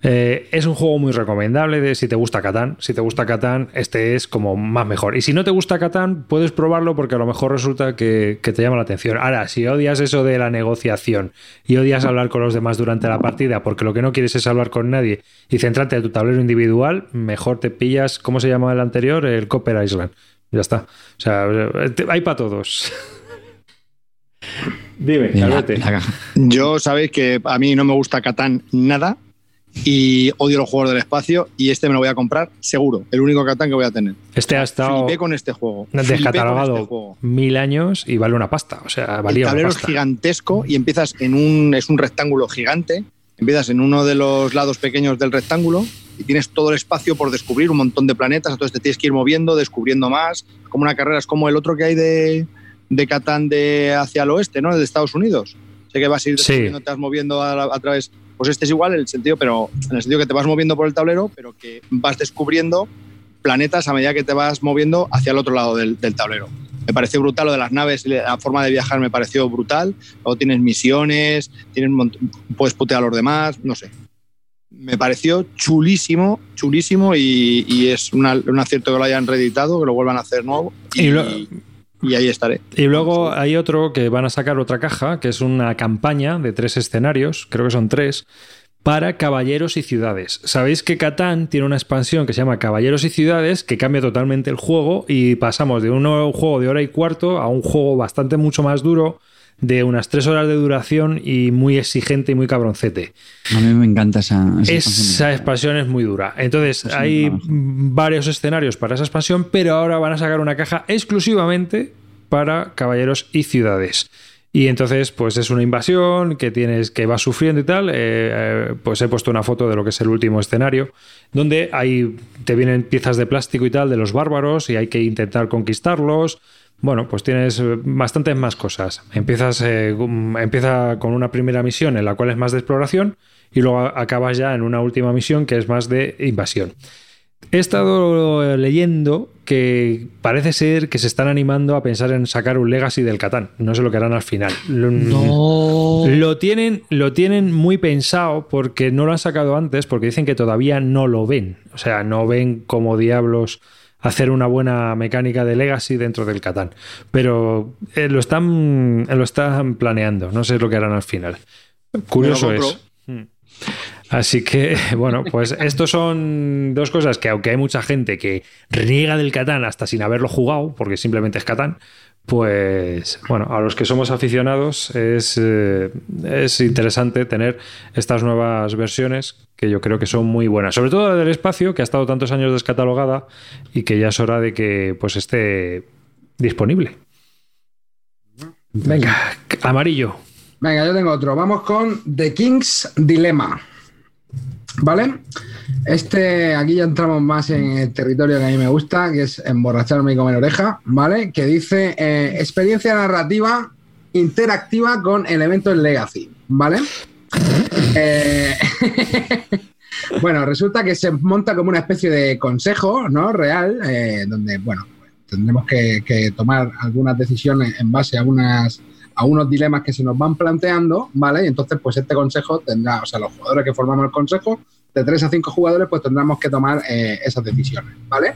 S1: Eh, es un juego muy recomendable de si te gusta Catán. Si te gusta Catán, este es como más mejor. Y si no te gusta Catán, puedes probarlo porque a lo mejor resulta que, te llama la atención. Ahora, si odias eso de la negociación y odias hablar con los demás durante la partida porque lo que no quieres es hablar con nadie y centrarte en tu tablero individual, mejor te pillas, ¿cómo se llama el anterior? El Copper Island. Ya está. O sea, hay para todos. Dime,
S2: Yo sabéis que a mí no me gusta Catán nada y odio los juegos del espacio y este me lo voy a comprar seguro, el único Catán que voy a tener.
S1: Este ha estado
S2: Flipé con este juego.
S1: Descatalogado este mil años y vale una pasta, o sea, valía
S2: el tablero es gigantesco y empiezas en un es un rectángulo gigante, empiezas en uno de los lados pequeños del rectángulo y tienes todo el espacio por descubrir, un montón de planetas, entonces te tienes que ir moviendo, descubriendo más, como una carrera, es como el otro que hay de de Catán de hacia el oeste, ¿no? De Estados Unidos. Sé que vas a ir descubriendo, te vas moviendo a través pues este es igual en el sentido, pero en el sentido que te vas moviendo por el tablero, pero que vas descubriendo planetas a medida que te vas moviendo hacia el otro lado del, tablero. Me pareció brutal lo de las naves, la forma de viajar me pareció brutal. Luego tienes misiones, tienes puedes putear a los demás, no sé. Me pareció chulísimo, chulísimo y, es un acierto que lo hayan reeditado, que lo vuelvan a hacer nuevo. Y, y ahí estaré.
S1: Y luego hay otro que van a sacar otra caja, que es una campaña de tres escenarios, creo que son tres, para caballeros y ciudades. Sabéis que Catán tiene una expansión que se llama Caballeros y Ciudades que cambia totalmente el juego y pasamos de un juego de hora y cuarto a un juego bastante mucho más duro de unas tres horas de duración y muy exigente y muy cabroncete.
S3: A mí me encanta esa,
S1: esa, esa expansión. es muy dura. Entonces, hay varios escenarios para esa expansión, pero ahora van a sacar una caja exclusivamente para caballeros y ciudades. Y entonces, pues es una invasión que tienes, que vas sufriendo y tal. Eh, eh, pues he puesto una foto de lo que es el último escenario, donde ahí te vienen piezas de plástico y tal de los bárbaros y hay que intentar conquistarlos. Bueno, pues tienes eh, bastantes más cosas. Empiezas, empieza con una primera misión en la cual es más de exploración y luego acabas ya en una última misión que es más de invasión. He estado leyendo que parece ser que se están animando a pensar en sacar un Legacy del Catán. No sé lo que harán al final.
S5: No.
S1: Lo tienen, lo tienen muy pensado porque no lo han sacado antes, porque dicen que todavía no lo ven. O sea, no ven como diablos hacer una buena mecánica de Legacy dentro del Catán. Pero eh, lo, están, lo están planeando. No sé lo que harán al final. Curioso es. Así que, bueno, pues estos son dos cosas que aunque hay mucha gente que reniega del Catán hasta sin haberlo jugado, porque simplemente es Catán, pues bueno, a los que somos aficionados es, eh, es interesante tener estas nuevas versiones que yo creo que son muy buenas. Sobre todo la del espacio, que ha estado tantos años descatalogada y que ya es hora de que pues esté disponible. Venga, amarillo.
S4: Venga, yo tengo otro. Vamos con The King's Dilemma. ¿Vale? Este, aquí ya entramos más en el territorio que a mí me gusta, que es emborracharme y comer oreja, ¿vale? Que dice eh, experiencia narrativa interactiva con elementos legacy, ¿vale? Eh, bueno, resulta que se monta como una especie de consejo, ¿no? Real, eh, donde, bueno, tendremos que, que tomar algunas decisiones en base a unas a unos dilemas que se nos van planteando, ¿vale? Y entonces, pues este consejo tendrá, o sea, los jugadores que formamos el consejo, de tres a cinco jugadores, pues tendremos que tomar eh, esas decisiones, ¿vale?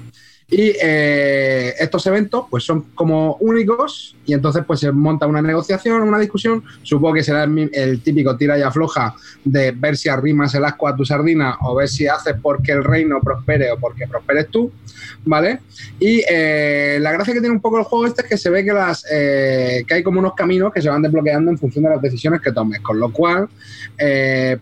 S4: Y eh, estos eventos pues son como únicos y entonces pues se monta una negociación, una discusión. Supongo que será el, típico tira y afloja de ver si arrimas el asco a tu sardina o ver si haces porque el reino prospere o porque prosperes tú, ¿vale? Y eh, la gracia que tiene un poco el juego este es que se ve que, las, eh, que hay como unos caminos que se van desbloqueando en función de las decisiones que tomes, con lo cual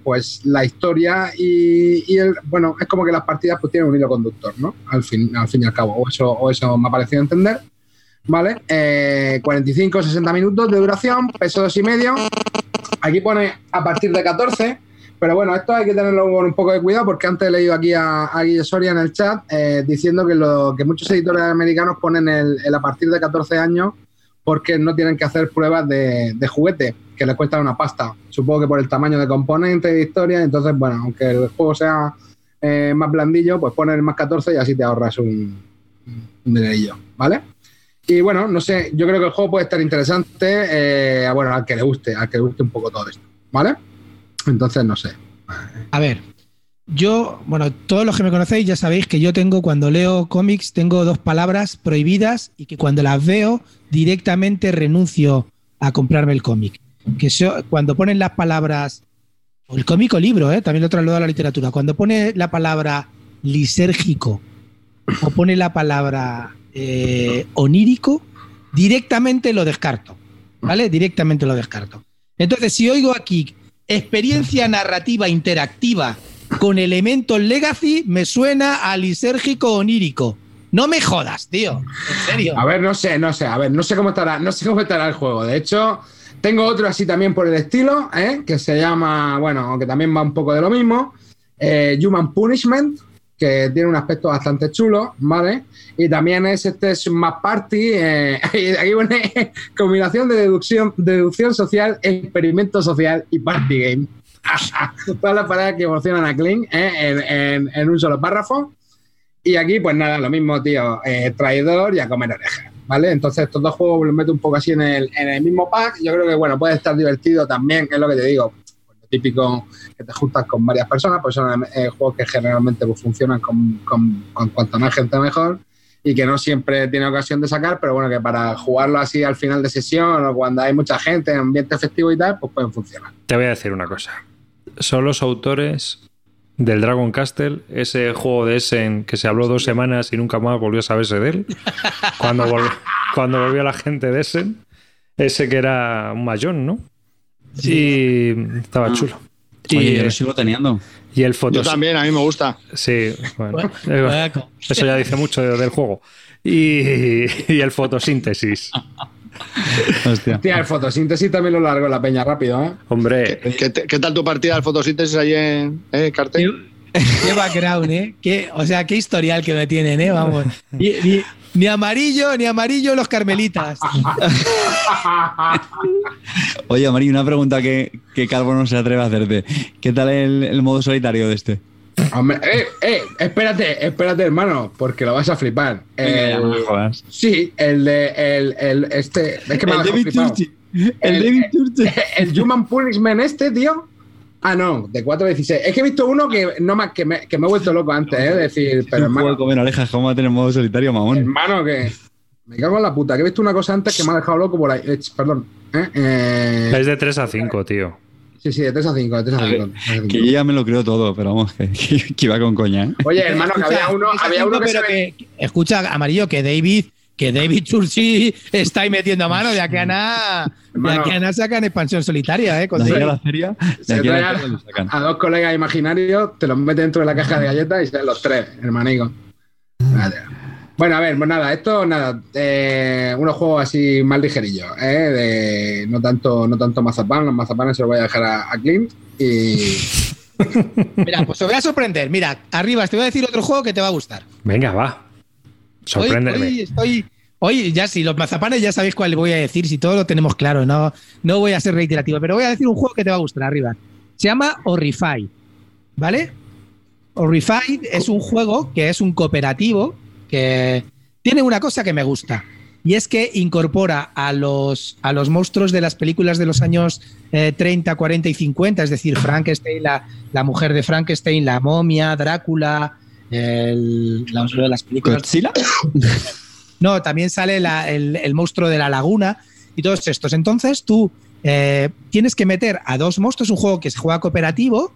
S4: pues la historia y, el, bueno, es como que las partidas pues tienen un hilo conductor, ¿no? Al fin, al fin y al cabo o eso, me ha parecido entender. ¿Vale? 45, eh, 60 minutos de duración, peso dos y medio. Aquí pone a partir de 14, pero bueno, esto hay que tenerlo con un poco de cuidado porque antes he leído aquí a, a Soria en el chat eh, diciendo que, lo, que muchos editores americanos ponen el, a partir de 14 años porque no tienen que hacer pruebas de, juguete, que les cuesta una pasta. Supongo que por el tamaño de componente de historia, entonces, bueno, aunque el juego sea eh, más blandillo, pues poner más 14 y así te ahorras un, dinerillo, ¿vale? Y bueno, no sé, yo creo que el juego puede estar interesante, eh, bueno, al que le guste, al que le guste un poco todo esto, ¿vale? Entonces, no sé.
S5: A ver, yo, bueno, todos los que me conocéis ya sabéis que yo tengo, cuando leo cómics, tengo dos palabras prohibidas y que cuando las veo directamente renuncio a comprarme el cómic. Que cuando ponen las palabras, o el cómic o libro, ¿eh? también lo traslado a la literatura, cuando pone la palabra lisérgico o pone la palabra eh, onírico, directamente lo descarto. ¿Vale? Directamente lo descarto. Entonces, si oigo aquí experiencia narrativa interactiva con elementos legacy, me suena a lisérgico onírico. No me jodas, tío. En serio.
S4: A ver, no sé, no sé. A ver, no sé cómo estará, no sé cómo estará el juego. De hecho, tengo otro así también por el estilo, ¿eh? que se llama, bueno, aunque también va un poco de lo mismo, eh, Human Punishment, que tiene un aspecto bastante chulo, ¿vale? Y también es este es más party, eh, aquí pone combinación de deducción, deducción social, experimento social y party game. Todas las palabras que evolucionan a Clean eh, en, un solo párrafo. Y aquí, pues nada, lo mismo, tío, eh, traidor y a comer orejas, ¿vale? Entonces, estos dos juegos los meto un poco así en el, en el mismo pack. Yo creo que, bueno, puede estar divertido también, es lo que te digo típico que te juntas con varias personas, pues son eh, juegos que generalmente pues, funcionan con, con, cuanto más gente mejor y que no siempre tiene ocasión de sacar, pero bueno, que para jugarlo así al final de sesión o cuando hay mucha gente, en ambiente festivo y tal, pues pueden funcionar.
S1: Te voy a decir una cosa. son los autores del Dragon Castle, ese juego de Essen que se habló dos semanas y nunca más volvió a saberse de él. Cuando, volvió, cuando volvió la gente de Essen, ese que era un mayón, ¿no? Sí. Y estaba
S3: Ah.
S1: chulo.
S3: Oye,
S1: Y,
S3: yo lo sigo teniendo.
S1: y el
S2: Yo
S1: fotos.
S2: también, a mí me gusta.
S1: Sí, bueno,
S5: Bueno,
S1: eh, eso ya dice mucho de- del juego. Y, y el fotosíntesis.
S3: Hostia.
S4: Hostia, el fotosíntesis también lo largo la peña rápido, ¿eh?
S1: Hombre,
S2: ¿Qué, qué tal tu partida del fotosíntesis ahí en eh, cartel?
S5: Qué background, ¿eh? Qué, o sea, qué historial que me tienen, ¿eh? Vamos. Ni, ni- ni amarillo, ni amarillo los carmelitas.
S3: Oye, Mari, una pregunta que, que Calvo no se atreve a hacerte. ¿Qué tal el, el modo solitario de este?
S4: Hombre, eh, eh, espérate, espérate, hermano, porque lo vas a flipar.
S3: Venga, ya,
S4: El-
S3: no jodas.
S4: sí, el de el, el este. Es que me ha
S3: El David. Turchi. El
S4: El-
S3: David Turchi.
S4: El Human Punishment este, tío. Ah, no, de 4.16. Es que he visto uno que no más que me, que me he vuelto loco antes, ¿eh? Decir, pero hermano,
S3: comer orejas, ¿cómo va a tener modo solitario, mamón?
S4: hermano, que. Me cago en la puta, que he visto una cosa antes que me ha dejado loco por ahí. Eh, perdón. ¿eh? Eh,
S1: es de 3 a 5, tío.
S4: sí, sí, de 3 a 5, de 3 a
S3: A
S4: 5.
S3: ver, Que yo ya me lo creo todo, pero vamos, que, que- que iba con coña, ¿eh?
S4: Oye, hermano, que había uno, había uno que,
S5: pero
S4: se ve-
S5: que- escucha, amarillo, que David, que David Churchi está ahí metiendo mano de aquí a nada. De aquí a nada sacan expansión solitaria, ¿eh? David.
S3: la feria, de
S4: Se
S3: aquí a
S4: trae
S3: la
S4: a-
S3: feria lo sacan.
S4: a dos colegas imaginarios, te los mete dentro de la caja de galletas y salen los tres, hermanico. Vale. Bueno, a ver, pues nada, esto, nada, eh, unos juegos así más ligerillos, ¿eh? De, no tanto, no tanto mazapán, los mazapanes se los voy a dejar a, a Clint y
S5: Mira, pues te voy a sorprender. Mira, arriba te voy a decir otro juego que te va a gustar.
S1: Venga, va.
S5: Hoy, ya si los mazapanes ya sabéis cuál voy a decir, si todo lo tenemos claro, no, no voy a ser reiterativo, pero voy a decir un juego que te va a gustar arriba. Se llama Orify, ¿vale? Orify es un juego que es un cooperativo que tiene una cosa que me gusta. Y es que incorpora a los, a los monstruos de las películas de los años eh, 30, 40 y 50, es decir, Frankenstein, la, la mujer de Frankenstein, la momia, Drácula, el, la- las películas
S3: ¿Godzilla?
S5: no, también sale la- el, el monstruo de la laguna y todos estos. Entonces tú eh, tienes que meter a dos monstruos, un juego que se juega cooperativo,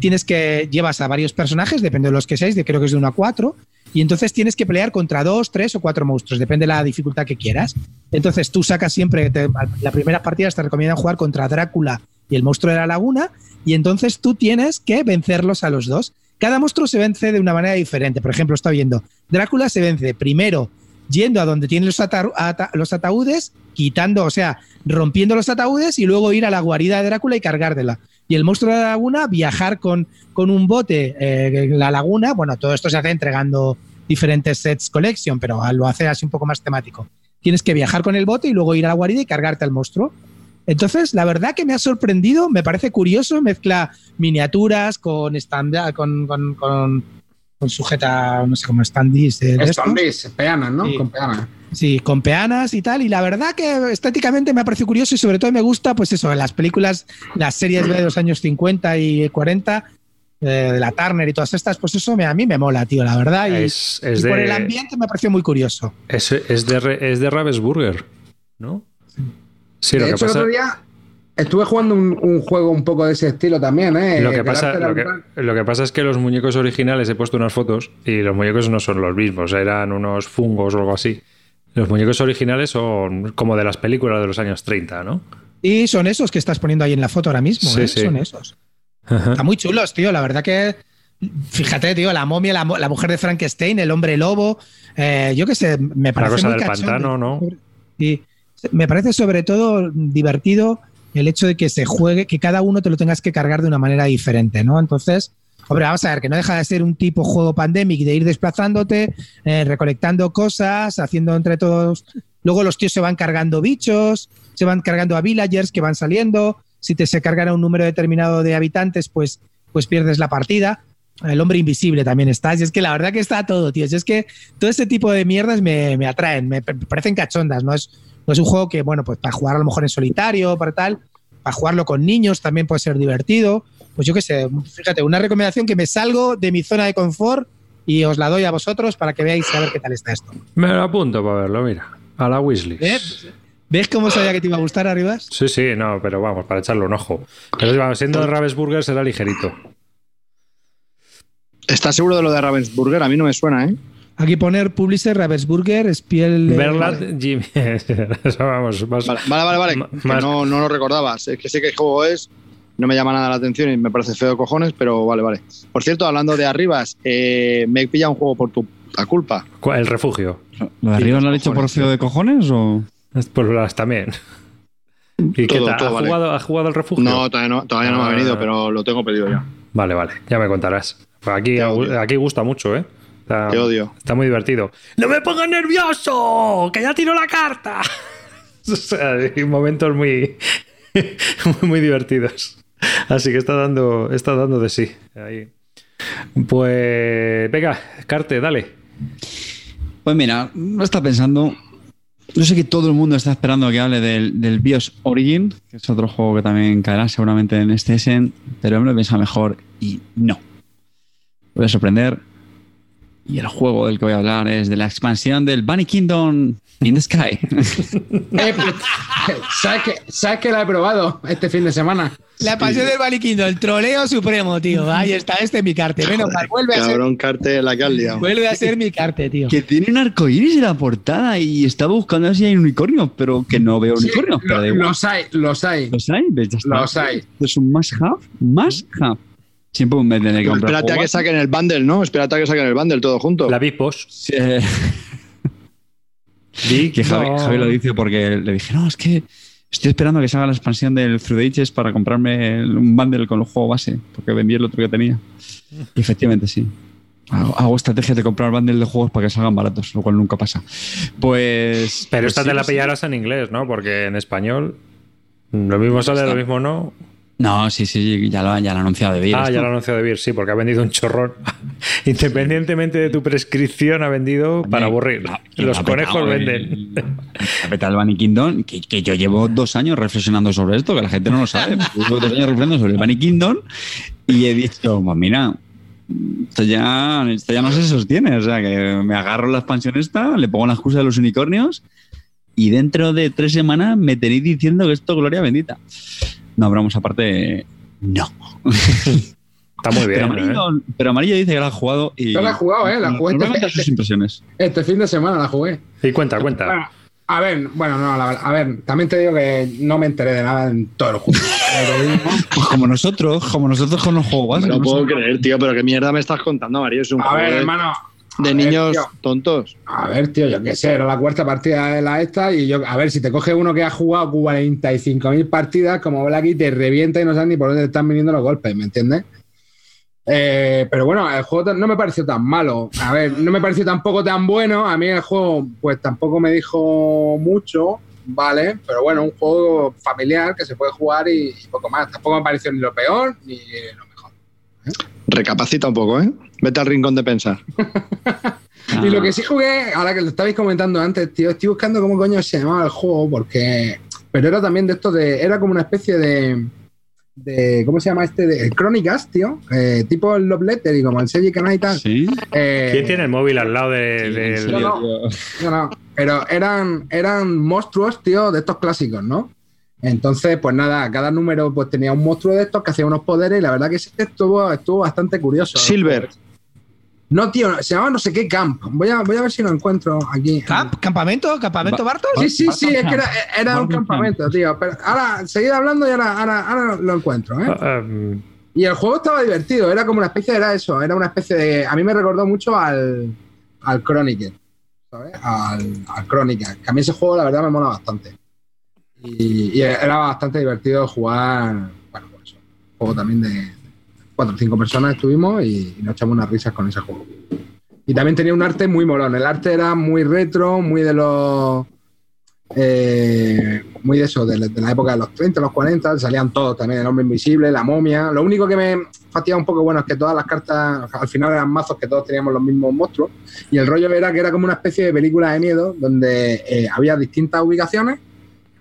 S5: tienes que llevas a varios personajes, depende de los que seáis, de, creo que es de uno a cuatro, y entonces tienes que pelear contra dos, tres o cuatro monstruos, depende de la dificultad que quieras. Entonces tú sacas siempre, te, la primera partida te recomiendan jugar contra Drácula y el monstruo de la laguna, y entonces tú tienes que vencerlos a los dos. Cada monstruo se vence de una manera diferente. Por ejemplo, está viendo, Drácula se vence primero yendo a donde tienen los, ata- ata- los ataúdes, quitando, o sea, rompiendo los ataúdes y luego ir a la guarida de Drácula y cargártela. Y el monstruo de la laguna, viajar con, con un bote eh, en la laguna. Bueno, todo esto se hace entregando diferentes sets collection, pero lo hace así un poco más temático. Tienes que viajar con el bote y luego ir a la guarida y cargarte al monstruo. Entonces, la verdad que me ha sorprendido, me parece curioso, mezcla miniaturas con stand con, con, con, con sujeta, no sé cómo standees.
S4: Standees, peanas, ¿no?
S5: Sí.
S4: Con peanas.
S5: Sí, con peanas y tal. Y la verdad que estéticamente me ha parecido curioso y sobre todo me gusta, pues eso, las películas, las series de los años 50 y 40, eh, de la Turner y todas estas, pues eso me, a mí me mola, tío, la verdad. Y,
S1: Es, es
S5: y
S1: de,
S5: por el ambiente me ha parecido muy curioso.
S1: es, es de, es de Ravensburger, ¿no? Sí, lo
S4: de
S1: que
S4: hecho,
S1: pasa.
S4: el otro día estuve jugando un, un juego un poco de ese estilo también, ¿eh?
S1: Lo que, pasa,
S4: arte de
S1: lo, que,
S4: la-
S1: lo que pasa es que los muñecos originales he puesto unas fotos y los muñecos no son los mismos, eran unos fungos o algo así. Los muñecos originales son como de las películas de los años 30, ¿no?
S5: Y son esos que estás poniendo ahí en la foto ahora mismo,
S1: Sí,
S5: ¿eh?
S1: sí.
S5: Son esos.
S1: Ajá.
S5: Están muy chulos, tío. La verdad que. Fíjate, tío, la momia, la, la mujer de Frankenstein, el hombre lobo. eh, yo qué sé, me
S1: La
S5: parece.
S1: cosa
S5: muy
S1: del
S5: cachondo.
S1: pantano, ¿no?
S5: Y me parece sobre todo divertido el hecho de que se juegue, que cada uno te lo tengas que cargar de una manera diferente, ¿no? Entonces, hombre, vamos a ver, que no deja de ser un tipo juego pandemic de ir desplazándote, eh, recolectando cosas, haciendo entre todos. Luego los tíos se van cargando bichos, se van cargando a villagers que van saliendo. Si te se cargan a un número determinado de habitantes, pues, pues pierdes la partida. El hombre invisible también está. Y es que la verdad que está todo, tío. Si es que todo ese tipo de mierdas me, me atraen, me pa- parecen cachondas, ¿no? Es, no es un juego que, bueno, pues para jugar a lo mejor en solitario, para tal, para jugarlo con niños también puede ser divertido. Pues yo qué sé, fíjate, una recomendación que me salgo de mi zona de confort y os la doy a vosotros para que veáis a ver qué tal está esto.
S1: Me lo apunto para verlo, mira. A la Weasley.
S5: ¿Eh? ¿Ves cómo sabía que te iba a gustar, Arribas?
S1: Sí, sí, no, pero vamos, para echarle un ojo. Pero vamos, siendo de Ravensburger será ligerito.
S2: ¿Estás seguro de lo de Ravensburger? A mí no me suena, ¿eh?
S5: Aquí poner Publisher, Ravensburger, Spiel. eh,
S1: Verlat, Jimmy. Eso vamos, más-
S2: Vale, vale, vale. vale,
S1: más-
S2: no, no lo recordabas. Es que sé qué juego es. No me llama nada la atención y me parece feo de cojones, pero vale, vale. Por cierto, hablando de arribas, eh, me he pillado un juego por tu culpa.
S1: ¿Cuál? El refugio.
S3: ¿Lo de arriba lo han hecho por feo de cojones o...?
S1: Pues las también. ¿Y qué
S2: Todo,
S1: ¿Ha,
S2: vale.
S1: jugado, ¿Ha jugado el refugio?
S2: No, todavía no, todavía no me
S1: Ah.
S2: ha venido, pero lo tengo pedido ya.
S1: Vale, vale, ya me contarás. Aquí, aquí gusta mucho, ¿eh? Está,
S2: Te odio.
S1: Está muy divertido. ¡No me pongas nervioso! ¡Que ya tiro la carta! o sea, hay momentos muy, muy, muy divertidos. Así que está dando, está dando de sí. Ahí. Pues venga, Carte, dale.
S3: Pues mira, no está pensando. Yo sé que todo el mundo está esperando que hable del, del BIOS Origin, que es otro juego que también caerá seguramente en este Essen, pero me lo piensa mejor y no. Voy a sorprender. Y el juego del que voy a hablar es de la expansión del Bunny Kingdom in the Sky.
S4: Eh, pues, ¿sabes, que, ¿Sabes que la he probado este fin de semana?
S5: La pasión del Valiquindo, el troleo supremo, tío. Ahí está, este es mi carte. Menos mal, vuelve a ser,
S2: Cabrón, Carte, la liado.
S5: vuelve a ser mi carte, tío.
S3: que tiene un arco iris en la portada y estaba buscando a ver si hay unicornios, pero que no veo
S4: Sí,
S3: unicornios. pero
S4: lo- los hay, los hay.
S3: ¿Los hay? ¿Ves? Ya está.
S4: Los hay.
S3: Es un must have. Must have. Siempre me tener que comprar.
S2: espérate a que saquen el bundle, ¿no? Espérate a que saquen el bundle todo junto.
S1: La Bispos.
S3: Sí, que Javi,
S1: No.
S3: Javi lo dice porque le dije, no, es que estoy esperando a que salga la expansión del Through the Ages para comprarme un bundle con el juego base, porque vendí el otro que tenía. Y efectivamente sí. Hago, hago estrategias de comprar bundles de juegos para que salgan baratos, lo cual nunca pasa. Pues.
S1: Pero
S3: pues
S1: esta
S3: sí,
S1: te la
S3: sí.
S1: pillarás en inglés, ¿no? Porque en español lo mismo sale, lo mismo no.
S3: No, sí, sí, ya lo, ya lo ha anunciado de Vir.
S1: Ah, ya lo ha anunciado de Beer, sí, porque ha vendido un chorrón. Independientemente de tu prescripción, ha vendido para aburrir. Los conejos venden.
S3: el Bunny Kingdom, que, que yo llevo dos años reflexionando sobre esto, que la gente no lo sabe. Llevo dos años reflexionando sobre el Bunny Kingdom y he dicho, pues mira, esto ya, esto ya no se sostiene. O sea, que me agarro la expansión esta, le pongo la excusa de los unicornios y dentro de tres semanas me tenéis diciendo que esto gloria bendita. No, bromos aparte, no.
S1: Está muy
S3: Pero
S1: bien. ¿eh?
S3: amarillo, pero Amarillo dice que la ha jugado y...
S4: Yo la he jugado, ¿eh? La jugué este-
S3: sus impresiones.
S4: Este fin de semana la jugué.
S1: Y cuenta, cuenta.
S4: Bueno, a ver, bueno, no, la- a ver, también te digo que no me enteré de nada en todo el juego. Pero,
S3: Pues como nosotros, como nosotros con los juegos
S2: No lo puedo
S3: ¿no?
S2: creer, tío, pero qué mierda me estás contando, Mario. Es un
S4: a
S2: juego
S4: ver,
S2: de,
S4: hermano.
S2: De
S4: a
S2: niños tontos.
S4: A ver, tío, yo qué sé, era la cuarta partida de la esta y yo, a ver, si te coge uno que ha jugado 45.000 partidas, como Blacky, te revienta y no sabes ni por dónde te están viniendo los golpes, ¿me entiendes? Eh, pero bueno, el juego no me pareció tan malo. A ver, no me pareció tampoco tan bueno. A mí el juego, pues tampoco me dijo mucho, ¿vale? Pero bueno, un juego familiar que se puede jugar y, y poco más. Tampoco me pareció ni lo peor ni lo.
S2: Recapacita un poco, ¿eh? Vete al rincón de pensar.
S4: Y lo que sí jugué, ahora que lo estabais comentando antes, tío, estoy buscando cómo coño se llamaba el juego, porque. Pero era también de esto de. Era como una especie de. de ¿Cómo se llama este? De, el Chronicast, tío. Eh, tipo el Love Letter y como el Seiji Kanai y tal.
S3: Sí.
S4: Eh,
S1: ¿Quién tiene el móvil al lado de,
S3: Sí,
S1: del-
S3: serio,
S4: no,
S3: tío.
S4: No, no. Pero eran, eran monstruos, tío, de estos clásicos, ¿no? Entonces, pues nada, cada número pues tenía un monstruo de estos que hacía unos poderes y la verdad que ese estuvo, estuvo bastante curioso.
S2: Silver.
S4: No, tío, se llama no sé qué camp. Voy a, voy a ver si lo encuentro aquí.
S5: ¿Camp? ¿Campamento? ¿Campamento Bartos?
S4: Sí, sí, sí, es que era, un campamento, tío. Pero ahora, seguid hablando y ahora, ahora, ahora lo encuentro, ¿eh?
S1: Ah, um,
S4: Y el juego estaba divertido, era como una especie, era eso, era una especie de. A mí me recordó mucho al, al Chronicle, ¿sabes? Al, al Chronicle. Que a mí ese juego, la verdad, me mola bastante. Y, y era bastante divertido jugar. Bueno, por eso. Juego también de cuatro o cinco personas estuvimos y, y nos echamos unas risas con ese juego. Y también tenía un arte muy molón. El arte era muy retro, muy de los. eh, muy de eso, de, de la época de los 30, los 40, salían todos también, el hombre invisible, la momia. Lo único que me fastidia un poco, bueno, es que todas las cartas al final eran mazos que todos teníamos los mismos monstruos. Y el rollo era que era como una especie de película de miedo donde eh, había distintas ubicaciones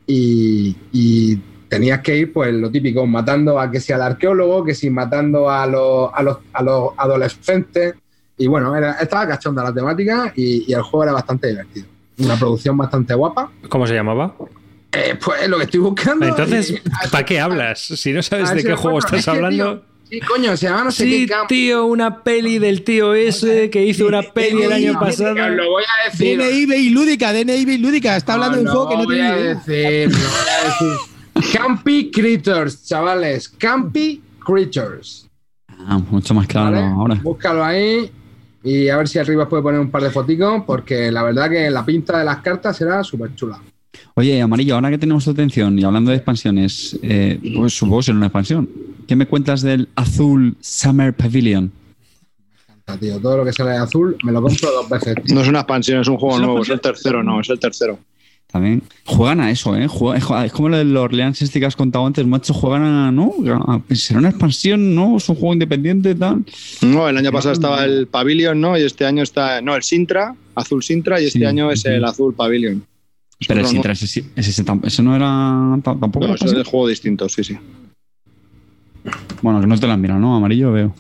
S4: y, y tenías que ir, pues lo típico, matando a que si al arqueólogo, que si matando a los, a los, a los adolescentes. Y bueno, era, estaba cachonda la temática y, y el juego era bastante divertido. Una producción bastante guapa.
S1: ¿Cómo se llamaba?
S4: Eh, pues lo que estoy buscando.
S1: Entonces,
S4: y-
S1: ¿para qué hablas? Si no sabes
S4: a
S1: de qué juego estás
S4: Es que,
S1: hablando.
S4: Sí, coño, se llama no sé
S1: Sí,
S4: qué campo.
S1: tío, una peli del tío ese que hizo una peli el año pasado.
S4: Lo voy a decir.
S5: DNI y lúdica, DNI lúdica. Está hablando de un juego que no
S4: voy
S5: tiene
S4: a
S5: ni idea.
S4: decir, lo voy a decir. Campy Critters, chavales. Campy Critters.
S3: Ah, mucho más claro
S4: ¿vale?
S3: ahora.
S4: Búscalo ahí y a ver si arriba puede poner un par de foticos, porque la verdad que la pinta de las cartas será súper chula.
S3: Oye, Amarillo, ahora que tenemos tu atención y hablando de expansiones, eh, pues supongo que será una expansión. ¿Qué me cuentas del Azul Summer Pavilion?
S4: Tío, todo lo que sale de azul me lo compro dos veces. tío.
S2: No es una expansión, es un juego
S3: ¿Es una
S2: nuevo, es el tercero, no, es el tercero.
S3: También juegan a eso, ¿eh? Juega- es como lo del Orleans este que has contado antes, macho. Juegan a, ¿no? Será una expansión, ¿no? Es un juego independiente, tal.
S2: No, el año pasado estaba el Pavilion, ¿no? Y este año está, no, el Sintra, azul Sintra, y este
S3: Sí,
S2: año es
S3: sí.
S2: el azul Pavilion.
S3: Pero ese,
S2: nuevo.
S3: ese, ese, ese ese no era tam- tampoco.
S2: No, eso es de juego distinto, sí, sí.
S3: Bueno, que no te la mira, ¿no? Amarillo veo.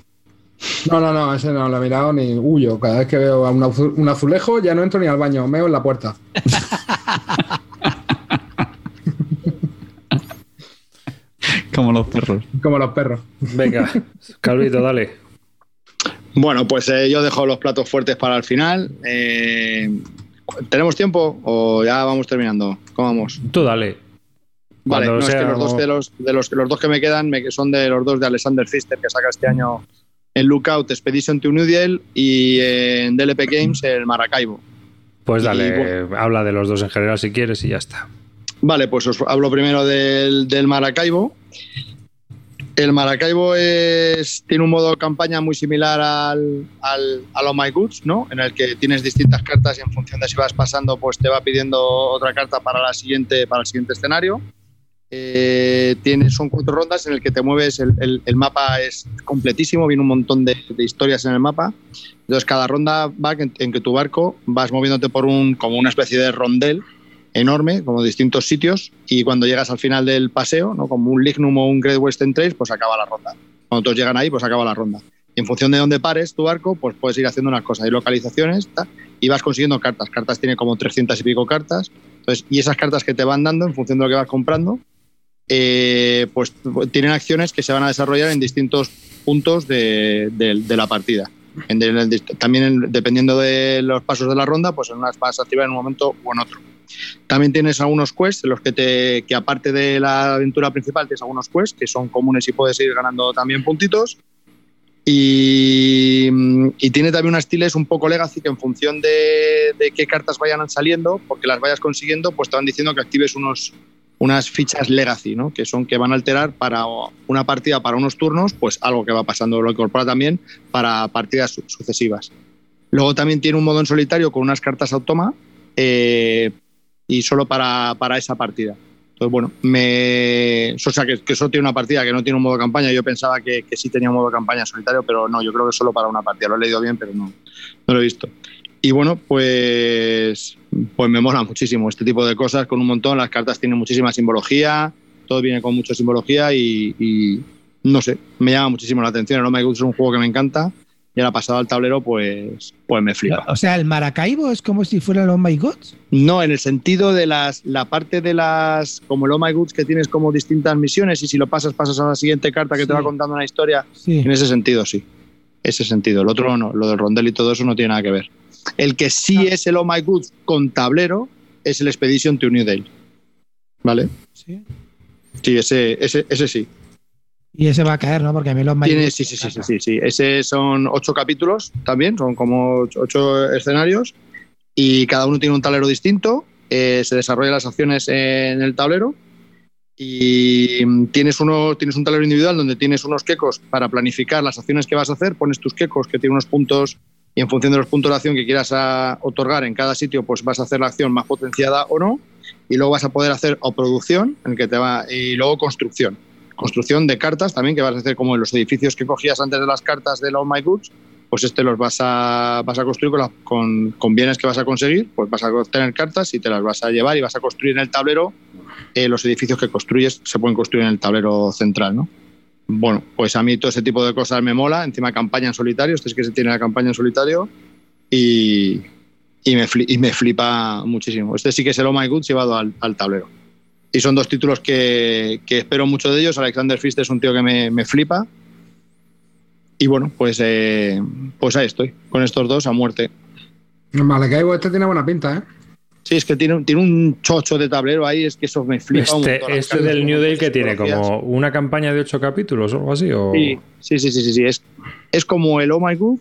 S4: No, no, no, ese no lo he mirado ni huyo. Cada vez que veo a un azulejo ya no entro ni al baño, meo en la puerta.
S3: Como los perros.
S4: Como los perros.
S1: Venga, Calvito, dale.
S2: Bueno, pues eh, yo dejo los platos fuertes para el final. Eh, ¿Tenemos tiempo o ya vamos terminando? ¿Cómo vamos?
S1: Tú dale.
S2: Vale,
S1: Cuando
S2: no, es que los dos, de los, de los, los dos que me quedan me, son de los dos de Alexander Pfister, que saca este año en Lookout Expedition to New Deal y en DLP Games el Maracaibo.
S1: Pues
S2: Y
S1: dale, habla de los dos en general si quieres y ya está.
S2: Vale, pues os hablo primero del, del Maracaibo. El Maracaibo tiene un modo campaña muy similar al, al, al My Goods, ¿no? En el que tienes distintas cartas y en función de si vas pasando, pues te va pidiendo otra carta para, la siguiente, para el siguiente escenario. Eh, tiene, son cuatro rondas en el que te mueves, el, el- el mapa es completísimo, viene un montón de, de historias en el mapa. Entonces cada ronda va en, en que tu barco vas moviéndote por un, como una especie de rondel enorme, como distintos sitios, y cuando llegas al final del paseo, ¿no? como un Lignum o un Great Western Trail, pues acaba la ronda. Cuando todos llegan ahí, pues acaba la ronda. Y en función de dónde pares tu barco, pues puedes ir haciendo unas cosas. Hay localizaciones y vas consiguiendo cartas. Cartas tiene como 300 y pico cartas. Entonces, y esas cartas que te van dando en función de lo que vas comprando, eh, pues tienen acciones que se van a desarrollar en distintos puntos de, de- la partida. También en- dependiendo de los pasos de la ronda, pues en unas vas a activar en un momento o en otro. También tienes algunos quests en los que te que aparte de la aventura principal tienes algunos quests que son comunes y puedes ir ganando también puntitos. Y, y tiene también unas estiles un poco legacy que en función de, de qué cartas vayan saliendo, porque las vayas consiguiendo, pues te van diciendo que actives unos, unas fichas legacy, ¿no? que son que van a alterar para una partida, para unos turnos, pues algo que va pasando, lo incorpora también para partidas su- sucesivas. Luego también tiene un modo en solitario con unas cartas automa eh, y solo para, para esa partida. Entonces, bueno, me, o sea, que, que solo tiene una partida que no tiene un modo campaña. Yo pensaba que, que sí tenía un modo campaña solitario, pero no, yo creo que solo para una partida. Lo he leído bien, pero no, no lo he visto. Y bueno, pues, pues me mola muchísimo este tipo de cosas con un montón. Las cartas tienen muchísima simbología, todo viene con mucha simbología y, y no sé, me llama muchísimo la atención. El My God es un juego que me encanta y ahora pasado al tablero, pues, pues me flipa.
S5: O sea, el Maracaibo es como si fuera el Oh My God.
S2: No, en el sentido de las, la parte de las, como el Oh My Goods que tienes como distintas misiones y si lo pasas, pasas a la siguiente carta que te va contando una historia.
S5: Sí.
S2: En ese sentido, sí. Ese sentido. El otro no, lo del rondel y todo eso no tiene nada que ver. El que sí es el Oh My Goods con tablero es el Expedition to New Dale. ¿Vale?
S5: Sí.
S2: Sí, ese, ese, ese sí.
S5: Y ese va a caer, ¿no? Porque a mí los God
S2: sí, sí, sí, sí, sí. Ese son ocho capítulos también, son como ocho, escenarios y cada uno tiene un tablero distinto. eh, se desarrollan las acciones en el tablero y tienes, uno, tienes un tablero individual donde tienes unos quecos para planificar las acciones que vas a hacer. Pones tus quecos que tienen unos puntos y en función de los puntos de acción que quieras a- otorgar en cada sitio, pues vas a hacer la acción más potenciada o no. Y luego vas a poder hacer o producción, en el que te va, y luego construcción construcción de cartas también, que vas a hacer como en los edificios que cogías antes de las cartas de All My Goods, pues este los vas a, vas a construir con, la- con, bienes que vas a conseguir, pues vas a tener cartas y te las vas a llevar y vas a construir en el tablero. eh, los edificios que construyes se pueden construir en el tablero central, ¿no? Bueno, pues a mí todo ese tipo de cosas me mola, encima campaña en solitario, este es que se tiene la campaña en solitario y, me, y me flipa muchísimo. Este sí que es el Oh My Goods llevado al tablero. Y son dos títulos que, que espero mucho de ellos. Alexander Fist es un tío que me, me flipa. Y bueno, pues, eh, pues ahí estoy, con estos dos a muerte.
S4: Vale, que este tiene buena pinta, ¿eh?
S2: Sí, es que tiene, un- tiene un chocho de tablero ahí, es que eso me flipa un
S1: Este,
S2: montón. Las
S1: este del New Day que tiene como una campaña de ocho capítulos o algo así. O...
S2: Sí, sí, sí, sí, sí, sí. Es, es como el Oh My Good,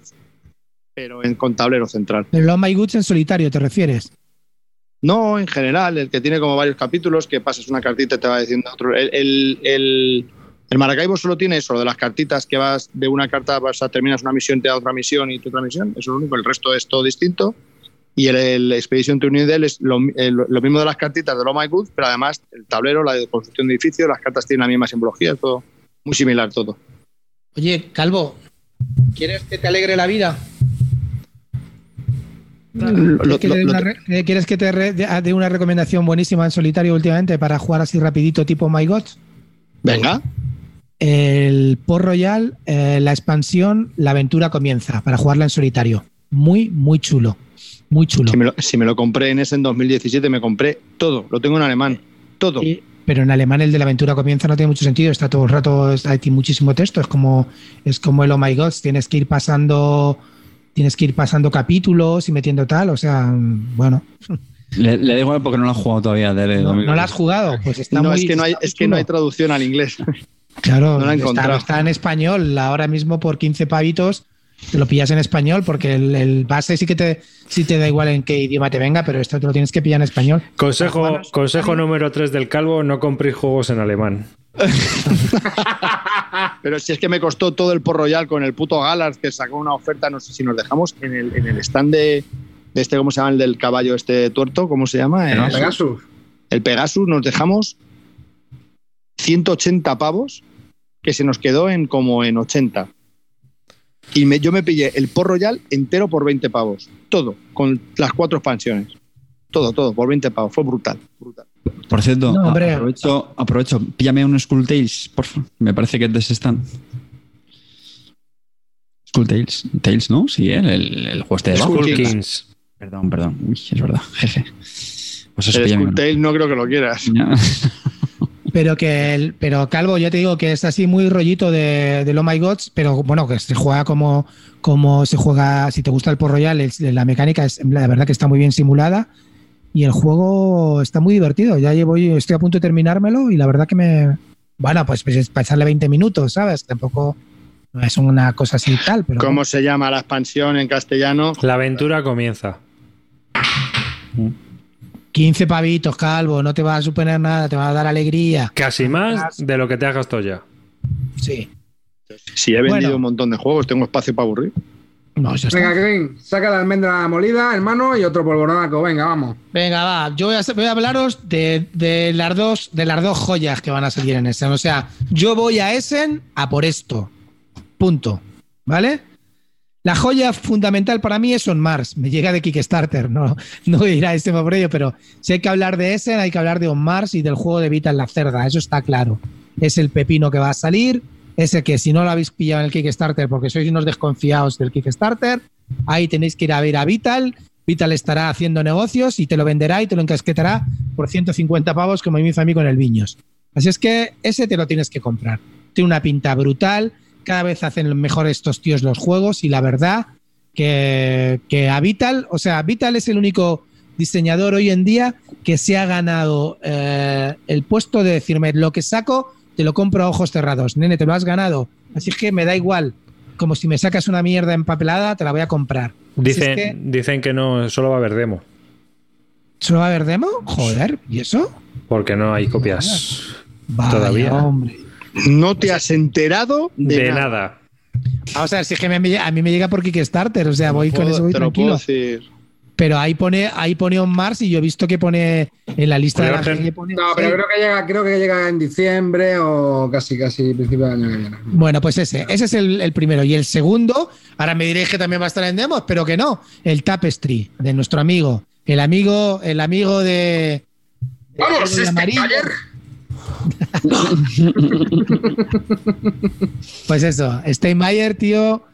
S2: pero en, con tablero central.
S5: El Oh My Goods en solitario, ¿te refieres?
S2: No, en general, el que tiene como varios capítulos, que pasas una cartita y te va diciendo otro. El, el, Maracaibo solo tiene eso, de las cartitas que vas de una carta, vas a terminas una misión, te da otra misión y tu otra misión. Eso es lo único, el resto es todo distinto. Y el, el Expedition to Delhi es lo, lo mismo de las cartitas de Oh My Good, pero además el tablero, la construcción de edificios, las cartas tienen la misma simbología, todo muy similar todo.
S5: Oye, Calvo, ¿quieres que te alegre la vida?
S2: Lo-
S5: ¿Quieres que
S2: lo-
S5: te dé
S2: lo-
S5: una re- eh, ¿Quieres que te re- de- dé una recomendación buenísima en solitario últimamente para jugar así rapidito tipo My God?
S2: Venga,
S5: El Port Royal, eh, la expansión, la aventura comienza para jugarla en solitario. Muy, muy chulo. Muy chulo.
S2: si me, lo, si me lo compré en ese en 2017, me compré todo, lo tengo en alemán, todo.
S5: Y- pero en alemán el de la aventura comienza no tiene mucho sentido, está todo el rato, hay muchísimo texto, es como, es como el Oh My God, tienes que ir pasando, tienes que ir pasando capítulos y metiendo tal, o sea, bueno,
S3: Le, le da igual porque no lo ha jugado todavía. de-
S5: no, no la has jugado, pues está
S2: no,
S5: muy
S2: es que no hay,
S5: está muy
S2: es que no hay
S5: chulo.
S2: traducción al inglés.
S5: Claro,
S2: no la he
S5: está,
S2: encontrado.
S5: está en español, ahora mismo por 15 pavitos te lo pillas en español porque el, el base sí que te, sí te da igual en qué idioma te venga, pero esto te lo tienes que pillar en español.
S1: Consejo, consejo número 3 del calvo: no compréis juegos en alemán.
S2: Pero si es que me costó todo el Port Royal con el puto Galas que sacó una oferta, no sé si nos dejamos en el, en el stand de, de este, ¿cómo se llama? El del caballo este tuerto, ¿cómo se llama? Eh,
S4: Pegasus.
S2: el Pegasus, nos dejamos 180 pavos que se nos quedó en como en 80. Y me- yo me pillé el Port Royal entero por 20 pavos. Todo, con las cuatro expansiones. Todo, todo, por 20 pavos. Fue brutal. brutal.
S3: Por cierto,
S5: No,
S3: aprovecho, aprovecho. Píllame un Skull Tales, por favor. Me parece que es de ese stand. Skull Tales. Tales, ¿no? Sí, ¿eh? el, el juego este de
S2: Skull
S3: bajo.
S2: Kings.
S1: Kings.
S3: Perdón, perdón. Uy, es verdad. Jeje. Pues eso,
S2: El
S3: píllame uno.
S2: Skulltail no creo que lo quieras.
S5: Pero que el, pero Calvo, ya te digo que es así muy rollito de, de Oh My Gods, pero bueno, que se juega como, como se juega, si te gusta el Port Royal, la mecánica es la verdad que está muy bien simulada y el juego está muy divertido. Ya llevo, estoy a punto de terminármelo y la verdad que me. Bueno, pues, pues es pasarle 20 minutos, ¿sabes? Tampoco no es una cosa así tal, pero.
S2: ¿Cómo se llama la expansión en castellano?
S1: La aventura comienza.
S5: 15 pavitos, Calvo, no te va a suponer nada, te va a dar alegría.
S1: Casi más de lo que te has gastado ya.
S5: Sí.
S2: Si he vendido
S5: Bueno.
S2: un montón de juegos, tengo espacio para aburrir.
S5: No, ya está.
S4: Venga, Green, saca la almendra molida, hermano, y otro polvoronaco. Venga, vamos.
S5: Venga, va. Yo voy a, voy a hablaros de, de las dos, de las dos joyas que van a salir en Essen. O sea, yo voy a Essen a por esto. Punto. ¿Vale? La joya fundamental para mí es On Mars. Me llega de Kickstarter. No, no voy a a este por ello, pero si hay que hablar de Essen, hay que hablar de On Mars y del juego de Vita en la cerda. Eso está claro. Es el pepino que va a salir. Ese que si no lo habéis pillado en el Kickstarter porque sois unos desconfiados del Kickstarter, ahí tenéis que ir a ver a Vital. Vital estará haciendo negocios y te lo venderá y te lo encasquetará por 150 pavos como me hizo a mí con el Viños. Así es que ese te lo tienes que comprar. Tiene una pinta brutal. Cada vez hacen mejor estos tíos los juegos y la verdad que, que a Vital, o sea, Vital es el único diseñador hoy en día que se ha ganado eh, el puesto de decirme lo que saco te lo compro a ojos cerrados. Nene, te lo has ganado. Así que me da igual. Como si me sacas una mierda empapelada, te la voy a comprar.
S1: Dicen,
S5: es que-
S1: dicen que no, solo va a haber demo.
S5: ¿Solo va a haber demo? Joder, ¿y eso?
S1: Porque no hay copias
S5: Vaya,
S1: Todavía.
S5: hombre.
S2: No te has enterado de,
S1: de
S2: nada.
S1: nada.
S5: Vamos a ver, si es que me- a mí me llega por Kickstarter, o sea, voy con eso voy
S2: te lo puedo
S5: tranquilo.
S2: decir.
S5: Pero ahí pone, ahí pone On Mars y yo he visto que pone en la lista de la
S1: Pero-
S5: gente pone
S4: No, pero creo que llega, creo que llega en diciembre o casi, casi principio del año que viene.
S5: Bueno, pues ese, ese es el, el primero. Y el segundo, ahora me diréis que también va a estar en demos, pero que no. El Tapestry, de nuestro amigo. El amigo, el amigo de. de
S4: ¡Vamos,
S5: amarillo.
S4: Steinmeier!
S5: Pues eso, Steinmeier, tío.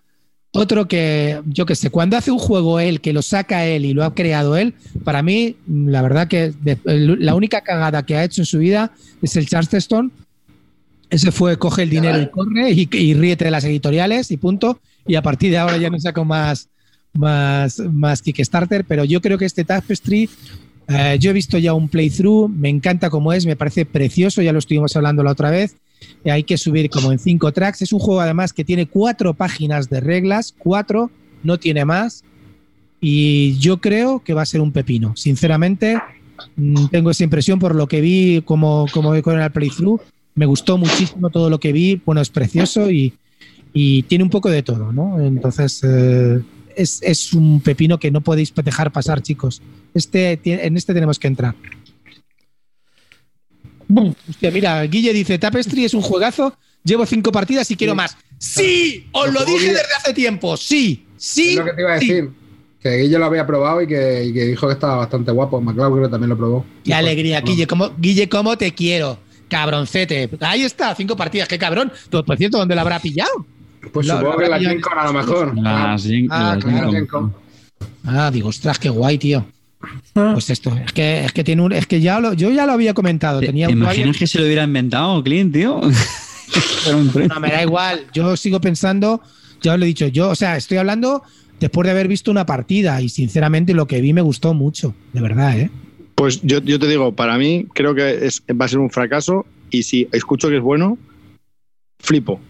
S5: Otro que, yo qué sé, cuando hace un juego él, que lo saca él y lo ha creado él, para mí, la verdad que de- la única cagada que ha hecho en su vida es el Charleston. Ese fue, coge el dinero y corre y, y ríete de las editoriales y punto. Y a partir de ahora ya no saco más, más, más Kickstarter, pero yo creo que este Tapestry, eh, yo he visto ya un playthrough, me encanta como es, me parece precioso, ya lo estuvimos hablando la otra vez. Eh, Hay que subir como en cinco tracks. Es un juego además que tiene cuatro páginas de reglas, cuatro, no tiene más. Y yo creo que va a ser un pepino. Sinceramente, mm, tengo esa impresión por lo que vi como, como con el playthrough. Me gustó muchísimo todo lo que vi. Bueno, es precioso y, y tiene un poco de todo, ¿no? Entonces, eh, es, es un pepino que no podéis dejar pasar, chicos. Este, en este tenemos que entrar. Bum. Hostia, mira, Guille dice, Tapestry es un juegazo, llevo cinco partidas y quiero más. ¡Sí! ¡Os lo dije desde hace tiempo! ¡Sí! ¡Sí!
S4: Es lo que te iba a
S5: sí.
S4: decir. Que Guille lo había probado y que, y que dijo que estaba bastante guapo. MacLeod creo que también lo probó.
S5: ¡Qué alegría, Guille! ¿Cómo, Guille, ¿cómo te quiero? Cabroncete. Ahí está, cinco partidas, qué cabrón. Pues, por cierto, ¿dónde lo habrá pillado?
S4: Pues
S5: Lo-
S4: supongo
S5: lo
S4: que la
S5: habrá
S4: Gen Con a lo mejor.
S3: Gen-
S5: Ah,
S3: Gen
S4: Gen.
S5: Ah, digo, ostras, qué guay, tío. Pues esto, es que, es que tiene un, es que ya lo, yo ya lo había comentado.
S3: ¿Te,
S5: Tenía
S3: te
S5: un
S3: imaginas que se lo hubiera inventado Clint, tío?
S5: No, me da igual. Yo sigo pensando, ya os lo he dicho, yo, o sea, estoy hablando después de haber visto una partida y sinceramente lo que vi me gustó mucho, de verdad, ¿eh?
S2: Pues yo, yo te digo, para mí creo que es, va a ser un fracaso y si escucho que es bueno, flipo.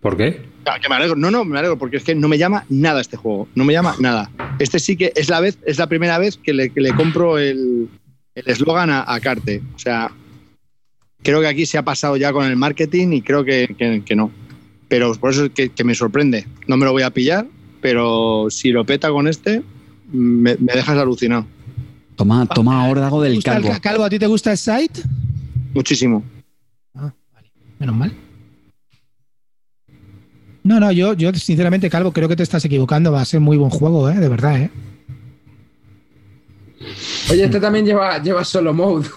S1: ¿Por qué?
S2: Ah, que me alegro. No, no, me alegro porque es que no me llama nada este juego. No me llama nada. Este sí que es la vez, es la primera vez que le, que le compro el el eslogan a, a Carte. O sea, creo que aquí se ha pasado ya con el marketing y creo que, que- que no. Pero por eso es que, que me sorprende. No me lo voy a pillar, pero si lo peta con este, me, me dejas alucinado.
S3: Toma, toma órdago
S5: ¿Te
S3: del
S5: gusta el
S3: calvo.
S5: ca- calvo, ¿a ti te gusta el site?
S2: Muchísimo.
S5: Ah, vale. Menos mal. No, no, yo, yo sinceramente, Calvo, creo que te estás equivocando. Va a ser muy buen juego, ¿eh? De verdad, ¿eh?
S4: Oye, este también lleva, lleva solo mode.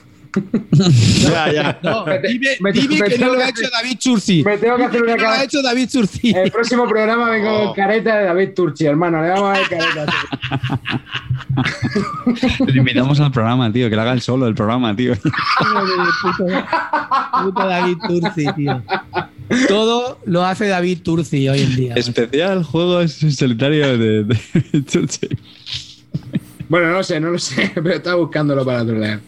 S2: Ya, ya.
S5: No,
S4: Me te-
S5: dime,
S4: me te-
S5: dime
S4: me
S5: que no
S4: tengo
S5: lo ha hecho David Churci.
S4: Me tengo que hacer una
S5: Que no lo ha hecho David Churci.
S4: El próximo programa vengo
S2: Oh.
S4: con careta de David Turchi, hermano. Le vamos a ver careta.
S3: Le invitamos al programa, tío, que lo haga el solo el programa, tío.
S5: puto, puto David Turci, tío. Todo lo hace David Turci hoy en día.
S3: Especial juegos en solitario de, de Churchill.
S4: Bueno, no lo sé, no lo sé, pero estaba buscándolo para trolear.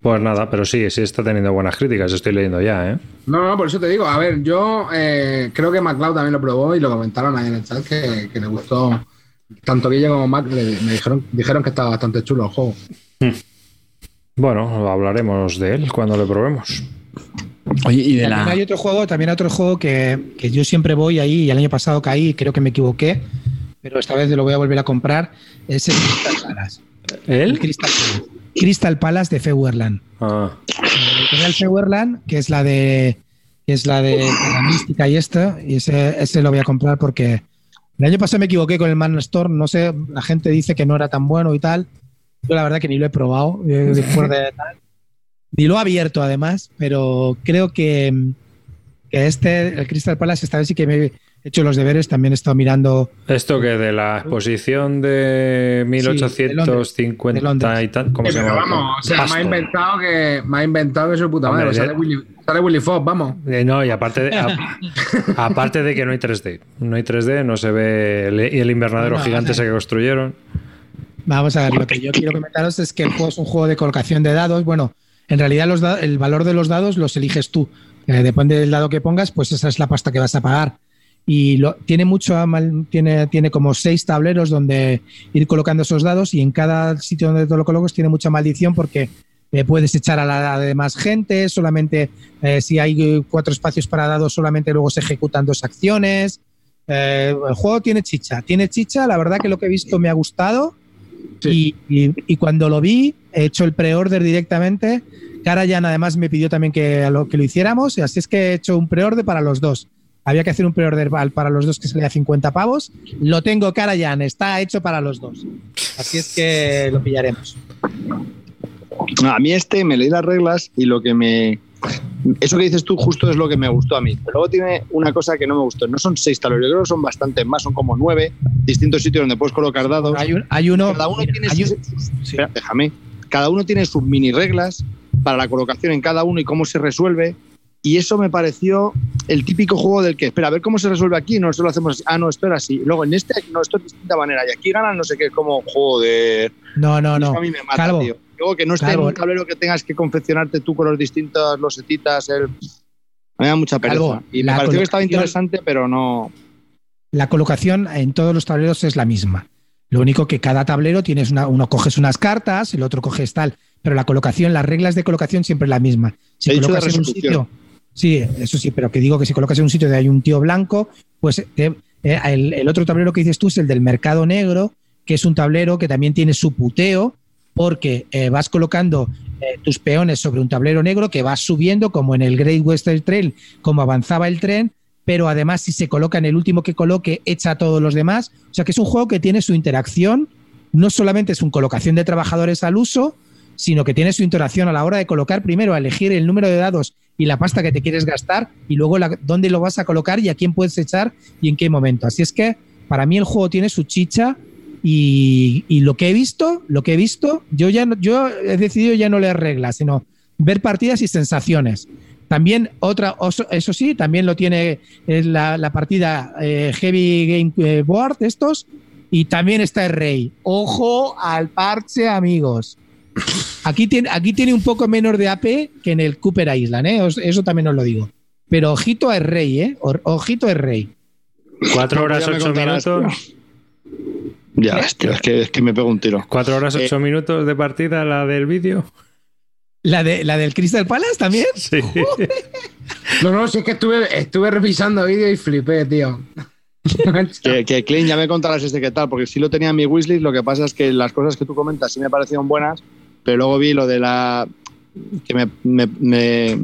S1: Pues nada, pero sí, sí está teniendo buenas críticas, estoy leyendo ya, ¿eh?
S4: No, no, por eso te digo. A ver, yo eh, creo que MacLeod también lo probó y lo comentaron ahí en el chat que, que le gustó. Tanto Guille como Mac le- me dijeron, dijeron que estaba bastante chulo el juego.
S1: Bueno, hablaremos de él cuando lo probemos.
S3: Oye, y de
S5: También
S3: la.
S5: hay otro juego, también hay otro juego que, que yo siempre voy ahí y el año pasado caí y creo que me equivoqué, pero esta vez lo voy a volver a comprar. Es el Crystal Palace. El. Crystal Palace. Crystal Palace de Feuerland.
S1: Ah,
S5: editorial Feuerland, que es la de que es la de la mística y esto, y ese, ese lo voy a comprar porque el año pasado me equivoqué con el Man Store, no sé, la gente dice que no era tan bueno y tal. Yo la verdad que ni lo he probado eh, después de tal. Ni lo he abierto además, pero creo que, que este, el Crystal Palace, esta vez sí que me he hecho los deberes, también he estado mirando
S1: Esto que de la exposición de
S5: de Londres,
S1: 1850
S5: de Londres.
S1: y tal, ¿cómo
S4: Sí,
S1: se
S4: pero
S1: llama?
S4: vamos, o sea, me ha inventado que me ha inventado que su puta
S1: Hombre,
S4: madre. Sale Willy, sale Willy Fox, vamos.
S1: Eh, no, y aparte de, a- aparte de que no hay 3D. No hay 3D, no se ve el, y el invernadero
S5: No,
S1: gigante ese que construyeron.
S5: Vamos a ver, lo que yo quiero comentaros es que el juego es un juego de colocación de dados. Bueno, en realidad los da- el valor de los dados los eliges tú. Eh, depende del dado que pongas, pues esa es la pasta que vas a pagar. Y lo, tiene mucho, tiene, tiene como seis tableros donde ir colocando esos dados y en cada sitio donde te lo coloques tiene mucha maldición porque eh, puedes echar a la de más gente, solamente eh, si hay cuatro espacios para dados, solamente luego se ejecutan dos acciones. Eh, el juego tiene chicha, tiene chicha, la verdad que lo que he visto me ha gustado. Y, y- y cuando lo vi, he hecho el pre-order directamente. Karajan además me pidió también que a lo, que lo hiciéramos, así es que he hecho un pre-order para los dos. Había que hacer un pre-order pa- para los dos que salía a 50 pavos. Lo tengo Karajan, está hecho para los dos. Así es que lo pillaremos.
S2: A mí este me leí las reglas y lo que me, eso que dices tú justo es lo que me gustó a mí. Pero luego tiene una cosa que no me gustó. No son seis tableros, yo creo que son bastantes más, son como nueve distintos sitios donde puedes colocar dados.
S5: Hay, un- hay uno.
S2: Cada uno
S5: mira,
S2: tiene
S5: hay
S2: sus,
S5: un-
S2: sus-
S5: sí.
S2: espera, déjame. Cada uno tiene sus mini reglas para la colocación en cada uno y cómo se resuelve. Y eso me pareció el típico juego del que, espera, a ver cómo se resuelve aquí, nosotros lo hacemos así. Ah, no, esto era así. Luego en este, no, esto es de distinta manera. Y aquí ganan no sé qué, es como, joder.
S5: No, no,
S2: Eso
S5: no.
S2: a mí me mata,
S5: Calvo.
S2: tío. Luego que no esté
S5: Calvo.
S2: en un tablero que tengas que confeccionarte tú con los distintos losetitas, el... Me da mucha pereza.
S5: Calvo,
S2: y me
S5: la
S2: pareció que estaba interesante, pero no...
S5: La colocación en todos los tableros es la misma. Lo único que cada tablero tienes una, uno coges unas cartas, el otro coges tal, pero la colocación, las reglas de colocación siempre es la misma. Si colocas en un sitio, sí, eso sí, pero que digo que si colocas en un sitio donde hay un tío blanco, pues eh, eh, el, el otro tablero que dices tú es el del mercado negro, que es un tablero que también tiene su puteo, porque eh, vas colocando eh, tus peones sobre un tablero negro que vas subiendo, como en el Great Western Trail, como avanzaba el tren, pero además si se coloca en el último que coloque, echa a todos los demás. O sea que es un juego que tiene su interacción, no solamente es una colocación de trabajadores al uso, sino que tiene su interacción a la hora de colocar primero, a elegir el número de dados y la pasta que te quieres gastar y luego la- dónde lo vas a colocar y a quién puedes echar y en qué momento. Así es que para mí el juego tiene su chicha y, lo que he visto, lo que he visto, yo ya no- yo he decidido ya no leer reglas, sino ver partidas y sensaciones. También otra, eso sí, también lo tiene la partida eh, Heavy Game eh, Board estos y también está el Rey. Ojo al parche, amigos. Aquí tiene, aquí tiene un poco menos de AP que en el Cooper Island, ¿eh? Eso también os lo digo. Pero ojito es Rey, ¿eh? O- Ojito es Rey.
S1: Cuatro horas, ocho minutos.
S2: Ya, es que, es que me pego un tiro.
S1: Cuatro horas,
S2: Eh,
S1: ocho minutos de partida, la del vídeo.
S5: ¿La, de, ¿La del Crystal Palace también?
S1: Sí.
S4: No, no, si es que estuve, estuve revisando vídeo y flipé, tío.
S2: Que, que Klein, ya me contarás este qué tal, porque sí lo tenía en mi wishlist, lo que pasa es que las cosas que tú comentas sí me parecieron buenas, pero luego vi lo de la... que me, me, me,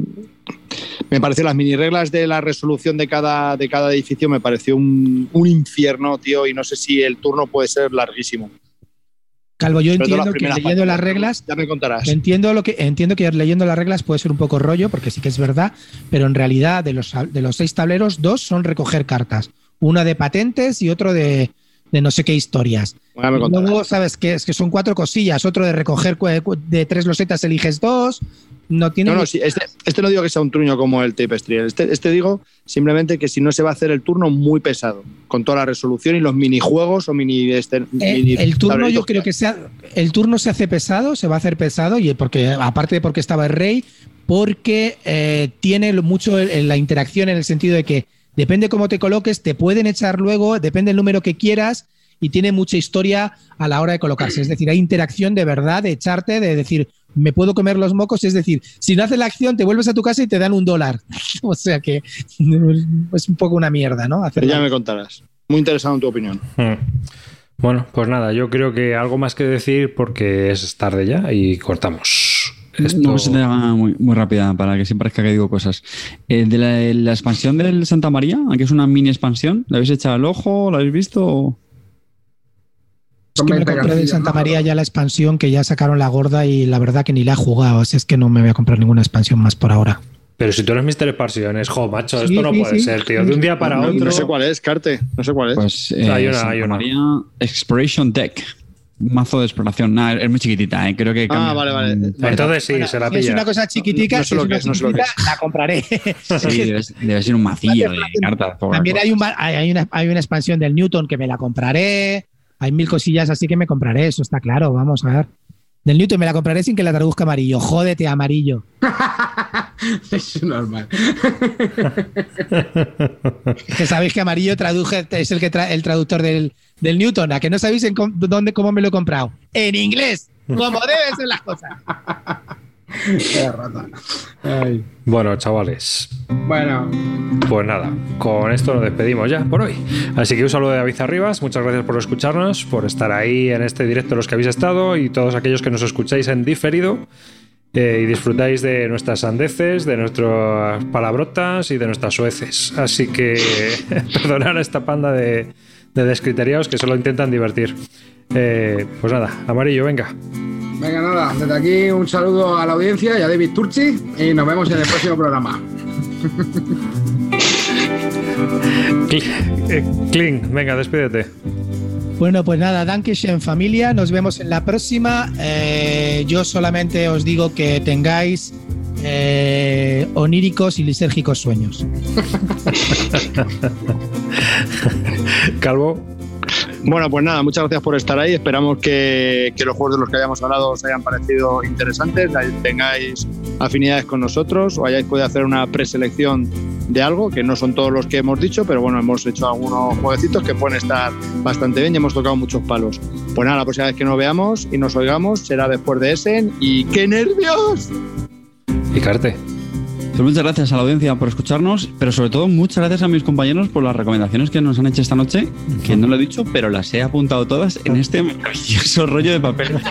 S2: me pareció las mini reglas de la resolución de cada, de cada edificio, me pareció un, un infierno, tío, y no sé si el turno puede ser larguísimo.
S5: Calvo, yo
S2: Sobre
S5: entiendo que leyendo las reglas
S2: Ya me contarás.
S5: Entiendo lo que entiendo que leyendo las reglas puede ser un poco rollo, porque sí que es verdad, pero en realidad de los, de los seis tableros, dos son recoger cartas. Una de patentes y otro de, de no sé qué historias. Luego, sabes que es que son cuatro cosillas. Otro de recoger de tres losetas eliges dos. No tiene.
S2: No, no, sí, este, este no digo que sea un truño como el Tapestry. Este, este digo simplemente que si no se va a hacer el turno muy pesado, con toda la resolución y los minijuegos o mini. Este,
S5: Eh,
S2: mini
S5: el turno yo creo que sea, el turno se hace pesado, se va a hacer pesado y porque aparte de porque estaba el rey, porque eh, tiene mucho el- la interacción en el sentido de que depende cómo te coloques, te pueden echar luego, depende del número que quieras y tiene mucha historia a la hora de colocarse. Es decir, hay interacción de verdad, de echarte, de decir, me puedo comer los mocos. Es decir, si no haces la acción, te vuelves a tu casa y te dan un dólar. o sea que es un poco una mierda, ¿no?
S2: Ya me contarás. Muy interesado en tu opinión.
S1: Mm. Bueno, pues nada, yo creo que algo más que decir porque es tarde ya y cortamos. Esto...
S3: No se te muy, muy rápida para que siempre parezca que digo cosas. Eh, de la, la expansión del Santa María, que es una mini expansión, ¿la habéis echado al ojo? ¿La habéis visto?
S5: Es que me compré de Santa. María ya la expansión que ya sacaron la gorda y la verdad que ni la he jugado, así es que no me voy a comprar ninguna expansión más por ahora.
S1: Pero si tú eres Mr. Expansiones, jo, macho,
S5: Sí,
S1: esto no
S5: sí,
S1: puede
S5: sí.
S1: ser, tío. De un día para
S2: No,
S1: otro.
S2: no sé cuál es, Carte. No sé cuál es.
S3: Pues eh,
S1: Hay una, hay una.
S3: María Exploration Deck. Un mazo de exploración. Nada, es muy chiquitita, ¿eh? creo que.
S2: Ah,
S3: cambia.
S2: vale, vale.
S3: Mm,
S1: Entonces sí, se la
S5: Si es una cosa chiquitica,
S2: No- no sé
S5: si
S2: lo
S5: es
S2: que
S5: una
S2: es, no sé lo que
S5: chiquitita, la compraré.
S3: Sí, debe, debe ser un macillo de cartas.
S5: También hay, un, hay una, hay una expansión del Newton que me la compraré. Hay mil cosillas así que me compraré, eso está claro, vamos a ver. Del Newton me la compraré sin que la traduzca amarillo. Jódete, amarillo.
S4: es normal.
S5: Que sabéis que amarillo traduje, es el que tra- el traductor del, del Newton. ¿A que no sabéis en dónde, cómo me lo he comprado? En inglés, como deben ser las cosas.
S4: Ay.
S1: Bueno, chavales,
S4: Bueno,
S1: pues nada, con esto nos despedimos ya por hoy. Así que un saludo de David Arribas, muchas gracias por escucharnos, por estar ahí en este directo los que habéis estado y todos aquellos que nos escucháis en diferido eh, y disfrutáis de nuestras sandeces, de nuestras palabrotas y de nuestras sueces. Así que perdonar a esta panda de, de descriteriados que solo intentan divertir. Eh, pues nada, amarillo, venga.
S4: Venga, nada, desde aquí un saludo a la audiencia y a David Turchi y nos vemos en el próximo programa.
S1: Kling, eh, venga, despídete.
S5: Bueno, pues nada, en familia, nos vemos en la próxima. Eh, yo solamente os digo que tengáis eh, oníricos y lisérgicos sueños.
S1: Calvo.
S2: Bueno, pues nada, muchas gracias por estar ahí. Esperamos que, los juegos de los que hayamos hablado os hayan parecido interesantes, tengáis afinidades con nosotros o hayáis podido hacer una preselección de algo, que no son todos los que hemos dicho, pero bueno, hemos hecho algunos jueguecitos que pueden estar bastante bien y hemos tocado muchos palos. Pues nada, la próxima vez que nos veamos y nos oigamos será después de Essen y ¡qué nervios!
S1: Picarte.
S3: Pues muchas gracias a la audiencia por escucharnos, pero sobre todo muchas gracias a mis compañeros por las recomendaciones que nos han hecho esta noche, que no lo he dicho, pero las he apuntado todas en este maravilloso rollo de papel.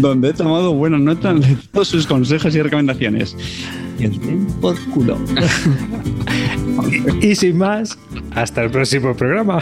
S3: donde he tomado buenas notas de todos sus consejos y recomendaciones. Y den por culo.
S1: y sin más, hasta el próximo programa.